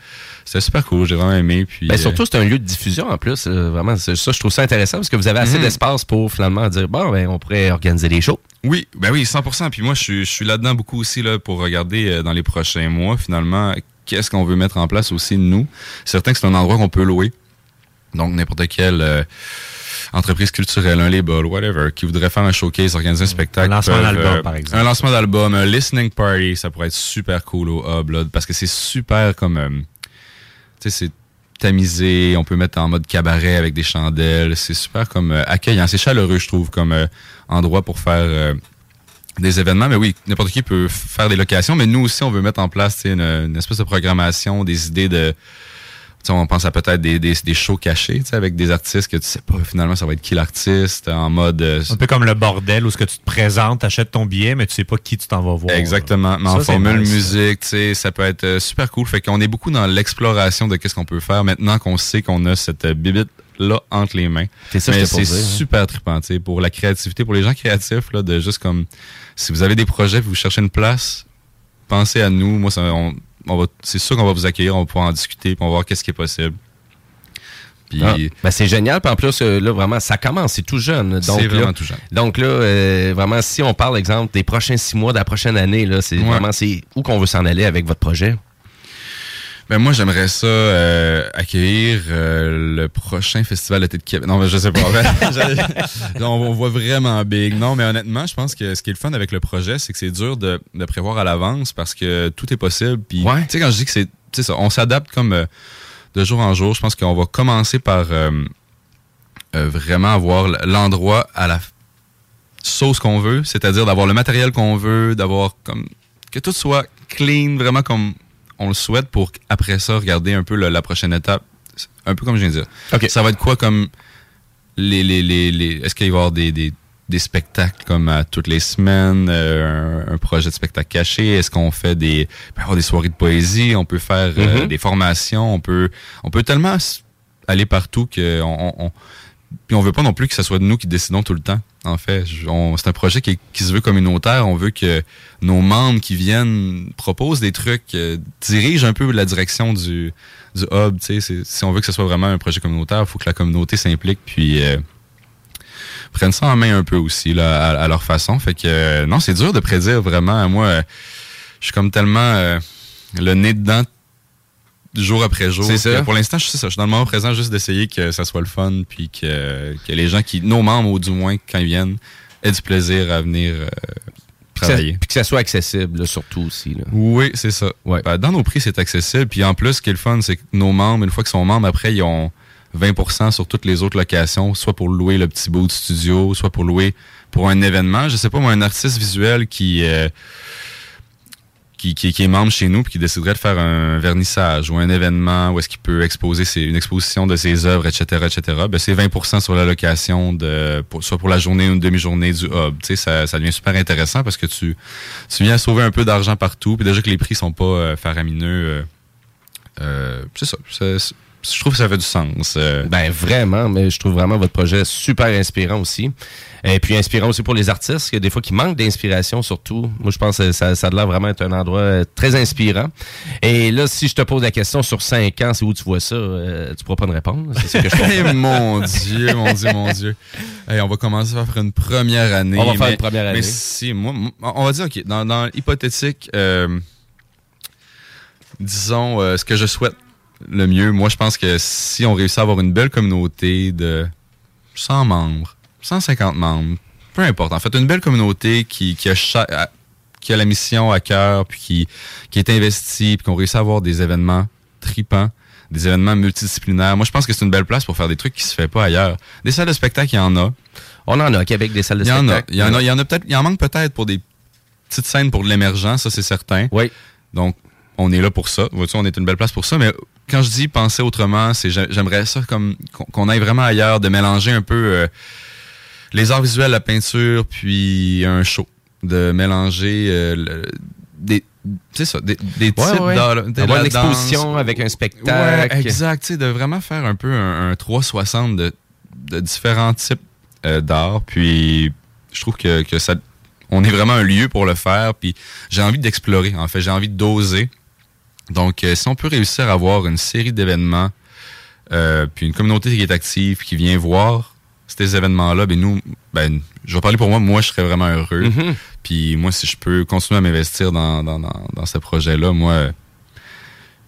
Speaker 30: c'était super cool. J'ai vraiment aimé. Puis,
Speaker 9: Ben,
Speaker 30: euh,
Speaker 9: surtout, c'est un lieu de diffusion en plus. euh, vraiment, ça, je trouve ça intéressant parce que vous avez assez
Speaker 30: Mhm.
Speaker 9: d'espace pour finalement dire bon, ben, on pourrait organiser des shows.
Speaker 30: Oui, ben oui, 100%. Puis moi, je suis, je suis là-dedans beaucoup aussi là, pour regarder euh, dans les prochains mois, finalement, qu'est-ce qu'on veut mettre en place aussi, nous. Certain que c'est un endroit qu'on peut louer. Donc, n'importe quelle euh, entreprise culturelle, un label, whatever, qui voudrait faire un showcase, organiser un spectacle.
Speaker 31: Un lancement d'album,
Speaker 30: euh,
Speaker 31: par exemple.
Speaker 30: Un lancement d'album, un listening party, ça pourrait être super cool au hub, là, parce que c'est super comme... euh, tu sais, c'est tamisé, on peut mettre en mode cabaret avec des chandelles. C'est super comme accueillant. C'est chaleureux, je trouve, comme endroit pour faire des événements. Mais oui, n'importe qui peut faire des locations. Mais nous aussi, on veut mettre en place une, une espèce de programmation, des idées de... on pense à peut-être des, des, des shows cachés tu sais, avec des artistes que tu sais pas finalement ça va être qui l'artiste en mode euh,
Speaker 31: Un peu comme le bordel où ce que tu te présentes, t'achètes ton billet, mais tu sais pas qui tu t'en vas voir.
Speaker 30: Exactement. Mais
Speaker 31: Ça,
Speaker 30: en formule
Speaker 31: nice.
Speaker 30: musique, tu sais, ça peut être euh, super cool. Fait qu'on est beaucoup dans l'exploration de qu'est-ce qu'on peut faire maintenant qu'on sait qu'on a cette euh, bibite là entre les mains.
Speaker 9: C'est ça
Speaker 30: Mais c'est
Speaker 9: hein.
Speaker 30: super trippant, pour la créativité, pour les gens créatifs là, de juste comme si vous avez des projets, vous cherchez une place, pensez à nous. Moi, ça, on, on va, c'est sûr qu'on va vous accueillir, on va pouvoir en discuter, puis on va voir qu'est-ce qui est possible.
Speaker 9: Ah, ben c'est génial. Puis en plus, euh, là, vraiment, ça commence, c'est tout jeune. Donc,
Speaker 30: C'est vraiment
Speaker 9: là-
Speaker 30: tout jeune.
Speaker 9: Donc là, euh, vraiment, si on parle, exemple, des prochains six mois, de la prochaine année, là, c'est
Speaker 30: Ouais.
Speaker 9: vraiment, c'est où qu'on veut s'en aller avec votre projet?
Speaker 30: Ben moi j'aimerais ça euh, accueillir euh, le prochain festival d'été de Québec. Non mais je sais pas. On, voit vraiment big. Non mais honnêtement, je pense que ce qui est le fun avec le projet, c'est que c'est dur de, de prévoir à l'avance parce que tout est possible. Puis tu sais quand je dis que c'est, tu sais ça, on s'adapte comme euh, de jour en jour. Je pense qu'on va commencer par vraiment avoir l'endroit à la sauce qu'on veut, c'est-à-dire d'avoir le matériel qu'on veut, d'avoir comme que tout soit clean, vraiment comme on le souhaite pour après ça regarder un peu le- la prochaine étape, un peu comme je viens de dire. Ça va être quoi comme les les les, les est-ce qu'il va y avoir des, des des spectacles comme à toutes les semaines, euh, un, un projet de spectacle caché? Est-ce qu'on fait des, des soirées de poésie, on peut faire euh,
Speaker 9: Mhm.
Speaker 30: des formations, on peut, on peut tellement aller partout que on, on, on- puis on veut pas non plus que ce soit nous qui décidons tout le temps. En fait, c'est un projet qui, se veut communautaire. On veut que nos membres qui viennent proposent des trucs, euh, dirigent un peu la direction du, hub. Si on veut que ce soit vraiment un projet communautaire, il faut que la communauté s'implique puis euh, prenne ça en main un peu aussi là, à, leur façon. Fait que euh, non, c'est dur de prédire vraiment. Moi, je suis comme tellement le nez dedans jour après jour.
Speaker 9: C'est ça.
Speaker 30: Pour l'instant, je suis ça. Je suis dans le moment présent juste d'essayer que ça soit le fun, puis que, que les gens qui, nos membres, ou du moins quand ils viennent, aient du plaisir à venir euh, travailler.
Speaker 9: Puis que ça soit accessible, là, surtout aussi. Là.
Speaker 30: Oui, c'est ça. Ben, dans nos prix, c'est accessible. Puis en plus, ce qui est le fun, c'est que nos membres, une fois qu'ils sont membres, après, ils ont 20% sur toutes les autres locations, soit pour louer le petit bout de studio, soit pour louer pour un événement. Je sais pas, moi, un artiste visuel qui... euh, qui, est membre chez nous puis qui déciderait de faire un vernissage ou un événement où est-ce qu'il peut exposer ses- une exposition de ses œuvres, etc., etc., ben c'est 20 sur la location, de, soit pour la journée ou une demi-journée du hub. Tu sais, ça, ça devient super intéressant parce que tu, tu viens sauver un peu d'argent partout, puis déjà que les prix sont pas euh, faramineux. euh, euh, c'est ça. Je trouve que ça fait du sens. euh.
Speaker 9: Ben vraiment, mais je trouve vraiment votre projet super inspirant aussi. Et puis inspirant aussi pour les artistes, que des fois qui manquent d'inspiration surtout. Moi, je pense que ça, ça a l'air vraiment être un endroit euh, très inspirant. Et là, si je te pose la question sur cinq ans, c'est où tu vois ça, euh, tu pourras pas me répondre. C'est ça que je
Speaker 30: Eh, mon Dieu, mon Dieu, mon Dieu. Hey, on va commencer par faire une première année.
Speaker 9: On va faire
Speaker 30: mais-
Speaker 9: une première année.
Speaker 30: Mais si, moi, moi, on va dire, OK, dans, dans l'hypothétique, euh, disons, euh, ce que je souhaite le mieux, moi, je pense que si on réussit à avoir une belle communauté de 100 membres, 150 membres, peu importe, en fait, une belle communauté qui, qui, a, qui a la mission à cœur, puis qui, qui est investie, puis qu'on réussit à avoir des événements tripants, des événements multidisciplinaires. Moi, je pense que c'est une belle place pour faire des trucs qui se fait pas ailleurs. Des salles de spectacle, il y en a.
Speaker 9: On en a à Québec des salles de
Speaker 30: il y en a.
Speaker 9: spectacle.
Speaker 30: Il y en a. Il y en a peut-être. Il en manque peut-être pour des petites scènes pour de l'émergent, ça c'est certain.
Speaker 9: Oui.
Speaker 30: Donc, on est là pour ça. Vois-tu, on est une belle place pour ça. Mais quand je dis penser autrement, c'est j'ai- j'aimerais ça comme qu'on aille vraiment ailleurs, de mélanger un peu euh, les arts visuels, la peinture, puis un show, de mélanger euh, le- des c'est ça, des, des types
Speaker 9: Ouais,
Speaker 30: d'art- de
Speaker 9: Avoir
Speaker 30: la
Speaker 9: une
Speaker 30: danse.
Speaker 9: avec un spectacle.
Speaker 30: Ouais, exact. De vraiment faire un peu un, un 360 de, de différents types euh, d'art. Puis, je trouve que, que ça, on est vraiment un lieu pour le faire. Puis, j'ai envie d'explorer. En fait, j'ai envie d'oser. Donc, euh, si on peut réussir à avoir une série d'événements, euh, puis une communauté qui est active, qui vient voir ces événements-là, ben nous, ben, je vais parler pour moi, moi, je serais vraiment heureux.
Speaker 9: Mhm.
Speaker 30: Puis moi, si je peux continuer à m'investir dans, dans, dans, dans ce projet-là, moi,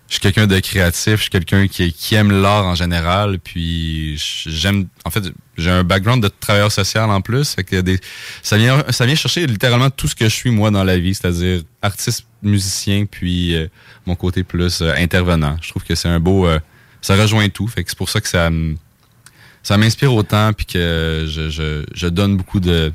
Speaker 30: je suis quelqu'un de créatif, je suis quelqu'un qui, qui aime l'art en général, puis j'aime, en fait, j'ai un background de travailleur social en plus, fait que des, ça vient, ça vient chercher littéralement tout ce que je suis moi dans la vie, c'est-à-dire artiste, musicien, puis euh, mon côté plus euh, intervenant. Je trouve que c'est un beau, euh, ça rejoint tout, fait que c'est pour ça que ça, ça m'inspire autant, puis que je, je, je donne beaucoup de,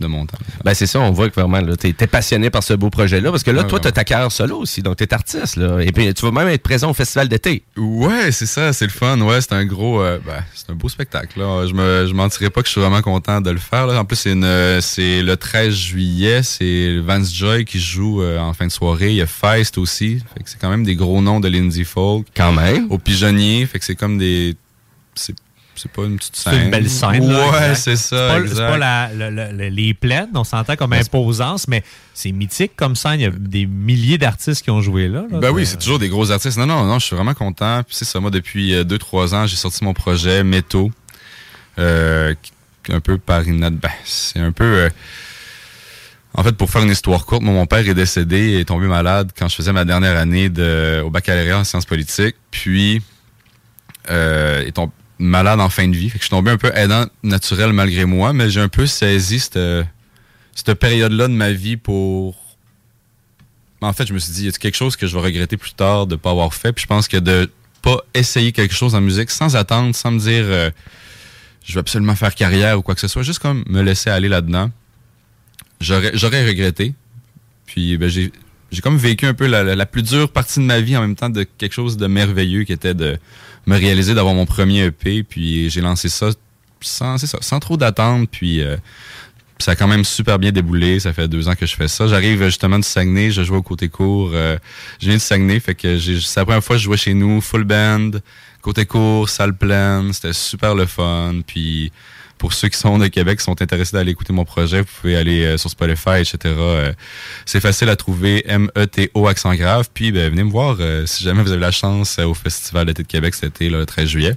Speaker 30: de mon temps.
Speaker 9: Ben c'est ça, on voit que vraiment, t'es, t'es passionné par ce beau projet-là, parce que là,
Speaker 30: Ouais,
Speaker 9: toi,
Speaker 30: ouais.
Speaker 9: t'as ta carrière solo aussi, donc t'es artiste, là, et puis tu vas même être présent au festival d'été.
Speaker 30: Ouais, c'est ça, c'est le fun. Ouais, c'est un gros, euh, ben, c'est un beau spectacle. Là. Je me, je mentirais pas que je suis vraiment content de le faire. Là. En plus, c'est euh, c'est le 13 juillet, c'est Vance Joy qui joue euh, en fin de soirée. Il y a Feist aussi. Fait que c'est quand même des gros noms de l'indie folk.
Speaker 9: Quand même.
Speaker 30: Au pigeonnier. Fait que c'est comme des, c'est, c'est pas une petite scène.
Speaker 31: C'est une belle scène. là,
Speaker 30: Ouais, c'est ça.
Speaker 31: C'est pas, pas la- le- le- le- les plaines, on s'entend comme imposance, mais c'est mythique comme scène. Il y a des milliers d'artistes qui ont joué là. là.
Speaker 30: Ben oui, c'est toujours des gros artistes. Non, non, non, je suis vraiment content. Puis c'est ça, moi, depuis 2-3 ans, j'ai sorti mon projet Métaux. Euh, un peu par une... Ben, c'est un peu... euh, en fait, pour faire une histoire courte, moi, mon père est décédé et est tombé malade quand je faisais ma dernière année de, au baccalauréat en sciences politiques. Puis, euh, est tombé malade en fin de vie. Fait que je suis tombé un peu aidant naturel malgré moi, mais j'ai un peu saisi cette, cette période-là de ma vie pour en fait, je me suis dit, y a quelque chose que je vais regretter plus tard de pas avoir fait? Puis je pense que de pas essayer quelque chose en musique sans attendre, sans me dire, euh, je vais absolument faire carrière ou quoi que ce soit, juste comme me laisser aller là-dedans, j'aurais, regretté. Puis ben, j'ai, comme vécu un peu la- la plus dure partie de ma vie en même temps de quelque chose de merveilleux qui était de me réaliser d'avoir mon premier EP. Puis j'ai lancé ça sans, ça, sans trop d'attente. Puis euh, ça a quand même super bien déboulé. Ça fait deux ans que je fais ça. J'arrive justement du Saguenay. Je joue au côté court. euh, je viens du Saguenay. Fait que c'est la première fois que je jouais chez nous, full band, côté court, salle pleine. C'était super le fun. Puis pour ceux qui sont de Québec, qui sont intéressés d'aller écouter mon projet, vous pouvez aller euh, sur Spotify, etc. Euh, c'est facile à trouver, M-E-T-O accent grave. Puis ben, venez me voir euh, si jamais vous avez la chance au Festival d'été de Québec cet été, là, le 13 juillet.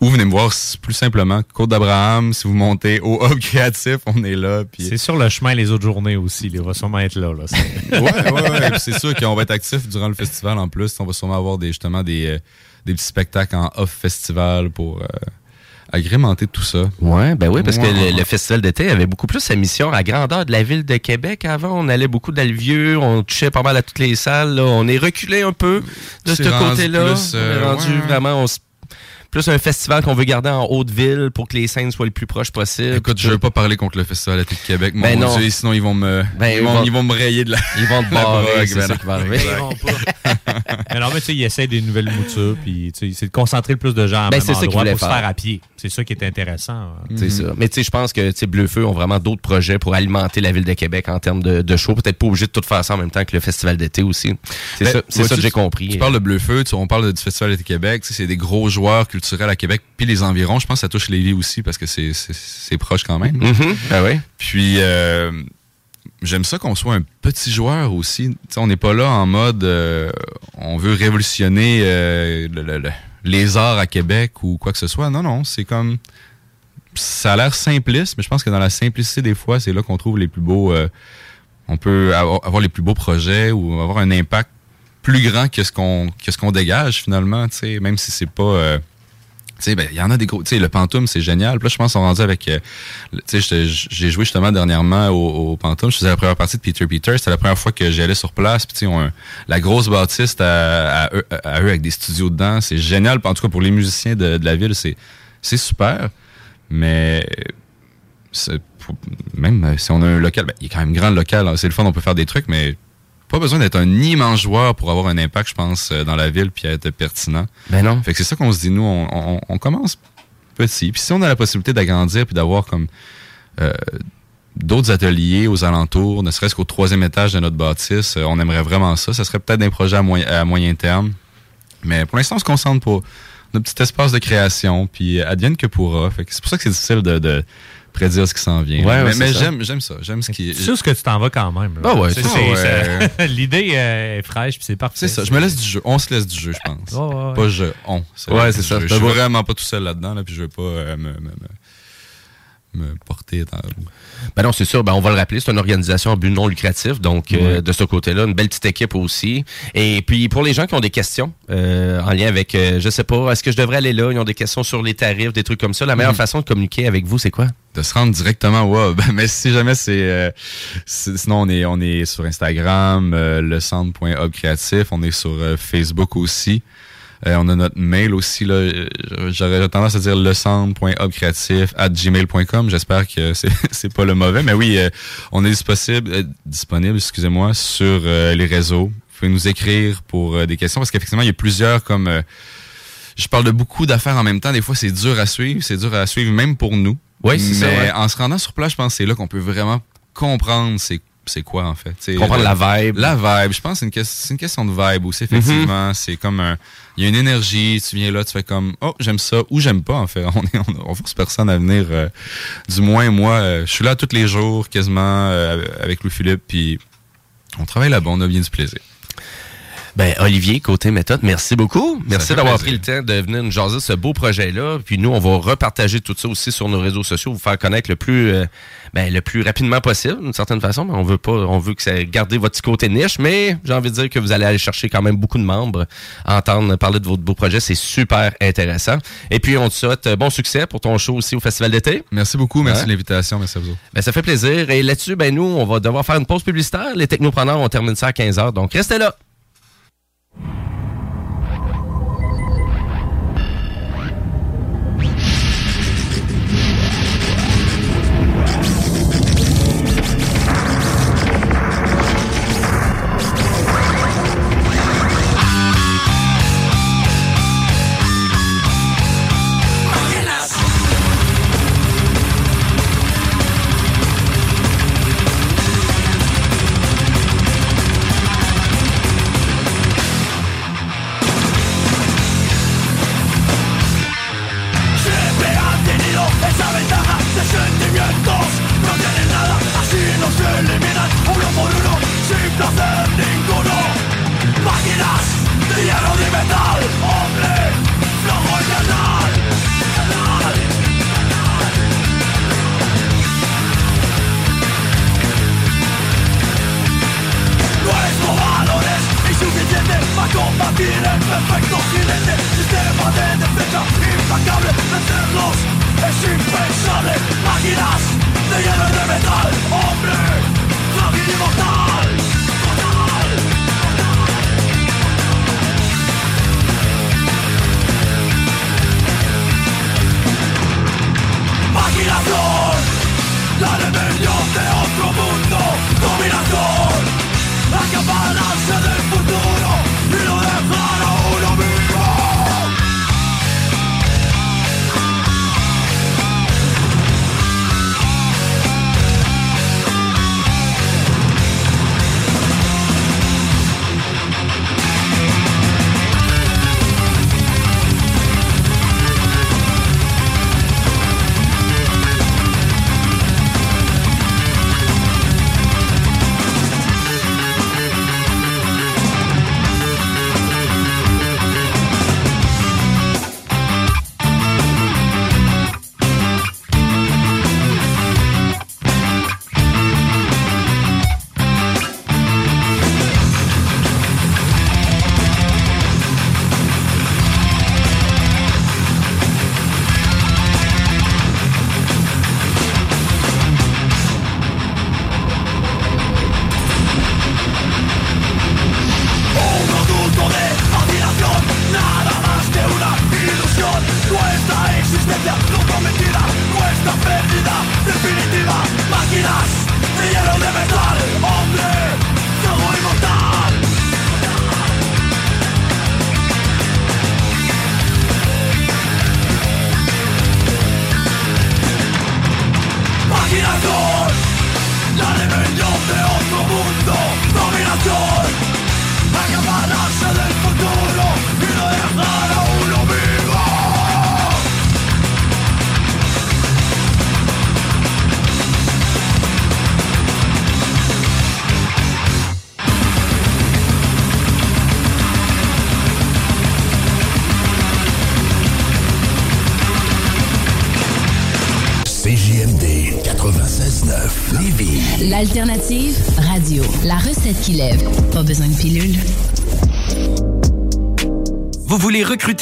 Speaker 30: Ou venez me voir plus simplement, Côte d'Abraham, si vous montez au Hub Créatif, on est là. Puis...
Speaker 31: C'est sur le chemin les autres journées aussi. Il va sûrement être là.
Speaker 30: ouais, ouais, c'est sûr qu'on va être actif durant le festival en plus. On va sûrement avoir des, justement des, des petits spectacles en off-festival pour euh, agrémenter tout ça.
Speaker 9: Ouais, ben oui, parce que le, le festival d'été avait beaucoup plus sa mission à grandeur de la ville de Québec. Avant, on allait beaucoup dans le vieux, on touchait pas mal à toutes les salles. là. On est reculé un peu de ce côté-là.
Speaker 30: plus,
Speaker 9: on
Speaker 30: euh,
Speaker 9: est rendu
Speaker 30: ouais.
Speaker 9: vraiment on plus un festival qu'on veut garder en haute ville pour que les scènes soient le plus proches possible.
Speaker 30: Écoute, je veux pas parler contre le Festival d'été de Québec, mon
Speaker 9: Ben non.
Speaker 30: Dieu, sinon ils vont me,
Speaker 9: Ben,
Speaker 30: ils,
Speaker 9: ils
Speaker 30: vont,
Speaker 9: vont-
Speaker 30: ils vont me rayer de la.
Speaker 9: Ils vont te barrer, c'est
Speaker 30: ben
Speaker 9: ça qui va arriver.
Speaker 31: Mais non, mais tu sais, il essaie des nouvelles moutures, puis tu sais, c'est de concentrer le plus de gens à
Speaker 9: Ben,
Speaker 31: même
Speaker 9: c'est ça qu'il
Speaker 31: endroit pour se
Speaker 9: faire.
Speaker 31: faire à pied. C'est ça qui est intéressant.
Speaker 9: C'est ça. Mais tu sais, je pense que tu sais, Bleu-Feu ont vraiment d'autres projets pour alimenter la ville de Québec en termes de, de show. Peut-être pas obligé de tout faire ça en même temps que le festival d'été aussi. C'est
Speaker 30: Ben,
Speaker 9: ça, ça que j'ai compris.
Speaker 30: Tu parles de Bleu-Feu, tu- on parle du Festival d'été Québec, c'est des gros joueurs culturels à Québec, puis les environs, je pense que ça touche Lévis aussi parce que c'est, proche quand même.
Speaker 9: Oui.
Speaker 30: Puis euh, j'aime ça qu'on soit un petit joueur aussi. On n'est pas là en mode euh, on veut révolutionner euh, le- le- le- les arts à Québec ou quoi que ce soit. Non, non, c'est comme ça a l'air simpliste, mais je pense que dans la simplicité des fois, c'est là qu'on trouve les plus beaux. on peut avoir, les plus beaux projets ou avoir un impact plus grand que ce qu'on que ce qu'on dégage finalement. Tu sais, même si c'est pas euh, ben, il y en a des gros. Tu sais, le Pantoum, c'est génial. Là, je pense qu'on rendu avec. euh, tu sais, j'ai joué justement dernièrement au, au Pantoum. Je faisais la première partie de Peter Peter. C'était la première fois que j'y allais sur place. Puis, tu sais, la grosse bâtisse à, eux, avec des studios dedans. C'est génial. En tout cas, pour les musiciens de, la ville, c'est super. Mais même si on a un local, ben, il est quand même grand le local. C'est le fun, on peut faire des trucs, mais pas besoin d'être un immense joueur pour avoir un impact, je pense, euh, dans la ville puis être pertinent.
Speaker 9: Ben non.
Speaker 30: Fait que c'est ça qu'on se dit, nous, on, on- on commence petit. Puis si on a la possibilité d'agrandir puis d'avoir comme euh, d'autres ateliers aux alentours, ne serait-ce qu'au troisième étage de notre bâtisse, euh, on aimerait vraiment ça. Ça serait peut-être un projet à, moyen- à moyen terme. Mais pour l'instant, on se concentre pour notre petit espace de création, puis advienne que pourra. Fait que c'est pour ça que c'est difficile de, de prédire ce qui s'en vient.
Speaker 31: Ouais,
Speaker 30: mais
Speaker 31: c'est
Speaker 30: j'aime, j'aime ça. J'aime ce qui
Speaker 31: sais où est-ce que tu t'en vas quand même.
Speaker 30: Ah ouais,
Speaker 31: C'est-
Speaker 30: c'est
Speaker 31: c'est-
Speaker 30: ouais.
Speaker 31: c'est- L'idée est fraîche, puis c'est parfait.
Speaker 30: C'est ça, je me laisse du jeu. On se laisse du jeu, je pense.
Speaker 31: Ouais, ouais.
Speaker 30: Pas je, on.
Speaker 9: Ouais, c'est ça.
Speaker 30: Je, je suis vraiment pas tout seul là-dedans, là, puis je veux pas euh, me, me, me- me porter dans...
Speaker 9: Ben non, c'est sûr. Ben on va le rappeler, c'est une organisation à but non lucratif. Donc, euh, de ce côté-là, une belle petite équipe aussi. Et puis, pour les gens qui ont des questions euh, en lien avec, euh, je sais pas, est-ce que je devrais aller là? Ils ont des questions sur les tarifs, des trucs comme ça. La meilleure
Speaker 30: Mhm.
Speaker 9: façon de communiquer avec vous, c'est quoi?
Speaker 30: de se rendre directement au hub. Mais si jamais c'est... euh, sinon, on est, on est sur Instagram, euh, le centre.hub créatif. On est sur euh, Facebook aussi. Euh, on a notre mail aussi. là. Euh, J'aurais tendance à dire le centre.hubcreatif at gmail.com. J'espère que c'est pas le mauvais. Mais oui, euh, on est disponible, disponible excusez-moi, sur les réseaux. Vous pouvez nous écrire pour des questions parce qu'effectivement, il y a plusieurs comme... je parle de beaucoup d'affaires en même temps. Des fois, c'est dur à suivre. C'est dur à suivre même pour nous.
Speaker 9: Oui, c'est ça,
Speaker 30: Mais
Speaker 9: ouais.
Speaker 30: en se rendant sur place, je pense que c'est là qu'on peut vraiment comprendre c'est c'est quoi en fait? T'sais,
Speaker 9: Comprendre
Speaker 30: le-
Speaker 9: la vibe.
Speaker 30: La vibe. Je pense que c'est une, c'est une question de vibe aussi, effectivement. C'est comme un. Il y a une énergie, tu viens là, tu fais comme Oh, j'aime ça ou j'aime pas en fait. On est on, on force personne à venir. euh, du moins, moi, euh, je suis là tous les jours, quasiment, euh, avec Louis-Philippe, puis on travaille là-bas, on a bien du plaisir.
Speaker 9: Ben, Olivier, côté méthode, merci beaucoup. Merci d'avoir pris le temps de venir nous jaser ce beau projet-là. Puis nous, on va repartager tout ça aussi sur nos réseaux sociaux, vous faire connaître le plus, ben, le plus rapidement possible, d'une certaine façon. Mais on veut pas, on veut que ça garder votre petit côté niche. Mais j'ai envie de dire que vous allez aller chercher quand même beaucoup de membres, entendre parler de votre beau projet. C'est super intéressant. Et puis, on te souhaite euh, bon succès pour ton show aussi au Festival d'été.
Speaker 30: Merci beaucoup, merci
Speaker 9: Ouais.
Speaker 30: de l'invitation, merci à vous.
Speaker 9: Ben, ça fait plaisir. Et là-dessus, ben, nous, on va devoir faire une pause publicitaire. Les technopreneurs, on termine ça à 15h. Donc, restez là.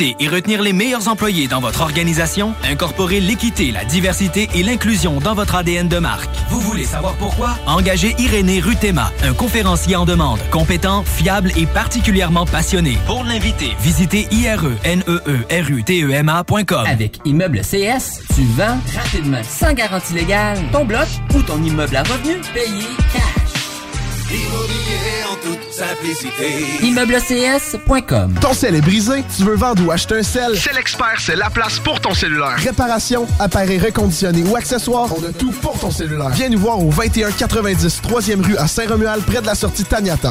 Speaker 3: Et retenir les meilleurs employés dans votre organisation? Incorporer l'équité, la diversité et l'inclusion dans votre ADN de marque. Vous voulez savoir pourquoi? Engagez Irénée Rutema, un conférencier en demande, compétent, fiable et particulièrement passionné. Pour l'inviter, visitez ireneerutema.com.
Speaker 23: Avec Immeuble CS, tu vends rapidement, sans garantie légale, ton bloc ou ton immeuble à revenu payé cash.
Speaker 7: Immobilier en toute simplicité.
Speaker 23: ImmeubleCS.com
Speaker 8: Ton sel est brisé, tu veux vendre ou acheter un sel?
Speaker 12: C'est l'expert, c'est la place pour ton cellulaire.
Speaker 8: Réparation, appareils reconditionnés ou accessoires, on a tout pour ton cellulaire. Viens nous voir au 2190 3e rue à Saint-Romuald, près de la sortie Taniata.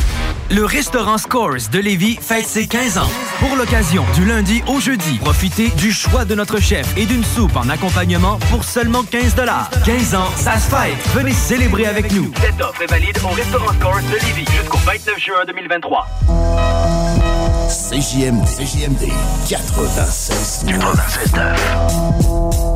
Speaker 3: le restaurant Scores de Lévis fête ses 15 ans. Pour l'occasion, du lundi au jeudi, profitez du choix de notre chef et d'une soupe en accompagnement pour seulement 15 15 ans, ça se fête. Venez célébrer avec nous.
Speaker 4: Cette offre est valide au restaurant Scores de Lévis jusqu'au 29 juin 2023.
Speaker 7: CJMD. CJMD 96. 96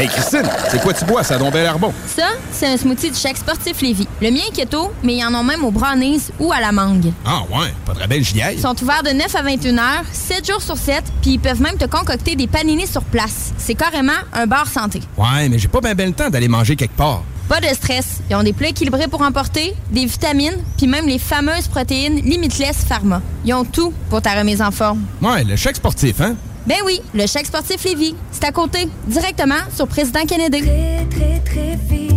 Speaker 8: Hey Christine, c'est quoi tu bois? Ça a donc bien l'air bon.
Speaker 18: Ça, c'est un smoothie du chèque sportif Lévis. Le mien est keto, mais ils en ont même au brownies ou à la mangue.
Speaker 8: Ah ouais, pas de belle j'y aille.
Speaker 18: Ils sont ouverts de 9 à 21 heures, 7 jours sur 7, puis ils peuvent même te concocter des paninis sur place. C'est carrément un bar santé.
Speaker 8: Ouais, mais j'ai pas bien ben le temps d'aller manger quelque part.
Speaker 18: Pas de stress. Ils ont des plats équilibrés pour emporter, des vitamines, puis même les fameuses protéines Limitless Pharma. Ils ont tout pour ta remise en forme.
Speaker 8: Ouais, le chèque sportif, hein?
Speaker 18: Ben oui, le chèque sportif Lévis. C'est à côté, directement sur Président Kennedy.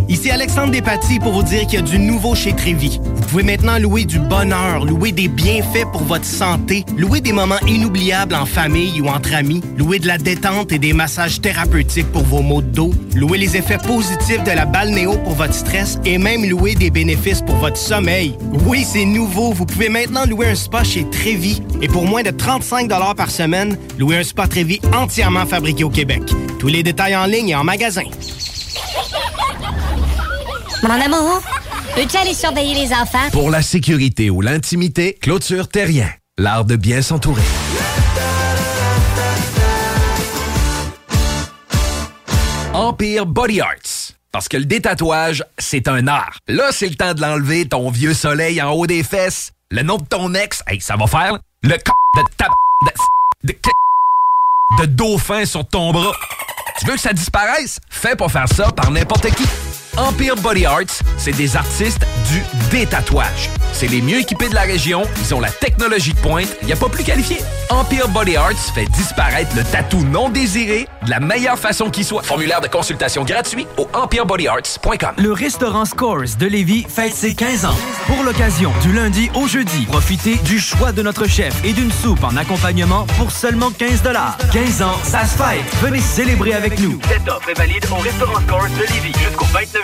Speaker 32: Ici Alexandre Despatie pour vous dire qu'il y a du nouveau chez Trévi. Vous pouvez maintenant louer du bonheur, louer des bienfaits pour votre santé, louer des moments inoubliables en famille ou entre amis, louer de la détente et des massages thérapeutiques pour vos maux de dos, louer les effets positifs de la balnéo pour votre stress et même louer des bénéfices pour votre sommeil. Oui, c'est nouveau. Vous pouvez maintenant louer un spa chez Trévi et pour moins de 35 par semaine, louer un spa Trévi entièrement fabriqué au Québec. Tous les détails en ligne et en magasin.
Speaker 33: Mon amour, peux-tu aller surveiller les enfants?
Speaker 19: Pour la sécurité ou l'intimité, clôture terrien. L'art de bien s'entourer. Empire Body Arts. Parce que le détatouage, c'est un art. Là, c'est le temps de l'enlever, ton vieux soleil en haut des fesses. Le nom de ton ex, hey, ça va faire. Le c de ta... de... de... de dauphin sur ton bras. Tu veux que ça disparaisse? Fais pas faire ça par n'importe qui. Empire Body Arts, c'est des artistes du détatouage. C'est les mieux équipés de la région, ils ont la technologie de pointe, il n'y a pas plus qualifié. Empire Body Arts fait disparaître le tatou non désiré de la meilleure façon qui soit. Formulaire de consultation gratuit au empirebodyarts.com.
Speaker 3: Le restaurant Scores de Lévis fête ses 15 ans. Pour l'occasion, du lundi au jeudi, profitez du choix de notre chef et d'une soupe en accompagnement pour seulement 15 15 ans, ça se fête. Venez célébrer avec nous.
Speaker 4: Cette offre est valide au restaurant Scores de Lévis jusqu'au 29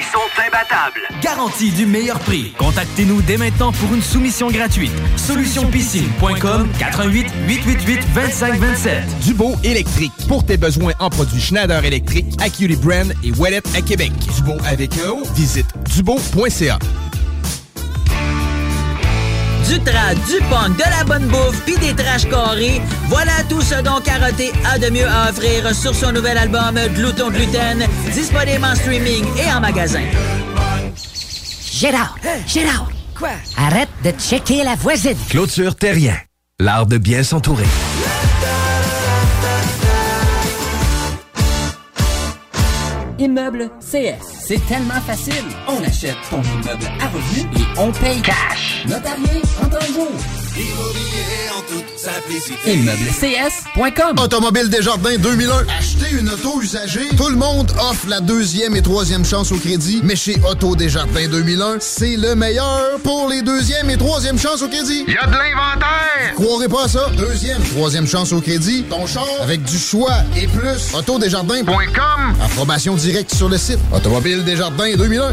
Speaker 4: prix sont imbattables.
Speaker 3: Garantie du meilleur prix. Contactez-nous dès maintenant pour une soumission gratuite. Solutionpiscine.com 88 888 2527.
Speaker 8: Dubo électrique. Pour tes besoins en produits Schneider électrique, Acuity Brand et Wallet à Québec. Dubo avec O? Visite dubo.ca.
Speaker 34: Du trad, du punk, de la bonne bouffe, puis des trash carrés. Voilà tout ce dont Karaté a de mieux à offrir sur son nouvel album Glouton Gluten, disponible en streaming et en magasin.
Speaker 23: Gérard! Gérard! Quoi? Arrête de checker la voisine!
Speaker 19: Clôture terrien. L'art de bien s'entourer.
Speaker 23: Immeuble CS. C'est tellement facile. On achète ton immeuble à revenu et on paye cash. Notarié en 30 jours.
Speaker 35: Immobilier en toute simplicité.
Speaker 24: Automobile Desjardins 2001. Acheter une auto usagée. Tout le monde offre la deuxième et troisième chance au crédit. Mais chez Auto Desjardins 2001, c'est le meilleur pour les deuxième et troisième chances au crédit.
Speaker 12: Il y a de l'inventaire!
Speaker 24: Croirez pas à ça. Deuxième, troisième chance au crédit. Ton char avec du choix et plus. Autodesjardins.com. Approbation directe sur le site. Automobile Desjardins 2001.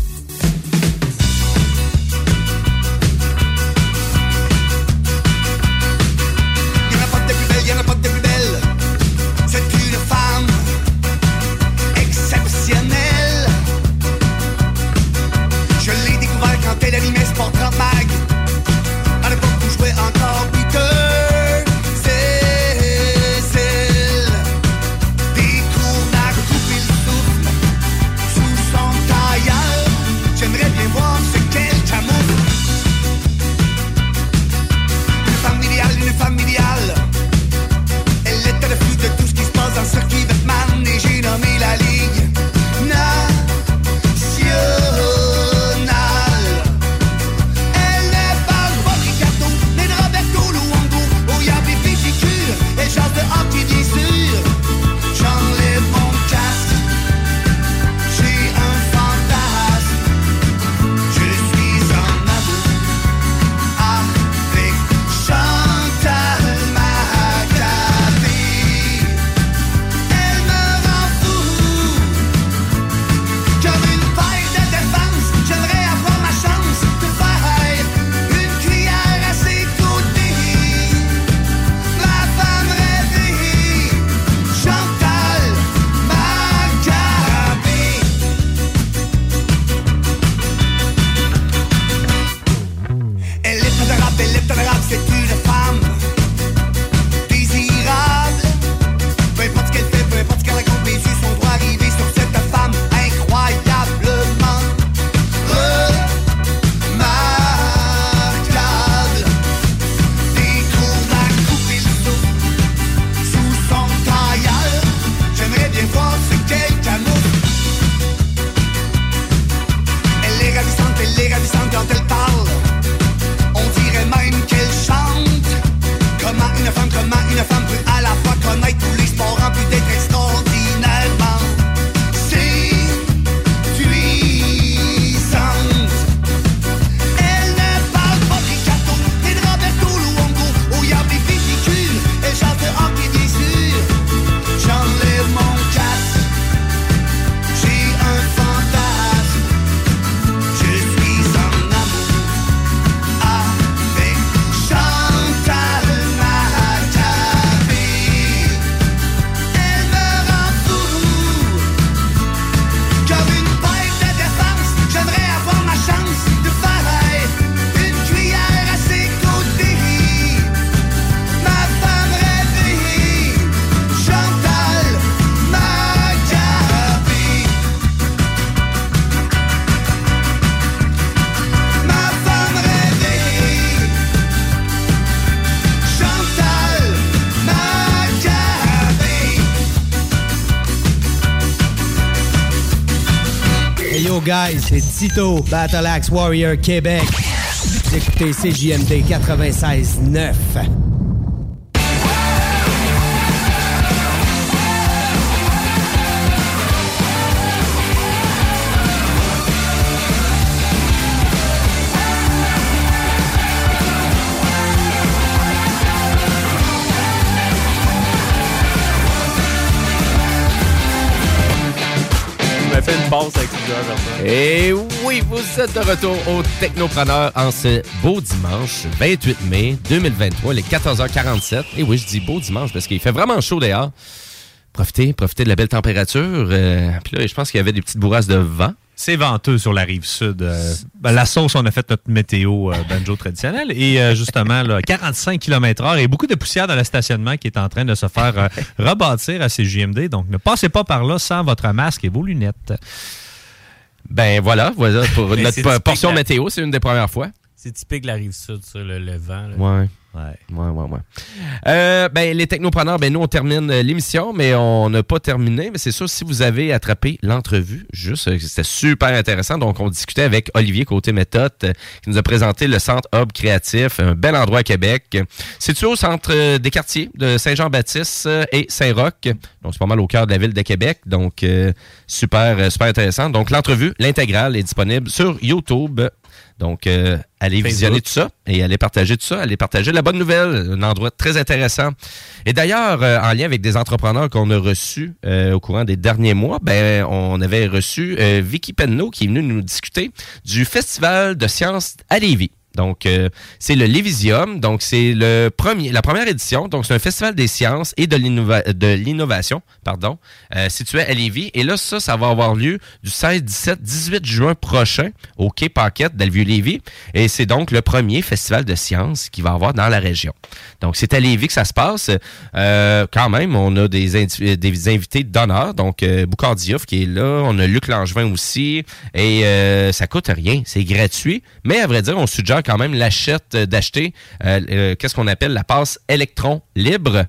Speaker 36: Tito, Battle Axe Warrior Québec. Écoutez CJMD 96.9.
Speaker 9: Et oui, vous êtes de retour au Technopreneur en ce beau dimanche 28 mai 2023, les 14h47. Et oui, je dis beau dimanche parce qu'il fait vraiment chaud dehors. Profitez, profitez de la belle température. Euh, Puis là, je pense qu'il y avait des petites bourrasques de vent.
Speaker 10: C'est venteux sur la rive sud. Euh, ben, la sauce, on a fait notre météo euh, banjo traditionnel. Et euh, justement, là, 45 km h et beaucoup de poussière dans le stationnement qui est en train de se faire rebâtir à ces JMD. Donc, ne passez pas par là sans votre masque et vos lunettes.
Speaker 9: Ben voilà, voilà pour
Speaker 6: Mais
Speaker 9: notre portion météo, c'est une des premières fois.
Speaker 6: C'est typique de la rive sud, ça, le, le vent. là.
Speaker 9: Ouais. Ouais, ouais, ouais. Euh, ben, les technopreneurs, ben, nous, on termine euh, l'émission, mais on n'a pas terminé. Mais c'est sûr, si vous avez attrapé l'entrevue, juste, euh, c'était super intéressant. Donc, on discutait avec Olivier Côté Méthode, euh, qui nous a présenté le Centre Hub Créatif, un bel endroit à Québec, situé au centre des quartiers de Saint-Jean-Baptiste et Saint-Roch. Donc, c'est pas mal au cœur de la ville de Québec. Donc, super, super intéressant. Donc, l'entrevue, l'intégrale, est disponible sur YouTube. Donc, euh, allez
Speaker 6: Facebook.
Speaker 9: visionner tout ça et allez partager tout ça. Allez partager la bonne nouvelle. Un endroit très intéressant. Et d'ailleurs, euh, en lien avec des entrepreneurs qu'on a reçus euh, au courant des derniers mois, ben, on avait reçu euh, Vicky Penneau qui est venue nous discuter du Festival de sciences à Lévis. Donc, euh, c'est le Lévisium. Donc, c'est le premier, la première édition. Donc, c'est un festival des sciences et de l'innova- de l'innovation, pardon, euh, situé à Lévis. Et là, ça, ça va avoir lieu du 16, 17, 18 juin prochain au Quai Paquette d'Alvieux-Lévis. Et c'est donc le premier festival de sciences qui va avoir dans la région. Donc, c'est à Lévis que ça se passe. Euh, quand même, on a des, des invités d'honneur. Donc, euh, Boucard Diouf qui est là. On a Luc Langevin aussi. Et euh, ça coûte rien. C'est gratuit. Mais à vrai dire, on suggère quand même l'achète euh, d'acheter euh, qu'est-ce qu'on appelle la passe électron libre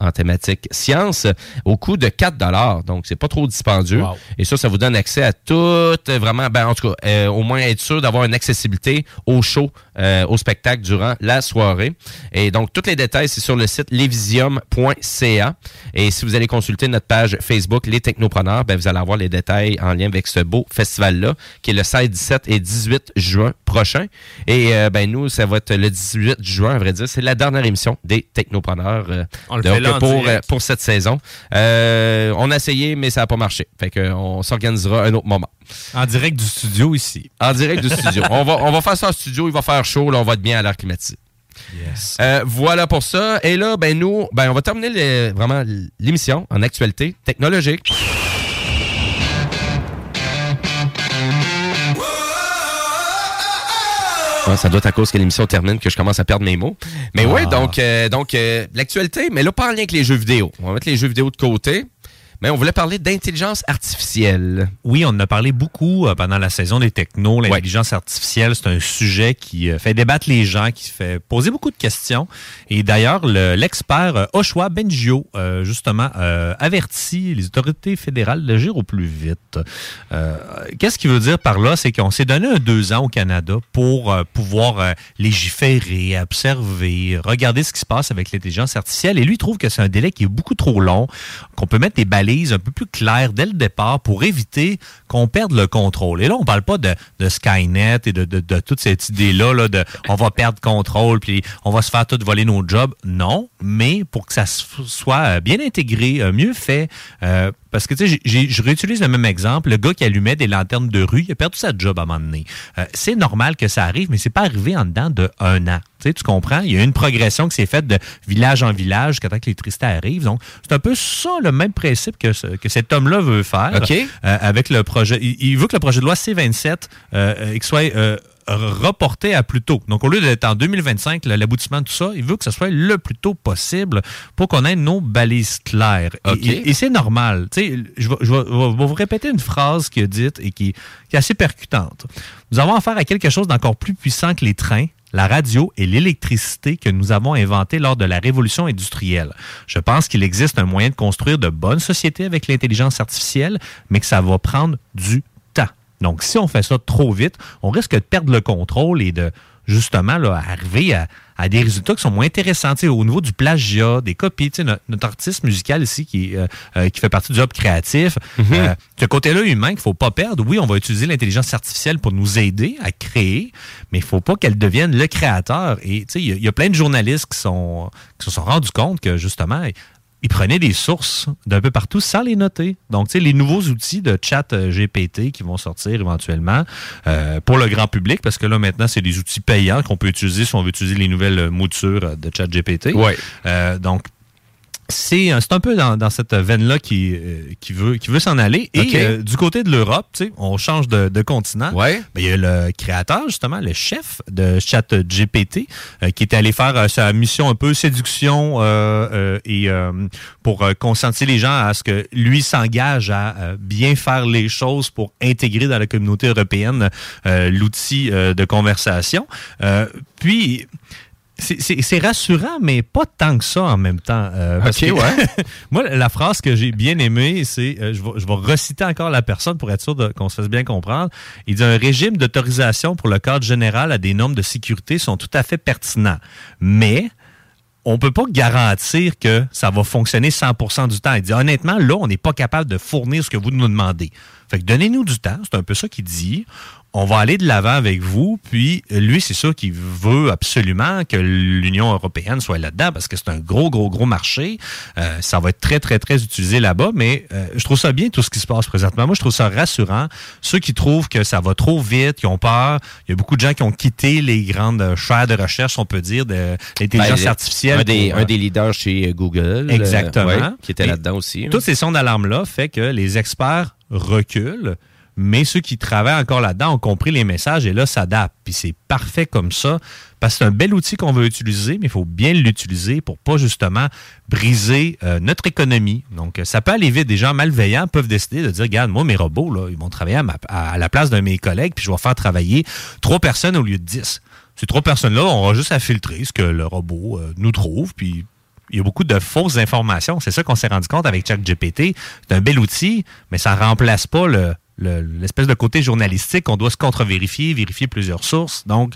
Speaker 9: en thématique science au coût de 4 Donc, c'est pas trop dispendieux. Et ça, ça vous donne accès à tout, euh, vraiment, ben, en tout cas, euh, au moins être sûr d'avoir une accessibilité au show, euh, au spectacle durant la soirée. Et donc, tous les détails, c'est sur le site levisium.ca. Et si vous allez consulter notre page Facebook, Les Technopreneurs, ben, vous allez avoir les détails en lien avec ce beau festival-là, qui est le 16, 17 et 18 juin prochain. Et euh, ben, nous, ça va être le 18 juin, à vrai dire. C'est la dernière émission des Technopreneurs. euh,
Speaker 6: On le fait
Speaker 9: pour, euh, pour cette saison. Euh, on a essayé, mais ça n'a pas marché. Fait que on s'organisera un autre moment.
Speaker 10: En direct du studio ici.
Speaker 9: En direct du studio. on, va, on va faire ça en studio, il va faire chaud, là, on va être bien à l'air climatisé. Euh, voilà pour ça. Et là, ben nous, ben on va terminer vraiment l'émission en actualité technologique. Ah, ça doit être à cause que l'émission termine que je commence à perdre mes mots. Mais oui, donc, euh, donc euh, l'actualité, mais là, pas en lien avec les jeux vidéo. On va mettre les jeux vidéo de côté. Mais on voulait parler d'intelligence artificielle.
Speaker 10: Oui, on en a parlé beaucoup euh, pendant la saison des technos. L'intelligence artificielle, c'est un sujet qui euh, fait débattre les gens, qui fait poser beaucoup de questions. Et d'ailleurs, le- l'expert euh, Oshua Bengio, euh, justement, euh, avertit les autorités fédérales d'agir au plus vite. Euh, Qu'est-ce qu'il veut dire par là? C'est qu'on s'est donné un deux ans au Canada pour pouvoir légiférer, observer, regarder ce qui se passe avec l'intelligence artificielle. Et lui, il trouve que c'est un délai qui est beaucoup trop long, qu'on peut mettre des un peu plus claires dès le départ pour éviter qu'on perde le contrôle. Et là, on parle pas de, Skynet et de, toute cette idée-là là, de on va perdre contrôle puis on va se faire tout voler nos jobs. Non, mais pour que ça soit bien intégré, euh, mieux fait, euh, parce que tu sais, je réutilise le même exemple. Le gars qui allumait des lanternes de rue, il a perdu sa job à un moment donné. Euh, c'est normal que ça arrive, mais c'est pas arrivé en dedans de un an. Tu sais, tu comprends? Il y a une progression qui s'est faite de village en village jusqu'à temps que l'électricité arrive. Donc, c'est un peu ça le même principe que, ce- que cet homme-là veut faire
Speaker 9: OK.
Speaker 10: euh, avec le projet. Il, il veut que le projet de loi C-27 euh, euh, soit reporté à plus tôt. Donc, au lieu d'être en 2025, le- l'aboutissement de tout ça, il veut que ce soit le plus tôt possible pour qu'on ait nos balises claires. Et-
Speaker 9: OK.
Speaker 10: Et, et c'est normal. Tu sais, je vais, je vais- je vais vous répéter une phrase qu'il a dite et qui, qui est assez percutante. Nous avons affaire à quelque chose d'encore plus puissant que les trains, la radio et l'électricité que nous avons inventé lors de la révolution industrielle. Je pense qu'il existe un moyen de construire de bonnes sociétés avec l'intelligence artificielle, mais que ça va prendre du temps. Donc, si on fait ça trop vite, on risque de perdre le contrôle et de justement là, arriver à, à des résultats qui sont moins intéressants. Tu sais, au niveau du plagiat, des copies, tu sais, notre, notre artiste musical ici qui, euh, euh, qui fait partie du hub créatif, euh, ce côté-là humain qu'il faut pas perdre. Oui, on va utiliser l'intelligence artificielle pour nous aider à créer, mais il faut pas qu'elle devienne le créateur. Et tu sais, il y, y a plein de journalistes qui, sont, qui se sont rendus compte que justement, ils prenaient des sources d'un peu partout sans les noter. Donc, tu sais, les nouveaux outils de chat euh, GPT qui vont sortir éventuellement euh, pour le grand public, parce que là, maintenant, c'est des outils payants qu'on peut utiliser si on veut utiliser les nouvelles moutures de chat GPT.
Speaker 9: Ouais.
Speaker 10: Euh, donc, c'est un c'est un peu dans, dans cette veine-là qui, euh, qui veut, qui veut s'en aller. Et euh, du côté de l'Europe, tu sais, on change de, de continent.
Speaker 9: Ouais.
Speaker 10: Ben, il y a le créateur, justement, le chef de ChatGPT, euh, qui était allé faire euh, sa mission un peu séduction euh, euh, et euh, pour euh, conscientiser les gens à ce que lui s'engage à euh, bien faire les choses pour intégrer dans la communauté européenne euh, l'outil euh, de conversation. Euh, puis, c'est- rassurant, mais pas tant que ça en même temps. Euh, parce
Speaker 9: Ok,
Speaker 10: que-
Speaker 9: ouais.
Speaker 10: Moi, la phrase que j'ai bien aimée, c'est, euh, je, vais, je vais reciter encore la personne pour être sûr qu'on se fasse bien comprendre. Il dit un régime d'autorisation pour le cadre général à des normes de sécurité sont tout à fait pertinents, mais on peut pas garantir que ça va fonctionner 100% du temps. Il dit honnêtement, là, on n'est pas capable de fournir ce que vous nous demandez. Fait que donnez-nous du temps, c'est un peu ça qu'il dit. On va aller de l'avant avec vous, puis euh, lui, c'est sûr qu'il veut absolument que l'Union européenne soit là-dedans parce que c'est un gros, gros, gros marché. Euh, ça va être très, très, très utilisé là-bas, mais euh, je trouve ça bien tout ce qui se passe présentement. Moi, je trouve ça rassurant. Ceux qui trouvent que ça va trop vite, qui ont peur, il y a beaucoup de gens qui ont quitté les grandes chaires de recherche, on peut dire, de l'intelligence
Speaker 9: Ben,
Speaker 10: artificielle.
Speaker 9: Un des,
Speaker 10: pour,
Speaker 9: un des leaders chez Google. euh,
Speaker 10: Exactement.
Speaker 9: ouais, qui était là-dedans aussi. hein.
Speaker 10: Toutes ces sons d'alarme-là fait que les experts reculent, mais ceux qui travaillent encore là-dedans ont compris les messages et là s'adaptent. Puis c'est parfait comme ça, parce que c'est un bel outil qu'on veut utiliser, mais il faut bien l'utiliser pour pas justement briser euh, notre économie. Donc euh, ça peut aller vite. Des gens malveillants peuvent décider de dire, regarde, moi mes robots, là, ils vont travailler à, la place de mes collègues, puis je vais faire travailler trois personnes au lieu de dix. Ces trois personnes-là, on va juste à filtrer ce que le robot euh, nous trouve, puis il y a beaucoup de fausses informations. C'est ça qu'on s'est rendu compte avec ChatGPT. C'est un bel outil, mais ça remplace pas le- le- l'espèce de côté journalistique qu'on doit se contre-vérifier, vérifier plusieurs sources. Donc,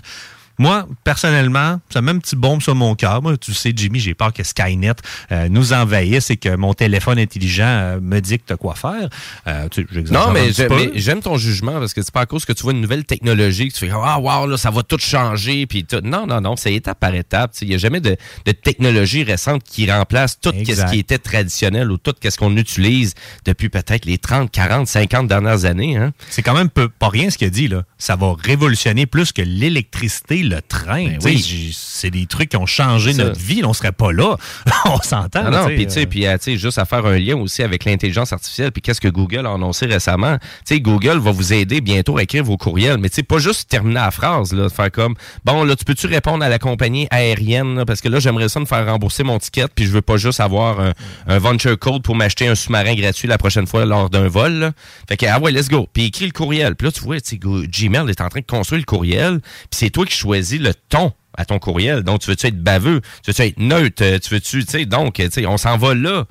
Speaker 10: moi, personnellement, ça met un petit bombe sur mon cœur. Moi, tu sais, Jimmy, j'ai peur que Skynet euh, nous envahisse et que mon téléphone intelligent euh, me dicte quoi faire. Euh, tu
Speaker 9: Non, mais j'aime ton jugement parce que c'est pas à cause que tu vois une nouvelle technologie que tu fais Ah, wow, là, ça va tout changer. Puis tout. Non, non, non, c'est étape par étape. Il n'y a jamais de, de technologie récente qui remplace tout ce qui était traditionnel ou tout ce qu'on utilise depuis peut-être les 30, 40, 50 dernières années. Hein.
Speaker 10: C'est quand même peu- pas rien ce qu'il a dit. Là. Ça va révolutionner plus que l'électricité, le train.
Speaker 9: Ben oui.
Speaker 10: C'est des trucs qui ont changé notre vie. On serait pas là. on s'entend.
Speaker 9: Non, puis tu sais,
Speaker 10: euh,
Speaker 9: euh, tu sais, juste à faire un lien aussi avec l'intelligence artificielle, puis qu'est-ce que Google a annoncé récemment. Tu sais, Google va vous aider bientôt à écrire vos courriels, mais tu sais, pas juste terminer la phrase, là, de faire comme, bon, là, tu peux-tu répondre à la compagnie aérienne, là, parce que là, j'aimerais ça me faire rembourser mon ticket, puis je veux pas juste avoir un, un venture code pour m'acheter un sous-marin gratuit la prochaine fois lors d'un vol. là. Fait que, ah ouais, let's go. Puis écris le courriel. Puis là, tu vois, Gmail est en train de construire le courriel, puis c'est toi qui choisis le ton à ton courriel. Donc, tu veux-tu être baveux? Tu veux-tu être neutre? Euh, Tu veux-tu, tu sais, donc, tu sais, on s'en va là.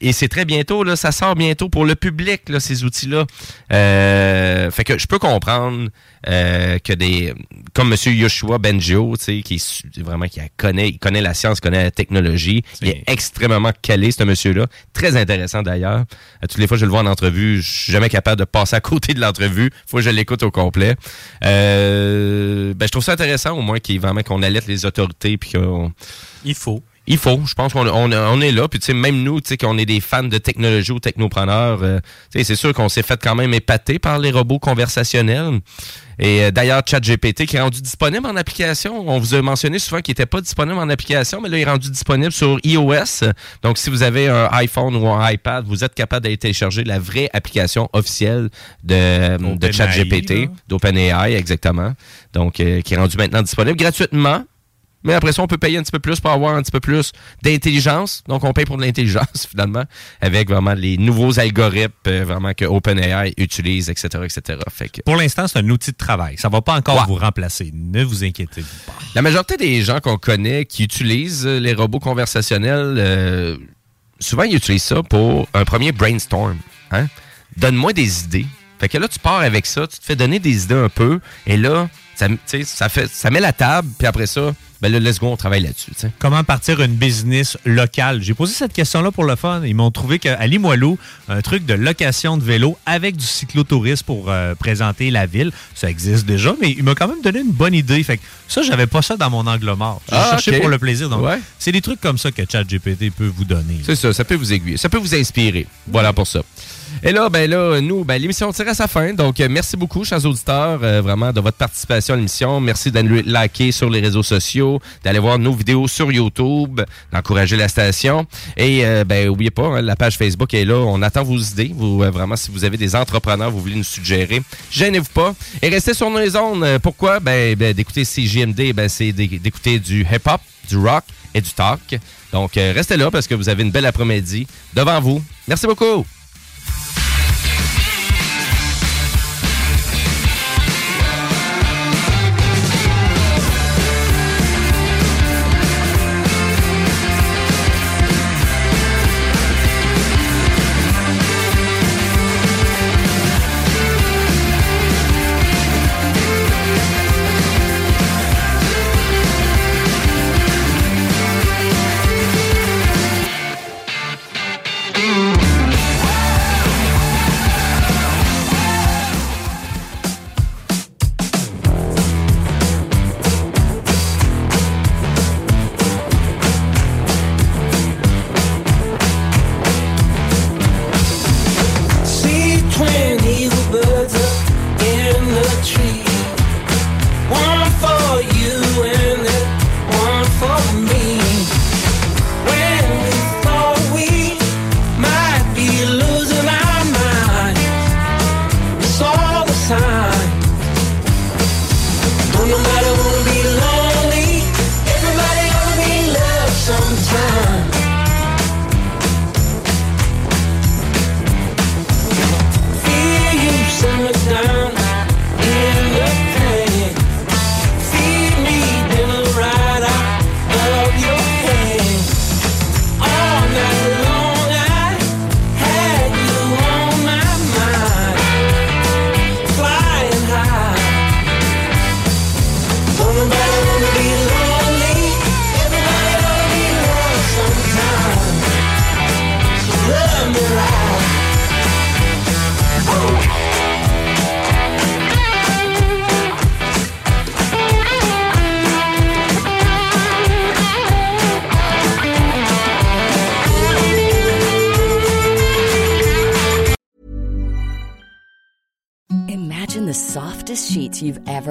Speaker 9: Et c'est très bientôt, là, ça sort bientôt pour le public, là, ces outils-là. Euh, fait que je peux comprendre euh, que des, comme M. Yoshua sais, qui est vraiment qui connaît, il connaît la science, connaît la technologie, il est extrêmement calé, ce monsieur-là, très intéressant d'ailleurs. Euh, toutes les fois que je le vois en entrevue, je suis jamais capable de passer à côté de l'entrevue. Faut que je l'écoute au complet. Euh, ben, je trouve ça intéressant au moins qu'il vraiment qu'on alerte les autorités puis qu'on
Speaker 6: il faut.
Speaker 9: Il faut. Je pense qu'on on, on est là. Puis, tu sais, même nous, tu sais, qu'on est des fans de technologie ou technopreneurs, euh, tu sais, c'est sûr qu'on s'est fait quand même épater par les robots conversationnels. Et euh, d'ailleurs, ChatGPT qui est rendu disponible en application. On vous a mentionné souvent qu'il n'était pas disponible en application, mais là, il est rendu disponible sur iOS. Donc, si vous avez un iPhone ou un iPad, vous êtes capable d'aller télécharger la vraie application officielle de, de
Speaker 10: OpenAI,
Speaker 9: ChatGPT, d'OpenAI, exactement. Donc, euh, qui est rendu maintenant disponible gratuitement. Mais après ça, on peut payer un petit peu plus pour avoir un petit peu plus d'intelligence. Donc, on paye pour de l'intelligence, finalement, avec vraiment les nouveaux algorithmes euh, vraiment que OpenAI utilise, etc., etc. Fait que,
Speaker 10: Pour l'instant, c'est un outil de travail. Ça va pas encore vous remplacer. Ne vous inquiétez pas.
Speaker 9: la majorité des gens qu'on connaît qui utilisent euh, les robots conversationnels, euh, souvent, ils utilisent ça pour un premier brainstorm. Hein? Donne-moi des idées. Fait que là, tu pars avec ça, tu te fais donner des idées un peu, et là, ça, ça, fait, ça met la table, puis après ça, ben là, let's go, on travaille là-dessus.
Speaker 31: Comment partir une business locale? J'ai posé cette question-là pour le fun. Ils m'ont trouvé qu'à Limoilou, un truc de location de vélo avec du cyclotourisme pour euh, présenter la ville, ça existe déjà, mais il m'a quand même donné une bonne idée. Fait que ça, j'avais pas ça dans mon angle mort. J'ai
Speaker 9: Ah,
Speaker 31: cherché pour le plaisir. Donc,
Speaker 9: Ouais.
Speaker 31: c'est des trucs comme ça que ChatGPT peut vous donner.
Speaker 9: C'est ça, ça peut vous aiguiller, ça peut vous inspirer. Voilà pour ça. Et là, ben là, nous, ben, l'émission tire à sa fin. Donc, euh, merci beaucoup, chers auditeurs, euh, vraiment, de votre participation à l'émission. Merci d'aller liker sur les réseaux sociaux, d'aller voir nos vidéos sur YouTube, d'encourager la station. Et, euh, ben, oubliez pas, hein, la page Facebook est là. On attend vos idées. Vous, euh, vraiment, si vous avez des entrepreneurs, vous voulez nous suggérer, gênez-vous pas. Et restez sur nos zones. Pourquoi? Ben, ben d'écouter CJMD, ben, c'est d'é- d'écouter du hip-hop, du rock et du talk. Donc, restez là parce que vous avez une belle après-midi devant vous. Merci beaucoup.